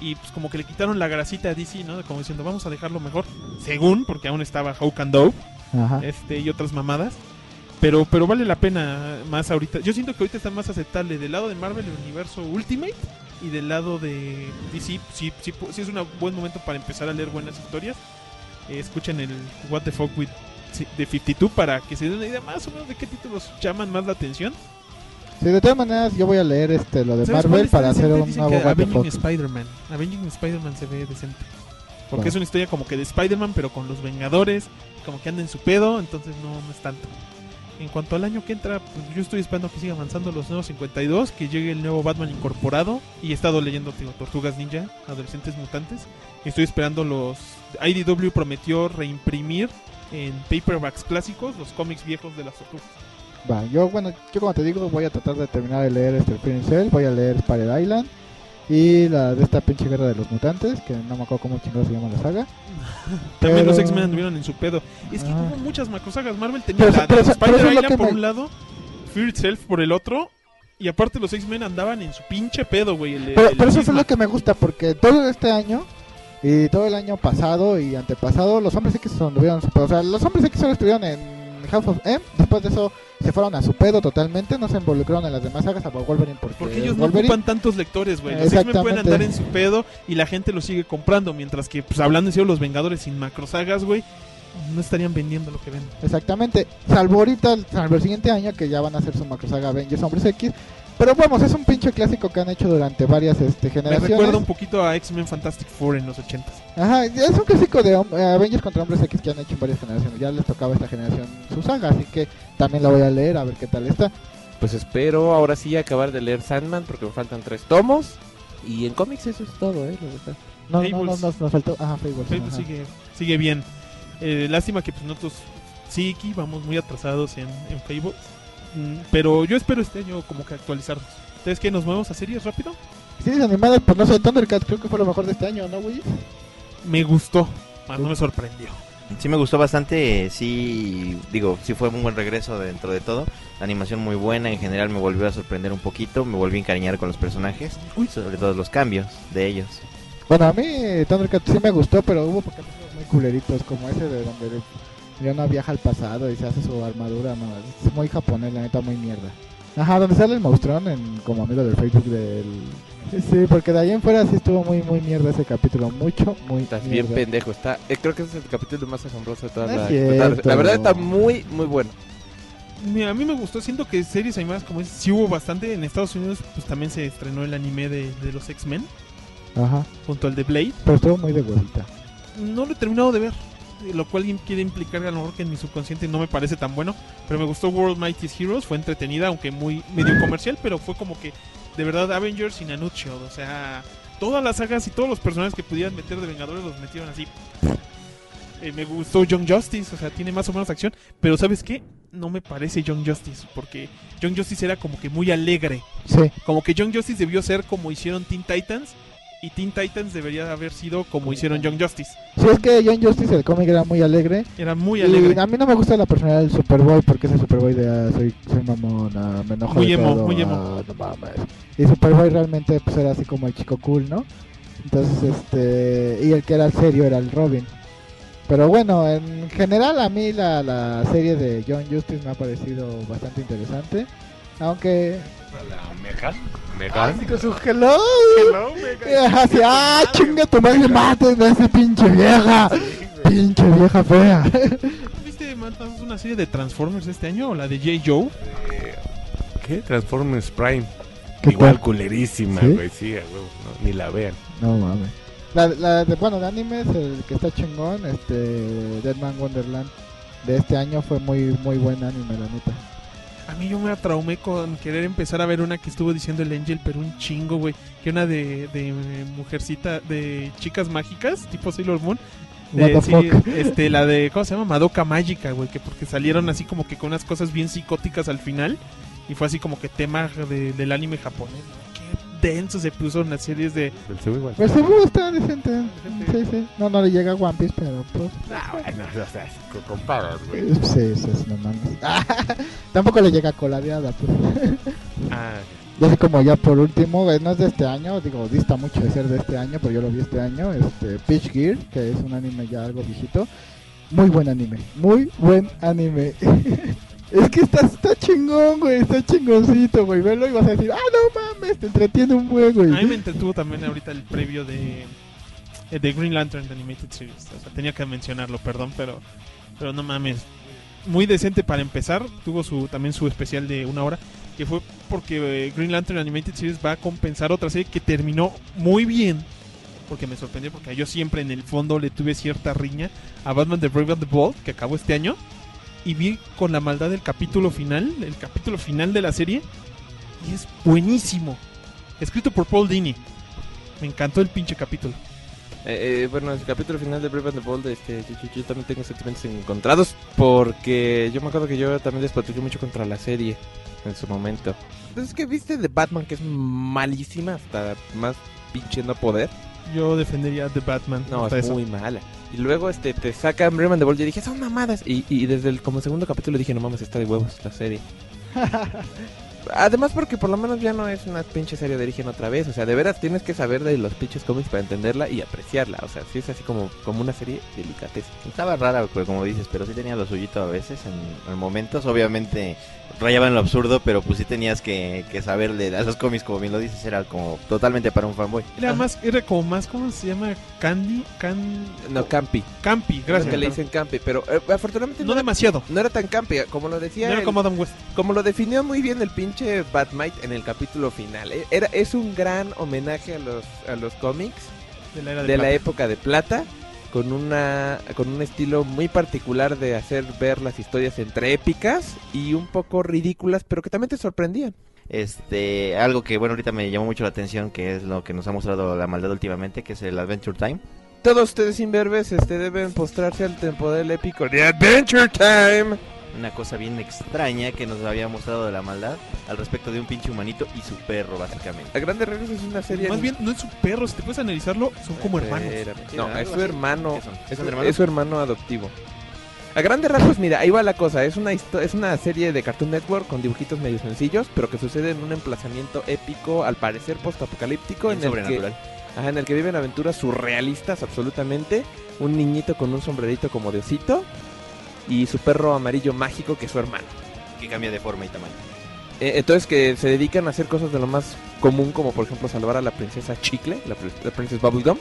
Y pues como que le quitaron la grasita a DC, ¿no? Como diciendo, vamos a dejarlo mejor. Según, porque aún estaba Hawk and Dove este, y otras mamadas. Pero, pero vale la pena más ahorita. Yo siento que ahorita está más aceptable del lado de Marvel el universo Ultimate y del lado de DC. Sí, sí, sí es un buen momento para empezar a leer buenas historias. Eh, escuchen el What the Fuck with de 52 para que se den una idea más o menos de qué títulos llaman más la atención. Sí, de todas maneras yo voy a leer este lo de ¿Sabes cuál Marvel para hacer un nuevo Avenging. Spider-Man. Avenging Spider-Man se ve decente. Porque Bueno. es una historia como que de Spider-Man, pero con los Vengadores, como que anda en su pedo, entonces no, no es tanto. En cuanto al año que entra, pues yo estoy esperando que siga avanzando los nuevos 52, que llegue el nuevo Batman incorporado. Y he estado leyendo Tortugas Ninja, Adolescentes Mutantes. Y estoy esperando los... IDW prometió reimprimir en paperbacks clásicos los cómics viejos de las tortugas. Va, yo bueno, yo como te digo voy a tratar de terminar de leer este Cell, voy a leer Spider Island y la de esta pinche guerra de los mutantes, que no me acuerdo cómo chingados se llama la saga. También los X-Men anduvieron en su pedo. Es que Ah. hubo muchas macrosagas. Marvel tenía Pero- la pero de eso- pero eso Spider es lo Island que por me- un lado, Fear Itself por el otro. Y aparte los X-Men andaban en su pinche pedo, güey. el- Pero, el eso es lo que me gusta, porque todo este año y todo el año pasado y antepasado, los hombres X anduvieron su pedo. O sea, los hombres X solo estuvieron en House of M, después de eso se fueron a su pedo totalmente, no se involucraron en las demás sagas, a Wolverine porque, Porque ellos no ocupan tantos lectores, güey. Los X-Men pueden andar en su pedo y la gente los sigue comprando. Mientras que, pues hablando en serio, los Vengadores sin macrosagas, güey, no estarían vendiendo lo que venden. Exactamente, salvo ahorita, salvo el siguiente año que ya van a hacer su macrosaga Avengers Hombres X. Pero vamos, es un pinche clásico que han hecho durante varias este, Me generaciones. recuerda un poquito a X-Men Fantastic Four en los 80 Ajá, es un clásico de eh, Avengers contra Hombres X que han hecho en varias generaciones. Ya les tocaba a esta generación su saga, así que también la voy a leer a ver qué tal está. Pues espero ahora sí acabar de leer Sandman porque me faltan tres tomos. Y en cómics eso es todo, ¿eh? No, no, Fables. no, nos, faltó. Ajá, Fables. Fables ajá. sigue, sigue bien. Eh, lástima que pues nosotros sí aquí vamos muy atrasados en, en Facebook. Mm, pero yo espero este año como que actualizarnos. ¿Ustedes que nos movemos a series rápido? Series animadas, pues no sé, Thundercats creo que fue lo mejor de este año, ¿no, güey? Me gustó, más no me sorprendió. Sí me gustó bastante, sí, digo, sí fue un buen regreso dentro de todo. La animación muy buena, en general me volvió a sorprender un poquito, me volví a encariñar con los personajes, sobre todo los cambios de ellos. Bueno, a mí Thundercats sí me gustó, pero hubo capítulos muy culeritos, como ese de donde Leona viaja al pasado y se hace su armadura, no, es muy japonés, la neta, muy mierda. Ajá, donde sale el monstruón en, como amigo del Facebook del... Sí, porque de ahí en fuera sí estuvo muy, muy mierda ese capítulo, mucho, muy Estás bien mierda. pendejo. Está, eh, creo que ese es el capítulo más asombroso de toda No la, cierto. la verdad está muy, muy bueno. Mira, a mí me gustó, siento que series animadas como es, sí hubo bastante. En Estados Unidos pues también se estrenó el anime de, de los X-Men, Ajá, junto al de Blade. pero estuvo muy de huevita. No lo he terminado de ver, lo cual quiere implicar a lo mejor que en mi subconsciente no me parece tan bueno. Pero me gustó World Mightiest Heroes, fue entretenida, aunque muy medio comercial, pero fue como que de verdad Avengers in a nutshell. O sea, todas las sagas y todos los personajes que pudieran meter de Vengadores los metieron así. Eh, me gustó Young Justice, o sea, tiene más o menos acción, pero ¿sabes qué? No me parece Young Justice, porque Young Justice era como que muy alegre. Sí. Como que Young Justice debió ser como hicieron Teen Titans, y Teen Titans debería haber sido como hicieron Young Justice. Sí, es que Young Justice, el cómic era muy alegre. Era muy Y alegre. a mí no me gusta la personalidad del Superboy porque ese Superboy de ah, soy, soy mamón, ah, me enojo Muy de emo, todo, muy emo. ah, no mames. Y Superboy realmente pues era así como el chico cool, ¿no? Entonces, este... Y el que era serio era el Robin. Pero bueno, en general a mí la, la serie de Young Justice me ha parecido bastante interesante. Aunque... Megan. Ay, sí, con su hello. Así, ah, chinga tu madre, maten a esa pinche vieja. Pinche vieja fea. ¿Viste una serie de Transformers este año o la de J. Joe? ¿Qué? Transformers Prime. ¿Qué Igual tal? culerísima, güey. Sí, huevo, no, ni la vean. No mames. La, la de, bueno, de animes, el que está chingón, este, Deadman Wonderland, de este año fue muy, muy buen anime, la neta. A mí yo me atraumé con querer empezar a ver una que estuvo diciendo el Angel, pero un chingo, güey. Que una de, de mujercita, de chicas mágicas, tipo Sailor Moon. De- the sí, este, la de, ¿cómo se llama? Madoka Mágica, güey. Que porque salieron así como que con unas cosas bien psicóticas al final. Y fue así como que tema de- del anime japonés. Denso se puso en las series de... Del Cebu igual. Pues está decente. Sí, sí. No, no le llega a One Piece, pero pues. Ah, bueno, o sea, co- comparas, güey. Sí, sí, sí, no mames. Tampoco le llega coladeada, pues. Ah, Y así como ya por último, eh, no es de este año, digo, dista mucho de ser de este año, pero yo lo vi este año, este Pitch Gear, que es un anime ya algo viejito. Muy buen anime, muy buen anime. es que está, chingón, güey, está chingoncito, güey. Verlo y vas a decir, ah, no mames, te entretiene un buen, güey. A mí me entretuvo también ahorita el previo de, eh, de Green Lantern The Animated Series. O sea, tenía que mencionarlo, perdón, pero, pero no mames. Muy decente para empezar. Tuvo su también su especial de una hora. Que fue porque eh, Green Lantern Animated Series va a compensar otra serie que terminó muy bien. Porque me sorprendió, porque yo siempre en el fondo le tuve cierta riña a Batman The Brave and the Bold, que acabó este año. Y vi con la maldad el capítulo final, el capítulo final de la serie. Y es buenísimo. Escrito por Paul Dini. Me encantó el pinche capítulo. Eh, eh, bueno, el capítulo final de Brave and the Bold, este, yo, yo- yo también tengo sentimientos encontrados porque yo me acuerdo que yo también despatrullé mucho contra la serie en su momento. Entonces, que viste de Batman que es malísima hasta más pinche no poder? Yo defendería The Batman. No, es eso. muy mala. Y luego este te sacan Brave and the Bold y dije, son mamadas. Y, y desde el como segundo capítulo dije, no mames, está de huevos la serie. Además porque por lo menos ya no es una pinche serie de origen otra vez. O sea, de veras tienes que saber de los pinches cómics para entenderla y apreciarla. O sea, sí es así como, como una serie delicatez. Estaba rara, pues, como dices, pero sí tenía lo suyito a veces en, en momentos. Obviamente rayaba en lo absurdo, pero pues sí tenías que, que saberle a los cómics, como bien lo dices, era como totalmente para un fanboy. Era más, era como más, ¿cómo se llama? Candy, can... No, Campi. Campi, gracias. Que le dicen Campi, pero eh, afortunadamente No era- demasiado. No era tan Campi, como lo decía. No era el- como Adam West. Como lo definió muy bien el pinche Batmite en el capítulo final. eh, Era, es un gran homenaje a los, a los cómics De la era de de la plata. época de plata. Con, una, con un estilo muy particular de hacer ver las historias entre épicas y un poco ridículas, pero que también te sorprendían. Este, algo que bueno ahorita me llamó mucho la atención, que es lo que nos ha mostrado la maldad últimamente, que es el Adventure Time. todos ustedes imberbes este, deben postrarse al tempo del épico de Adventure Time. Una cosa bien extraña que nos había mostrado de la maldad al respecto de un pinche humanito y su perro, básicamente. A grandes rasgos es una serie... Más bien, no es su perro, si te puedes analizarlo, son como hermanos. No, es su hermano. ¿Qué son? Es, ¿Son su- hermanos? es su hermano adoptivo. A grandes rasgos, mira, ahí va la cosa. Es una, es una serie de Cartoon Network con dibujitos medio sencillos, pero que sucede en un emplazamiento épico, al parecer postapocalíptico, en el que sobrenatural. Ajá, en el que viven aventuras surrealistas absolutamente. Un niñito con un sombrerito como de osito. Y su perro amarillo mágico que es su hermano. Que cambia de forma y tamaño. Eh, entonces que se dedican a hacer cosas de lo más común como por ejemplo salvar a la princesa Chicle, la, prin- la princesa Bubblegum.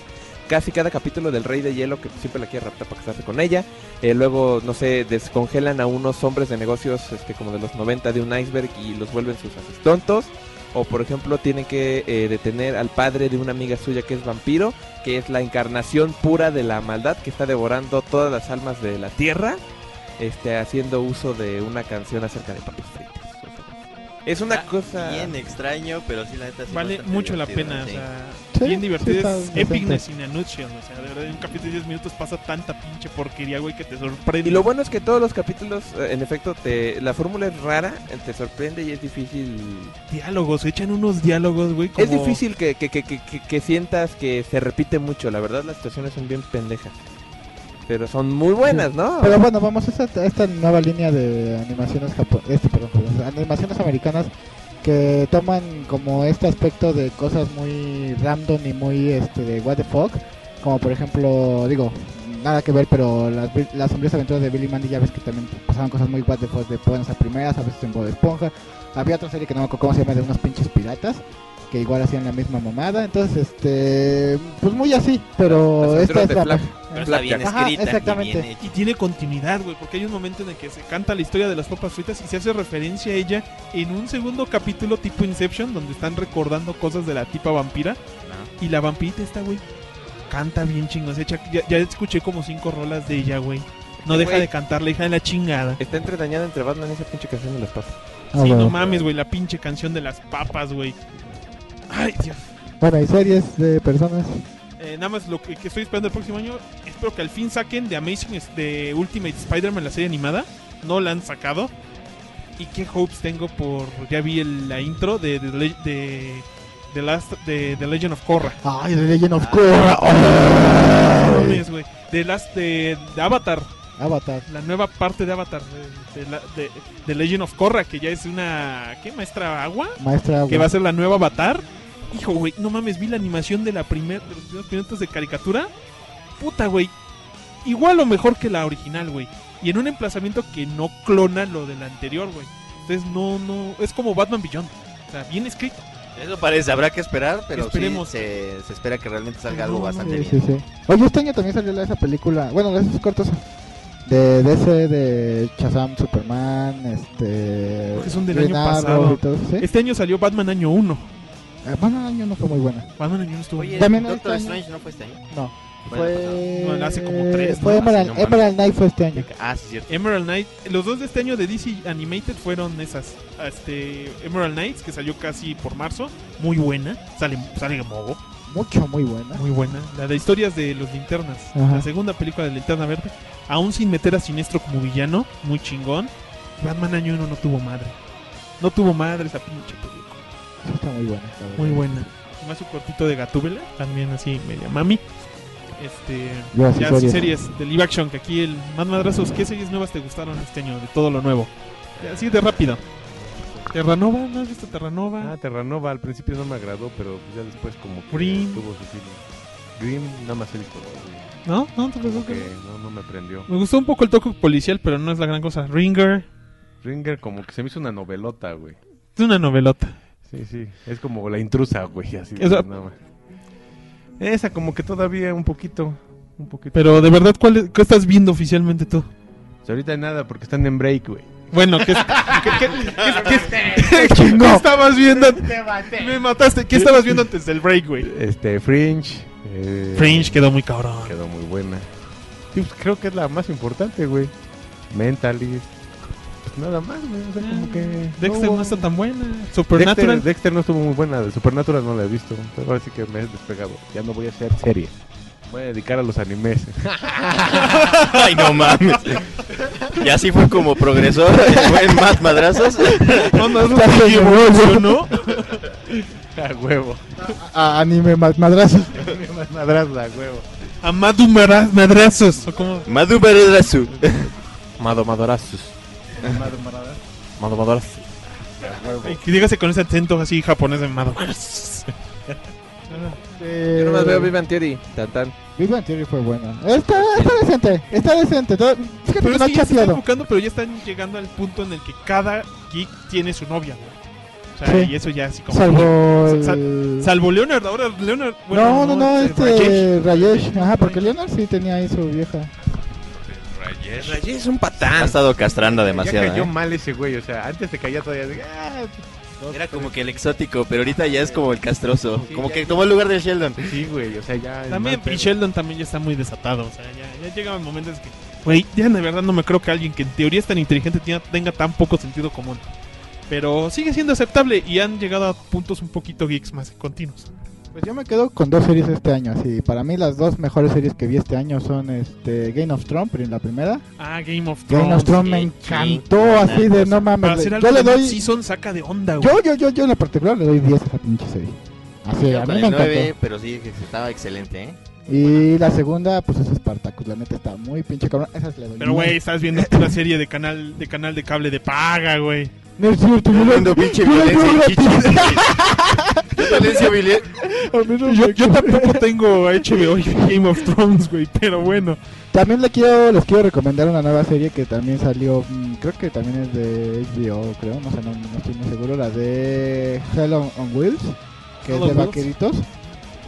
Casi cada capítulo del Rey de Hielo que siempre la quiere raptar para casarse con ella. Eh, luego, no sé, descongelan a unos hombres de negocios este, como de los 90 de un iceberg y los vuelven sus asistontos. O por ejemplo tienen que eh, detener al padre de una amiga suya que es vampiro, que es la encarnación pura de la maldad que está devorando todas las almas de la tierra, este, haciendo uso de una canción acerca de papas fritas. Es una Está cosa... Bien extraño, pero sí, la neta sí Vale mucho la pena, sí. o sea, Sí, bien divertido, es epicness in a nutshell, o sea, de verdad en un capítulo de 10 minutos pasa tanta pinche porquería, güey, que te sorprende. Y lo bueno es que todos los capítulos, eh, en efecto, te, la fórmula es rara, te sorprende y es difícil... Diálogos, echan unos diálogos, güey, como... Es difícil que, que, que, que, que- que sientas que se repite mucho, la verdad las situaciones son bien pendejas. Pero son muy buenas, ¿no? Pero bueno, vamos a esta, esta nueva línea de animaciones japo- este, perdón, animaciones americanas que toman como este aspecto de cosas muy random y muy este de what the fuck, como por ejemplo, digo, nada que ver, pero las, las sombrías aventuras de Billy Mandy ya ves que también pasaban cosas muy what the fuck de buenas a primeras, a veces en Bob Esponja. Había otra serie que no me acuerdo cómo se llama de unos pinches piratas que igual hacían la misma mamada, entonces este pues muy así, pero esta es de la. Pero está bien Ajá, escrita y exactamente. bien hecha. Y tiene continuidad, güey, porque hay un momento en el que se canta la historia de las papas fritas y se hace referencia a ella en un segundo capítulo tipo Inception, donde están recordando cosas de la tipa vampira. Y la vampirita esta, güey, canta bien chingón. Ya, ya escuché como cinco rolas de ella, güey. No deja de cantar, la hija de la chingada. Está entredañada entre Batman y esa pinche canción de las papas. Ah, Sí, bueno. no mames, güey, la pinche canción de las papas, güey. Ay, Dios. Bueno, y series de personas. Eh, nada más lo que, que estoy esperando el próximo año, espero que al fin saquen de Amazing de Ultimate Spider-Man la serie animada. No la han sacado. Y qué hopes tengo por ya vi el- la intro de de, de, de, The Last de The Legend of Korra. Ay, The Legend of Korra. Ay. mames, güey. De Last de, de Avatar, Avatar. la nueva parte de Avatar de, de, Legend of Korra que ya es una ¿qué maestra agua? Maestra que va a ser la nueva Avatar. Hijo, güey, no mames, vi la animación de la primer, de los primeros minutos de caricatura. Puta, güey. Igual o mejor que la original, güey. Y en un emplazamiento que no clona lo del anterior, güey. Entonces no, no, es como Batman Beyond. O sea, bien escrito. Eso parece, habrá que esperar, pero Esperemos. sí se, se espera que realmente salga algo bastante Sí, bien. sí, sí. Oye, este año también salió la- esa película. Bueno, de esos cortos. De DC, de Shazam, Superman, este. Porque son del Green año Arrow pasado. y todo. Este año salió Batman año 1. Eh, bueno, el año no fue muy buena. Batman año 1 estuvo Oye, También Doctor este año- Strange no fue este año. No. Fue el año Fue. No, hace como tres, Fue ¿no? Emerald, Así no. Emerald Knight fue este año. Ah, sí, cierto. Emerald Knight, los dos de este año de DC Animated fueron esas. Este, Emerald Knights, que salió casi por marzo. Muy buena. Sale, sale Mogo. Mucho, muy buena. Muy buena. La de historias de los linternas. Ajá. La segunda película de Linterna Verde. Aún sin meter a Sinestro como villano. Muy chingón. Batman año 1 no tuvo madre. No tuvo madre esa pinche película. Está muy buena. Muy buena. Y Más su cortito de Gatúbela. También así media mami. Este. Ya series. sí, series de live action. Que aquí el más madrazos. ¿Qué series nuevas te gustaron este año? De todo lo nuevo. Así de rápido. Terranova, ¿no has visto Terranova? Ah, Terranova al principio no me agradó, pero ya después como que tuvo su feeling. Grimm nada más he visto. ¿No? No te Como que no, no me prendió. Me gustó un poco el toque policial, pero no es la gran cosa. Ringer. Ringer como que se me hizo una novelota, güey. Es una novelota. Sí, sí, es como la intrusa, güey, así. Esa- nada más. Esa como que todavía un poquito, un poquito. Pero de verdad, ¿cuál es- ¿qué estás viendo oficialmente tú? Pues ahorita nada, porque están en break, güey. Bueno, ¿qué, es- qué- qué- qué- qué- qué estabas viendo? Me mataste. ¿Qué estabas viendo antes del break, güey? Este, Fringe. eh, Fringe quedó muy cabrón. Quedó muy buena. Sí, pues creo que es la más importante, güey. Mentalist. Nada más, güey. O sea, como que. Dexter no está tan buena. Supernatural. Dexter, Dexter no estuvo muy buena. De Supernatural no la he visto. Pero ahora sí que me he despegado. Ya no voy a hacer serie. Voy a dedicar a los animes. Ay, no mames. Y así fue como progresó en más madrazos. No, no, no, evolucionó. A huevo. A- anime ma- madrazos. Madrazo, a huevo. Amadu Mara- Madrazos. ¿o cómo? Madu. Mado Madorazos. Mado Madorazos. Ay, Que dígase con ese acento así japonés de Mado. Eh, Yo nomás veo Big Bang Theory. Tan, tan. Big Bang Theory fue buena. Está, está decente, está decente. todo- fíjate Pero que es no que ya se están enfocando, pero ya están llegando al punto en el que cada geek tiene su novia. O sea, Sí. y eso ya así como... Salvo Sal- sal- salvo Leonard, ahora Leonard... no, no, no, este. Rayesh. Ajá, porque Leonard sí tenía ahí su vieja. Es un Ha patán. estado castrando demasiado. Ya cayó ¿eh? mal ese güey, o sea, antes te caía todavía de, ah, dos, Era como tres. que el exótico, pero ahorita ya es como el castroso. Sí, como ya- que tomó el lugar del Sheldon. Sí, güey, o sea, ya. También, y. Sheldon también ya está muy desatado. O sea, ya, ya llegaban momentos que... Güey, ya de verdad no me creo que alguien que en teoría es tan inteligente tenga, tenga tan poco sentido común. Pero sigue siendo aceptable y han llegado a puntos un poquito geeks más continuos. Pues yo me quedo con dos series este año. Así, para mí las dos mejores series que vi este año son este Game of Thrones, la primera. Ah, Game of Thrones. Game of Thrones me encantó, sí. así de no mames. Yo le doy. season saca de onda, güey. Yo, yo, yo, yo en lo particular le doy 10 a esa pinche serie. Así, Yo a mí me el 9, encantó. pero sí, que estaba excelente, ¿eh? Y la segunda, pues es Spartacus. La neta está muy pinche cabrón. Esa le doy. Pero, güey, estás viendo una serie de canal de canal de cable de paga, güey. No es cierto, yo Viendo pinche violencia Yo, tampoco tengo HBO y Game of Thrones, güey, pero bueno. También le quiero, les quiero recomendar una nueva serie que también salió, mm, creo que también es de HBO, creo, no sé, no, no estoy muy seguro, la de Hell on, on Wheels, que es de Wheels. vaqueritos.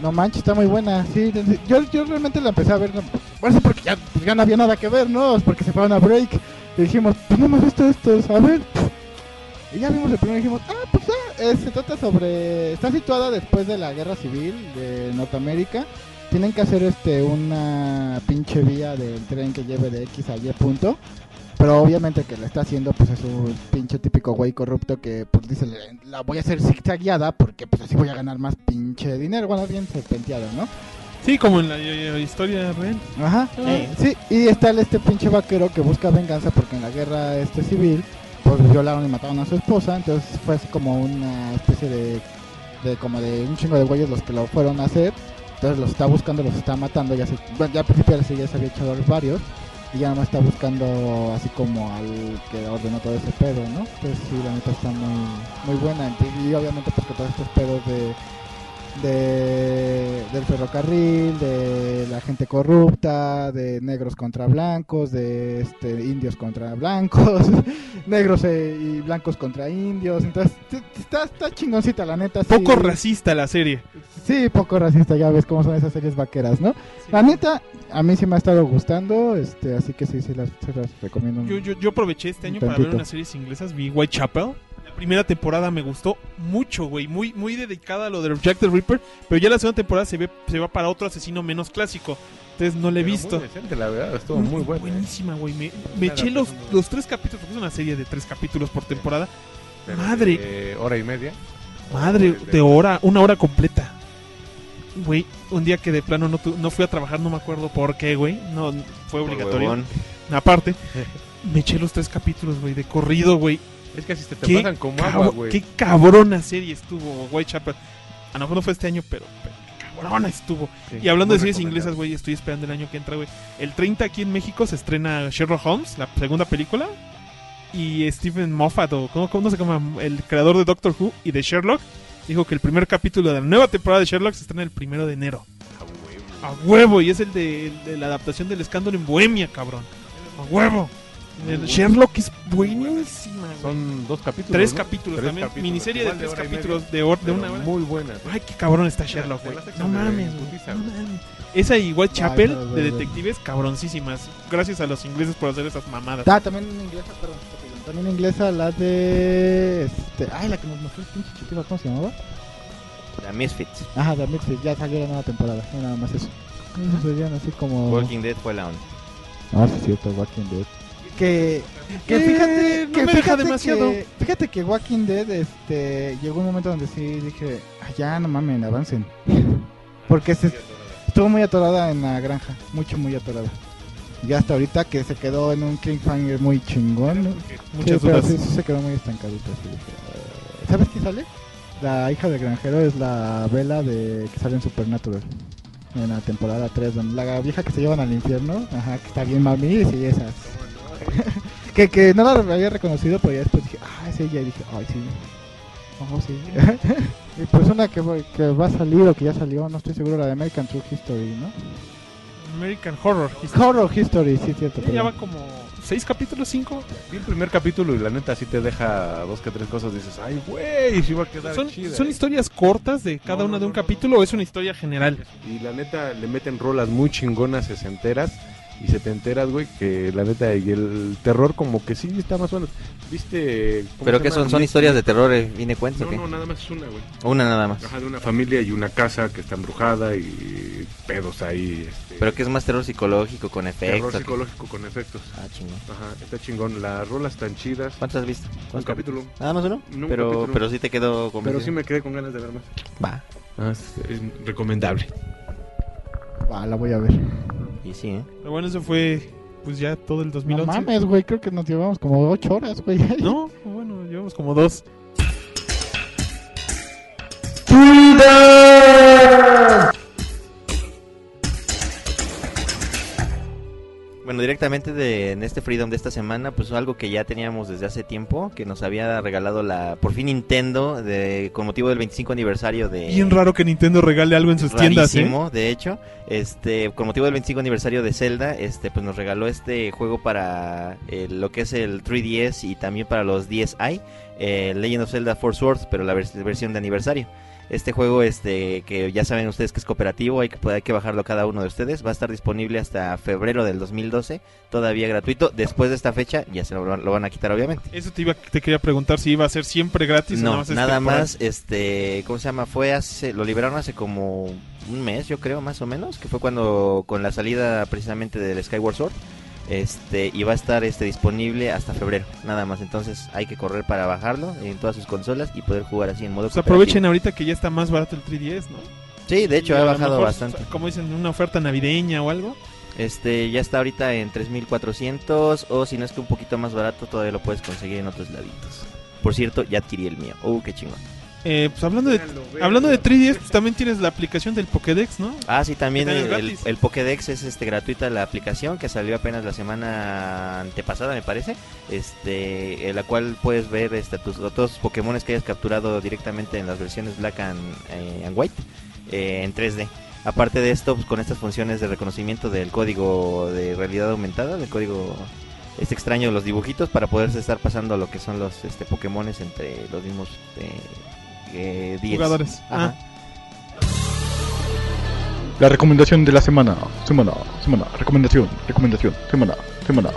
No manches, está muy buena, sí, yo, yo realmente la empecé a ver, no, por eso porque ya, pues, ya no había nada que ver, ¿no? Es porque se fueron a break, y dijimos, pues no hemos visto estos, a ver. Y ya vimos el primero y dijimos, ah, pues ah, eh, se trata sobre, está situada después de la guerra civil de Norteamérica, tienen que hacer este una pinche vía del tren que lleve de X a Y punto. Pero obviamente el que lo está haciendo pues es un pinche típico güey corrupto que pues dice la voy a hacer zigzagueada porque pues así voy a ganar más pinche dinero. Bueno, bien serpenteado, ¿no? Sí, como en la eh, historia real. Ajá. Eh. Sí, y está el- este pinche vaquero que busca venganza porque en la guerra este civil pues violaron y mataron a su esposa, entonces fue así como una especie de, de como de un chingo de güeyes los que lo fueron a hacer, entonces los está buscando, los está matando, ya se, ya al principio serie ya se había echado varios y ya nomás está buscando así como al que ordenó todo ese pedo, ¿no? Entonces sí, la neta está muy, muy buena, y obviamente pues que todos estos pedos de de, del ferrocarril, de la gente corrupta, de negros contra blancos, de este, indios contra blancos, negros eh, y blancos contra indios. Entonces, está, está chingoncita, la neta. sí. Poco racista la serie. Sí, poco racista, ya ves cómo son esas series vaqueras, ¿no? La neta, a mí sí me ha estado gustando, este, así que sí, sí las, las recomiendo. un- Yo, yo, yo aproveché este año para ver unas series inglesas. Vi Whitechapel. Primera temporada me gustó mucho, güey. Muy, muy dedicada a lo de Jack the Ripper. Pero ya la segunda temporada se, ve, se va para otro asesino menos clásico. Entonces no le he Pero visto. Muy decente, la verdad, estuvo muy buena. ¿eh? Buenísima, güey. Me, eché los, los tres capítulos, porque es una serie de tres capítulos por temporada. Pero Madre, de hora y media. madre, de- de hora, una hora completa. Güey, un día que de plano no, tu- no fui a trabajar, no me acuerdo por qué, güey. No, fue obligatorio. Aparte, me eché los tres capítulos, güey, de corrido, güey. Es que así te, te pasan como agua, güey. Qué cabrona serie estuvo Whitechapel. A lo mejor no fue este año, pero, pero qué cabrona estuvo. Sí, y hablando de series inglesas, güey, estoy esperando el año que entra, güey. El 30 aquí en México se estrena Sherlock Holmes, la segunda película. Y Stephen Moffat, o ¿cómo, cómo se llama? El creador de Doctor Who y de Sherlock, dijo que el primer capítulo de la nueva temporada de Sherlock se estrena el primero de enero. A huevo, y es el de, el de la adaptación del escándalo en Bohemia, cabrón. A huevo. Sherlock es buenísima. Son dos capítulos. Tres ¿no? capítulos Tres también. capítulos, Miniserie de tres capítulos media, de, de una hora. Muy buenas. Ay, qué cabrón está Sherlock, la güey. No de mames, No. Esa y Whitechapel Ay, no, de no, no. detectives cabroncísimas. Gracias a los ingleses por hacer esas mamadas. Ah, también en inglesa, perdón, también en inglesa la de este, ay, la que nos mostró el pinche chutiba, ¿cómo se llamaba? La Misfits. Ajá, The Misfits, ya salió la nueva temporada, nada más eso. Esos serían así como Walking Dead fue la onda. Ah, sí es cierto, Walking Dead. Que, que Eh, fíjate, no que me deja fíjate demasiado. que- fíjate que Walking Dead, este, llegó un momento donde sí dije, "Ah, ya no mamen, avancen. Porque se, estuvo muy atorada en la granja, mucho, muy atorada. Y hasta ahorita que se quedó en un cliffhanger muy chingón. ¿no? Muchas sí, pero sí, sí se quedó muy estancadito. así dije, "Eh". ¿Sabes qué sale? La hija del granjero es la vela de que sale en Supernatural. En la temporada 3, donde la vieja que se llevan al infierno, ajá, que está bien mami, sí, esas. que, que no la había reconocido, pero ya después dije, ah, es ella, y dije, ay, sí. Oh, sí. y pues una que, va- que va a salir o que ya salió, no estoy seguro, la de American True History, ¿no? American Horror History. Horror History, sí, cierto. Ya, va como seis capítulos, cinco. Vi el primer capítulo y la neta sí te deja dos que tres cosas. Dices, ay, güey, sí va a quedar ¿Son, chida. son eh". historias cortas de cada una de un capítulo o es una historia general? Y la neta le meten rolas muy chingonas, sesenteras y setenteras, güey, que la neta y el terror como que sí está más o menos. ¿Viste? cómo ¿Pero se qué llama? son? ¿Son historias de terror? eh, ¿Viene cuentos o No, qué? no, nada más es una, güey. Una nada más. Ajá, de una familia y una casa que está embrujada y pedos ahí. Este, Pero que es más terror psicológico con efectos. terror psicológico con efectos. Ah, chingón. Ajá, está chingón. Las rolas están chidas. ¿Cuántas has visto? Un ¿Cuántos capítulo. ¿Nada más uno? No, un pero, pero sí te quedó Pero convencido. sí me quedé con ganas de ver más. Va. Ah, es, es recomendable. Va, la voy a ver. Y sí, ¿eh? Pero bueno, eso fue pues ya todo el No 2011. mames, güey, creo que nos llevamos como 8 horas, güey. No, bueno, llevamos como dos. Bueno, directamente de, en este Freedom de esta semana, pues algo que ya teníamos desde hace tiempo, que nos había regalado la por fin Nintendo de, con motivo del 25 aniversario de... Bien raro que Nintendo regale algo en sus tiendas, ¿eh? De hecho, este, con motivo del 25 aniversario de Zelda, este, pues nos regaló este juego para eh, lo que es el 3DS y también para los DSi, eh, Legend of Zelda Four Swords, pero la vers- versión de aniversario. Este juego, este, que ya saben ustedes que es cooperativo, hay que, hay que bajarlo cada uno de ustedes. Va a estar disponible hasta febrero del 2012, todavía gratuito. Después de esta fecha, ya se lo, lo van a quitar, obviamente. Eso te iba te quería preguntar si iba a ser siempre gratis o No, nada más. es nada temporal. más, este, ¿cómo se llama? Fue hace, lo liberaron hace como un mes, yo creo, más o menos, que fue cuando, con la salida precisamente del Skyward Sword, este, y va a estar, este, disponible hasta febrero, nada más, entonces hay que correr para bajarlo en todas sus consolas y poder jugar así en modo Pues aprovechen ahorita que ya está más barato el 3DS, ¿no? Sí, de hecho Y ha bajado mejor, bastante. Como dicen, una oferta navideña o algo. Este, ya está ahorita en 3400 o si no es que un poquito más barato todavía lo puedes conseguir en otros laditos. Por cierto, ya adquirí el mío. Uh, qué chingón. Eh, pues hablando de, hablando de 3DS, pues también tienes la aplicación del Pokédex, ¿no? Ah, sí, también el, Pokédex es este gratuita la aplicación que salió apenas la semana antepasada, me parece. Este, en la cual puedes ver este, tus, todos tus Pokémon que hayas capturado directamente en las versiones Black and, eh, and White eh, en 3D. Aparte de esto, pues, con estas funciones de reconocimiento del código de realidad aumentada, del código este extraño de los dibujitos para poderse estar pasando lo que son los este Pokémones entre los mismos eh, eh, 10. Jugadores. Ajá. La recomendación de la semana, semana, semana, recomendación, recomendación, semana, semana.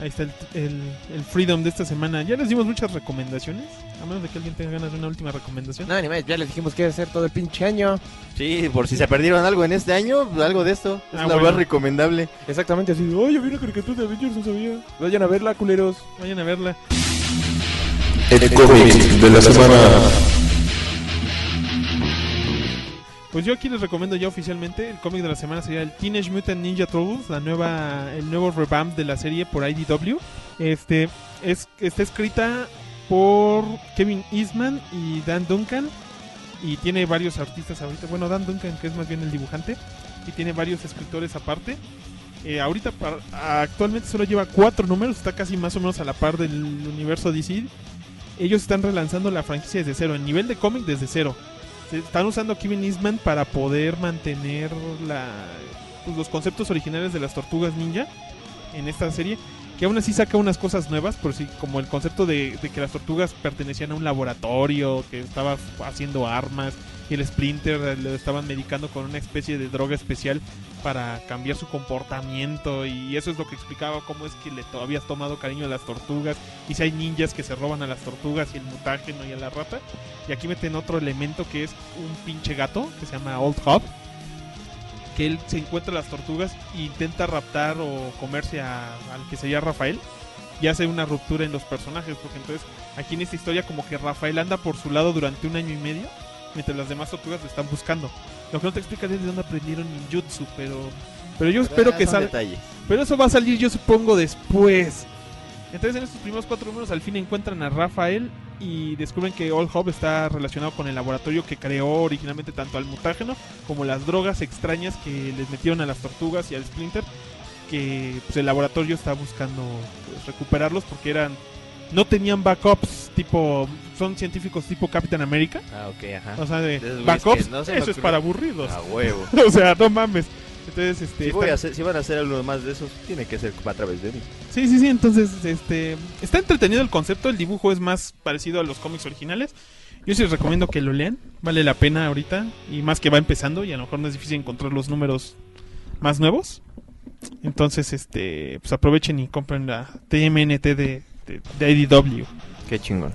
Ahí está el, el, el Freedom de esta semana. Ya les dimos muchas recomendaciones. A menos de que alguien tenga ganas de una última recomendación. No, ni más, ya les dijimos que hacer todo el pinche año. Sí, por si se perdieron algo en este año, algo de esto. Es Ah, la bueno. más recomendable. Exactamente así. Oye, vi una caricatura de Avengers, no sabía. Vayan a verla, culeros. Vayan a verla. El cómic de la semana. Pues yo aquí les recomiendo ya oficialmente el cómic de la semana sería el Teenage Mutant Ninja Turtles, la nueva el nuevo revamp de la serie por IDW. Este es está escrita por Kevin Eastman y Dan Duncan y tiene varios artistas ahorita. Bueno, Dan Duncan que es más bien el dibujante y tiene varios escritores aparte. Eh, ahorita actualmente solo lleva cuatro números, está casi más o menos a la par del universo DC. Ellos están relanzando la franquicia desde cero, el nivel de cómic desde cero. Se están usando Kevin Eastman para poder mantener la, pues, los conceptos originales de las tortugas ninja en esta serie. Que aún así saca unas cosas nuevas, por si como el concepto de, de que las tortugas pertenecían a un laboratorio, que estaba haciendo armas, y el Splinter lo estaban medicando con una especie de droga especial para cambiar su comportamiento. Y eso es lo que explicaba cómo es que le to- habías tomado cariño a las tortugas. Y si hay ninjas que se roban a las tortugas y el mutágeno y a la rata. Y aquí meten otro elemento que es un pinche gato que se llama Old Hub que él se encuentra las tortugas e intenta raptar o comerse a- al que sería Rafael. Y hace una ruptura en los personajes porque entonces aquí en esta historia como que Rafael anda por su lado durante un año y medio mientras las demás tortugas lo están buscando. Lo que no te explica es de dónde aprendieron ninjutsu, pero pero yo espero que salga. Pero eso va a salir yo supongo después. Entonces en estos primeros cuatro números al fin encuentran a Rafael y descubren que All Hope está relacionado con el laboratorio que creó originalmente tanto al mutágeno como las drogas extrañas que les metieron a las tortugas y al Splinter que pues, el laboratorio está buscando pues, recuperarlos porque eran no tenían backups tipo son científicos tipo Captain America Ah, ok, ajá. o sea de que no se eso es para aburridos A huevo. o sea no mames entonces este Si, voy están- a hacer, si van a hacer algo más de esos, tiene que ser a través de mí. Sí, sí, sí, entonces este está entretenido el concepto, el dibujo es más parecido a los cómics originales. Yo sí les recomiendo que lo lean, vale la pena ahorita y más que va empezando y a lo mejor no es difícil encontrar los números más nuevos. Entonces, este, pues aprovechen y compren la TMNT de, de, de IDW. Qué chingón.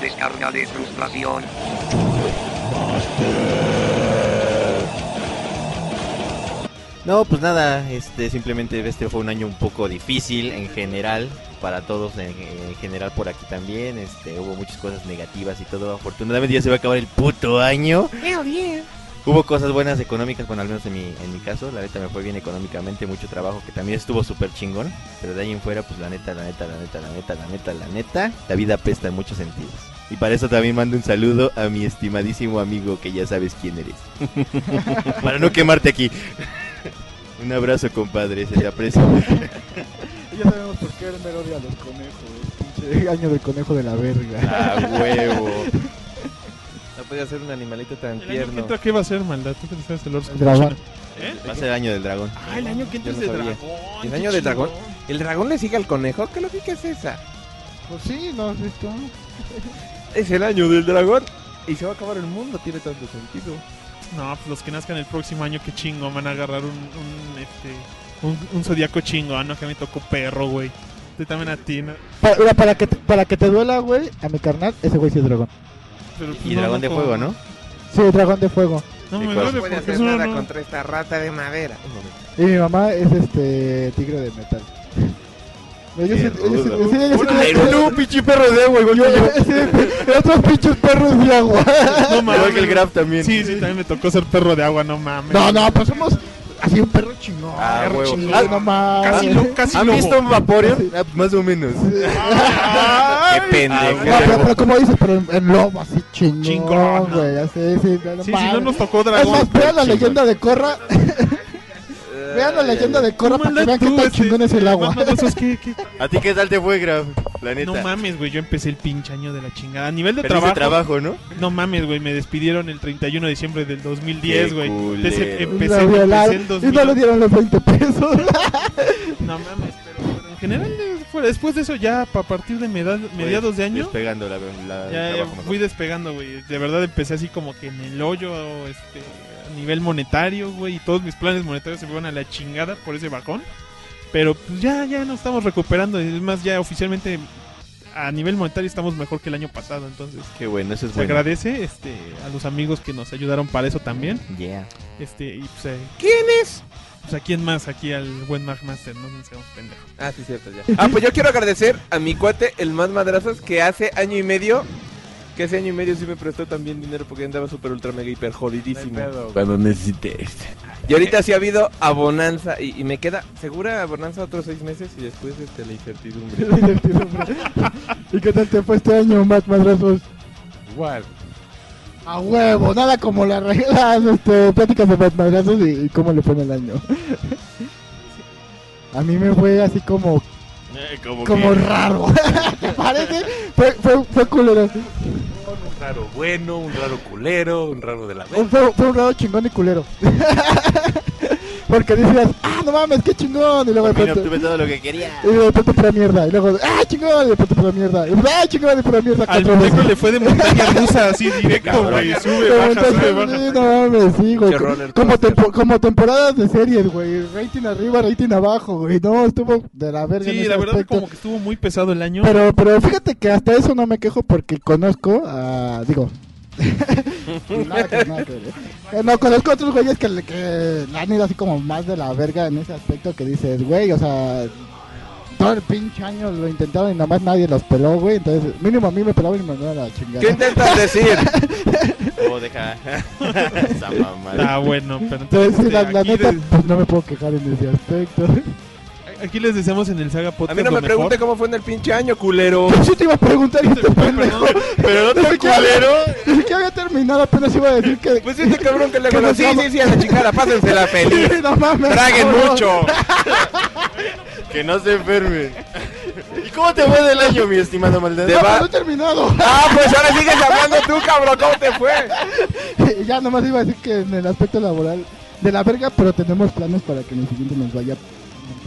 Descarga de frustración. No, pues nada, este simplemente este fue un año un poco difícil en general para todos en, en general por aquí también, este hubo muchas cosas negativas y todo. Afortunadamente ya se va a acabar el puto año. Hubo cosas buenas económicas, bueno, al menos en mi, en mi caso, la neta me fue bien económicamente, mucho trabajo que también estuvo súper chingón, pero de ahí en fuera, pues la neta, la neta, la neta, la neta, la neta, la neta, la vida apesta en muchos sentidos. Y para eso también mando un saludo a mi estimadísimo amigo que ya sabes quién eres. para no quemarte aquí. un abrazo, compadre, se te aprecia. Ya sabemos por qué Elmer odia a los conejos. Pinche año del conejo de la verga. Ah, huevo. No podía ser un animalito tan El año que tierno. entra, ¿qué va a ser, maldad? ¿Tú te sabes el dragón. ¿Eh? Va a ser el año del dragón. Ah, el año que entra Yo es no de sabía. dragón. ¿El año del dragón? ¿El dragón le sigue al conejo? ¿Qué lógica es esa? Pues sí, ¿no has visto? Es el año del dragón. Y se va a acabar el mundo, tiene tanto sentido. No, pues los que nazcan el próximo año, qué chingo, van a agarrar un, un, este, un, un zodiaco chingón, ¿no? Que me tocó perro, güey. Tú también a ti, ¿no? Para, mira, para, que te, para que te duela, güey, a mi carnal, ese güey sí es dragón. Pero, pues, Y no, dragón no de fuego, ¿no? Sí, dragón de fuego. No me duele No puede hacer nada no- contra esta rata de madera. Y mi mamá es este tigre de metal. Yo sí- pinche perro de agua, igual yo- que yo. sí, Otros pinches perros de agua. No mames. Igual que el Graf también. Sí, sí, también me tocó ser perro de agua, no mames. No, no, pues somos así un perro chingón. Ah, perro huevo. chingón, Ah, no. Casi, lo, casi ¿Han lobo. visto un Vaporeon? Ah, más o menos. Ay, Qué No, pendejo. pero, pero como dices, pero en, en lobo así chingón, Chingón, ¿no? güey, así, sí, no, no Sí, sí, mames. no nos tocó Es dragón. más, vean la chingón. leyenda de Corra. Vean la leyenda de Corra No, para que vean qué tan chingón es el agua. ¿A ti qué tal te fue, Graf? La neta. No mames, güey, yo empecé el pinche año de la chingada. A nivel de Perdiste trabajo, trabajo, ¿no? No mames, güey, me despidieron el 31 de diciembre del 2010, Qué güey. Y empecé, empecé violaron, el y 2000. no le dieron los 20 pesos. No mames, pero, pero en general, eh, fue- después de eso, ya a partir de mediados de año, Despegando la, la ya, fui despegando, güey. De verdad empecé así como que en el hoyo, este, a nivel monetario, güey. Y todos mis planes monetarios se fueron a la chingada por ese bajón. Pero pues ya, ya nos estamos recuperando. Es más, ya oficialmente a nivel monetario estamos mejor que el año pasado. Entonces, Qué bueno, eso es se bueno. agradece este, a los amigos que nos ayudaron para eso también. Yeah. Este, y pues, eh, ¿Quién es? pues a quién más, aquí al buen Magmaster, no nos seamos pendejos. Ah, sí, cierto, ya. Ah, pues yo quiero agradecer a mi cuate, el más madrazos, que hace año y medio, que ese año y medio sí me prestó también dinero porque andaba súper ultra mega hiper jodidísimo. Cuando necesites. Y ahorita sí ha habido abonanza y, y me queda segura abonanza otros seis meses y después este, la incertidumbre. ¿Y qué tal te fue este año, Matt Madrazos? Igual. A huevo, nada como las reglas, este, pláticas de Matt Madrazos y, y cómo le pone el año. A mí me fue así como, como como que- raro. ¿Te parece? Fue, fue, fue culero. Un raro bueno, un raro culero, un raro de la fue- fue un raro chingón y culero. Porque decías, ah, no mames, qué chingón. Y luego de pronto, obtuve todo lo que quería. y de pronto pura mierda. Y luego, ah, chingón, y de pronto pura mierda. Y, ah, chingón, y pura mierda. Al muñeco le fue de montaña rusa así directo, güey. Sube, baja, entonces, sube, baja. sí, no mames, sí, güey. Como, tempo- como temporadas de series, güey. Rating arriba, rating abajo, güey. No, estuvo de la verga. en Sí, ese la verdad aspecto. como que estuvo muy pesado el año. Pero, pero fíjate que hasta eso no me quejo porque conozco a. Digo. Nada que- nada que ver, ¿eh? Eh, No, conozco a otros güeyes que, le- que han ido así como más de la verga en ese aspecto que dices, güey, o sea. todo el pinche año lo intentaron y nada más nadie los peló, güey. Entonces, mínimo a mí me pelaban y me mandaron a la chingada. ¿Qué intentas decir? Oh, deja. Está bueno, pero Entonces, sí, la, la neta, pues no me puedo quejar en ese aspecto. Aquí les deseamos en el Saga A Podcast mí no me pregunte cómo fue en el pinche año, culero. Yo te iba a preguntar y este pendejo. Pero no siquiera- culero. Ni siquiera había terminado, apenas iba a decir que. Pues este cabrón que le Que nos sí, sí, sí, a la chingada, pásensela feliz. no mames. Traguen mucho. Que no se enferme. ¿Y cómo te fue del año, mi estimado Maldonado? Te No, va- no he terminado. Ah, pues ahora sigues hablando tú, cabrón, ¿cómo te fue? ya nomás iba a decir que en el aspecto laboral de la verga, pero tenemos planes para que en el siguiente nos vaya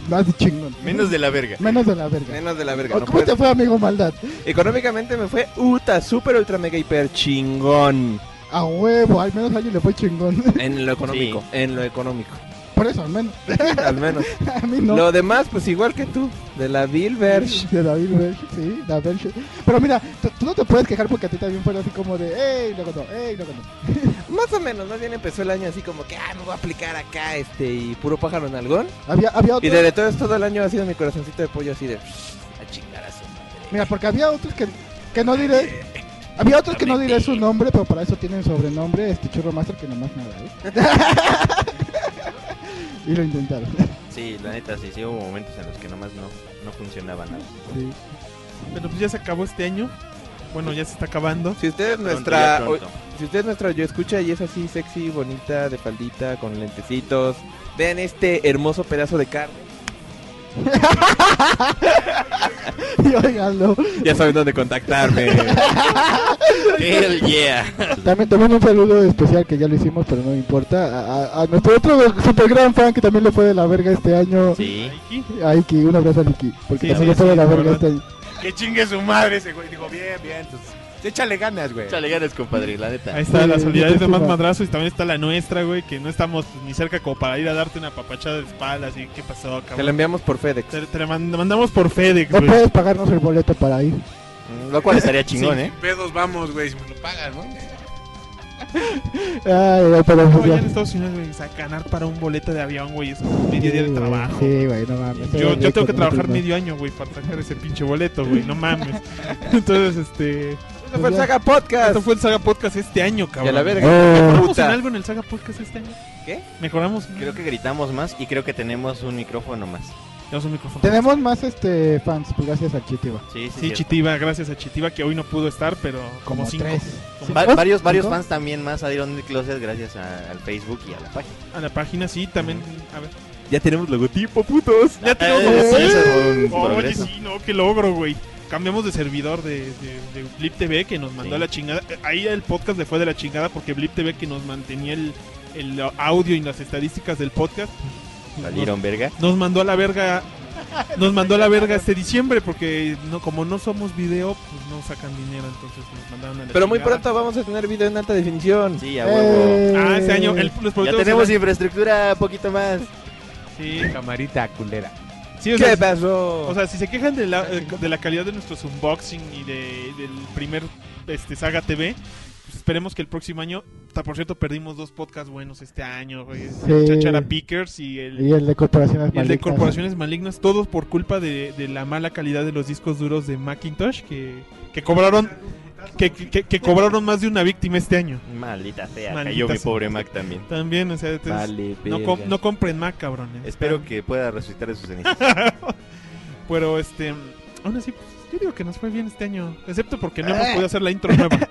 más de chingón. Menos de la verga. Menos de la verga. Menos de la verga. ¿O no ¿Cómo te fue, amigo Maldad? Económicamente me fue uta, super, ultra, mega, hiper chingón. A huevo, al menos a alguien le fue chingón. En lo económico, en lo económico. Por eso, al menos. Al menos. a mí no. Lo demás, pues igual que tú, de la Bilbersh. De David Berch, sí, David Berch. Pero mira, tú, no te puedes quejar porque a ti también fue así como de, ey, luego no, ey, luego no. Más o menos, más bien empezó el año así como que, ah, me voy a aplicar acá, este, y puro pájaro en algón. Había, había Y desde todo, todo el año ha sido mi corazoncito de pollo así de, a chingar a su madre. mira, porque había otros que, que no diré, había otros que no diré su nombre, pero para eso tienen sobrenombre, este Churro Master, que nomás nada, ¿eh? y lo intentaron. Sí, la neta, sí, sí hubo momentos en los que nomás no, no funcionaba nada. Sí. Pero pues ya se acabó este año. Bueno, ya se está acabando. Si usted es Pronto, nuestra, ya pronto. o- si usted es nuestra yo escucha y es así sexy, bonita, de faldita, con lentecitos, vean este hermoso pedazo de carne. y. Ya saben dónde contactarme. Hell yeah. También, también un saludo especial que ya lo hicimos, pero no importa. A, nuestro otro super gran fan que también le fue de la verga este año. Sí. A Iki, un abrazo a Iki. Porque Sí, también sí, le fue sí, de la verga este año. Que chingue su madre ese güey. Digo, bien, bien. Entonces, échale ganas, güey. Échale ganas, compadre, la neta. Ahí está la solidaridad de más madrazos y también está la nuestra, güey, que no estamos pues, ni cerca como para ir a darte una papachada de espaldas y qué pasó, Te cabrón. la enviamos por FedEx. Te, te la mand- mandamos por FedEx, No güey. puedes pagarnos el boleto para ir. Mm, Lo cual estaría chingón, Sí. ¿eh? Pedos vamos, güey, si me lo pagas, ¿no? Ay, ay, pero No, ya en Estados Unidos, güey, sacanar para un boleto de avión, güey, es como medio día de Sí, güey, trabajo. Sí, güey, no mames. Yo, yo tengo que no trabajar medio año, güey, para sacar ese pinche boleto, güey, no mames. Entonces, este... Eso fue el Saga Podcast. Esto fue el Saga Podcast este año, cabrón. Y a la verga. Oh. ¿Mejoramos Puta. en algo en el Saga Podcast este año? ¿Qué? ¿Mejoramos? Creo que gritamos más y creo que tenemos un micrófono más. Tenemos un micrófono. Tenemos más este fans, pues gracias a Chitiba. Sí, sí. Chitiva, gracias a Chitiva que hoy no pudo estar, pero como, Como cinco. tres. Como Va- ¿Cinco? varios varios fans también más salieron del closet gracias a- al Facebook y a la página. A la página sí, también. A ver. Ya tenemos logotipo, putos. Ya tenemos Eh, logo. sí, eso fue un Oye, sí, no, qué logro, güey. Cambiamos de servidor de, de, de Blip TV que nos mandó Sí. a la chingada. Ahí el podcast le fue de la chingada porque Blip TV que nos mantenía el, el audio y las estadísticas del podcast. Salieron verga. Nos mandó a la verga. Nos mandó a la verga este diciembre porque no como no somos video, pues no sacan dinero, entonces nos mandaron a la Pero muy pronto vamos a tener video en alta definición. Sí, a huevo. Eh, Ah, este año el, Ya tenemos el- infraestructura poquito más. Sí, Camarita culera. Sí, o ¿Qué sea, pasó? O sea, si se quejan de la, de la calidad de nuestros unboxing y de, del primer este, Saga TV, pues esperemos que el próximo año. ta- Por cierto, perdimos dos podcasts buenos este año. güey. El Sí. Chachara Pickers y el, Y el de corporaciones y el de malignas. Corporaciones Malignas. Todos por culpa de, de la mala calidad de los discos duros de Macintosh que, que cobraron. Que, que- que cobraron más de una víctima este año. Maldita sea, Maldita cayó mi pobre Mac también. También, o sea, entonces, Vale, no, com- no compren Mac, cabrones. Espero que pueda resucitar de sus cenizas. Pero este, aún así, pues, yo digo que nos fue bien este año. Excepto porque no hemos podido hacer la intro nueva.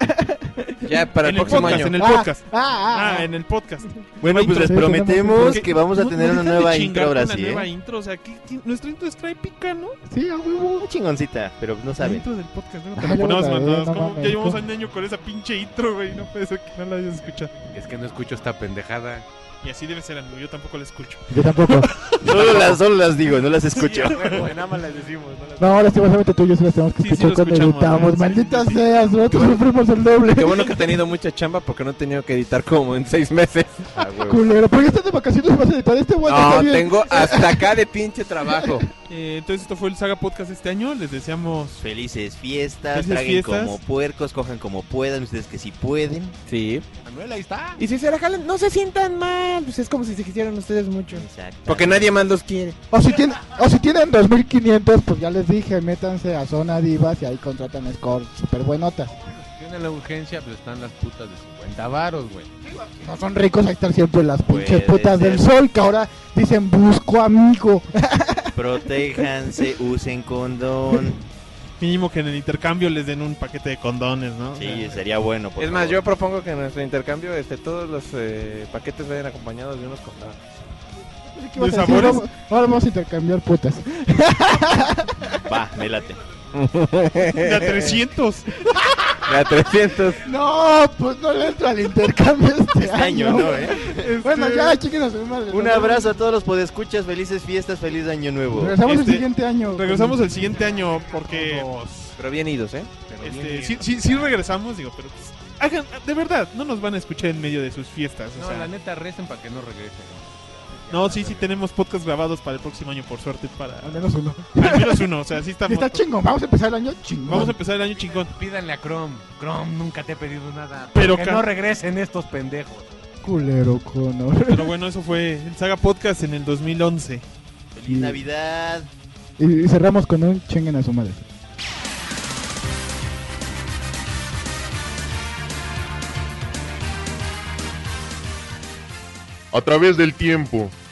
Ya para en el próximo podcast, año. En el Ah, podcast. ah, ah, Ah, en el podcast. Bueno, pues les intro. Prometemos que vamos a no- tener no una nueva intro ahora la sí, nueva ¿eh? intro, o sea, ¿qué- qué- nuestra intro es épica, ¿no? Sí, a huevo. Muy chingoncita, pero no La saben. intro del podcast, ¿no? Ah, Te la luego ponemos la mandadas, veo, no Ya llevamos un año con esa pinche intro, güey. No puede ser que no la hayas escuchado. Es que no escucho esta pendejada. Y así debe ser, amigo. Yo tampoco la escucho. Yo tampoco. Solo las, solo las digo, no las escucho. nada más las decimos. No, ahora sí, básicamente tú y yo sí las tenemos que Sí, sí escuchar lo cuando editamos. sí, Maldita sí. sea, nosotros sufrimos el doble. Qué bueno que he tenido mucha chamba porque no he tenido que editar como en seis meses. Ah. Culero, porque estás de vacaciones y vas a editar este está No, tengo hasta acá de pinche trabajo. Eh, entonces esto fue el Saga Podcast este año. Les deseamos Felices fiestas, Felices traguen fiestas. como puercos, cojan como puedan, ustedes que sí pueden. Sí. Manuel, ahí está. Y si se la jalan, no se sientan mal. Pues es como si se quisieran ustedes mucho. Exacto. Porque nadie más los quiere. O si, tienen, o si tienen 2500, pues ya les dije, métanse a Zona Divas y ahí contratan score super buenotas. Tiene la urgencia, pues están las putas de 50 varos, güey. No son ricos, ahí están siempre las pinches putas ser. del sol que ahora dicen busco amigo. Protéjanse, usen condón. mínimo que en el intercambio les den un paquete de condones, ¿no? Sí, sería bueno. por Es más, favor. yo propongo que en nuestro intercambio este, todos los eh, paquetes vayan acompañados de unos condones. ¿Qué ibas ¿De sabores? Vamos- Ahora vamos a intercambiar putas. Va, me late. De a 300. De a 300. No, pues no le entra al intercambio este, Este año, ¿no, eh? Bueno, ya, chiquen a su madre. Un abrazo a todos los podescuchas, felices fiestas, feliz año nuevo. Regresamos Este, el siguiente año. Regresamos el siguiente año porque Pero bien idos, ¿eh? este, sí, sí, sí regresamos, digo, pero pues, hagan, de verdad, no nos van a escuchar en medio de sus fiestas. O No, sea, la neta, recen para que no regresen. No, sí, sí tenemos podcast grabados para el próximo año, por suerte, para Al menos uno. al menos uno, o sea, sí Y estamos. está chingón, vamos a empezar el año chingón. Vamos a empezar el año chingón. Pídanle a Chrome. Chrome nunca te he pedido nada. Pero que no regresen estos pendejos. Culero, Conor. Pero bueno, eso fue el Saga Podcast en el 2011. Feliz Navidad. Y, y cerramos con un chinguen a su madre. A través del tiempo,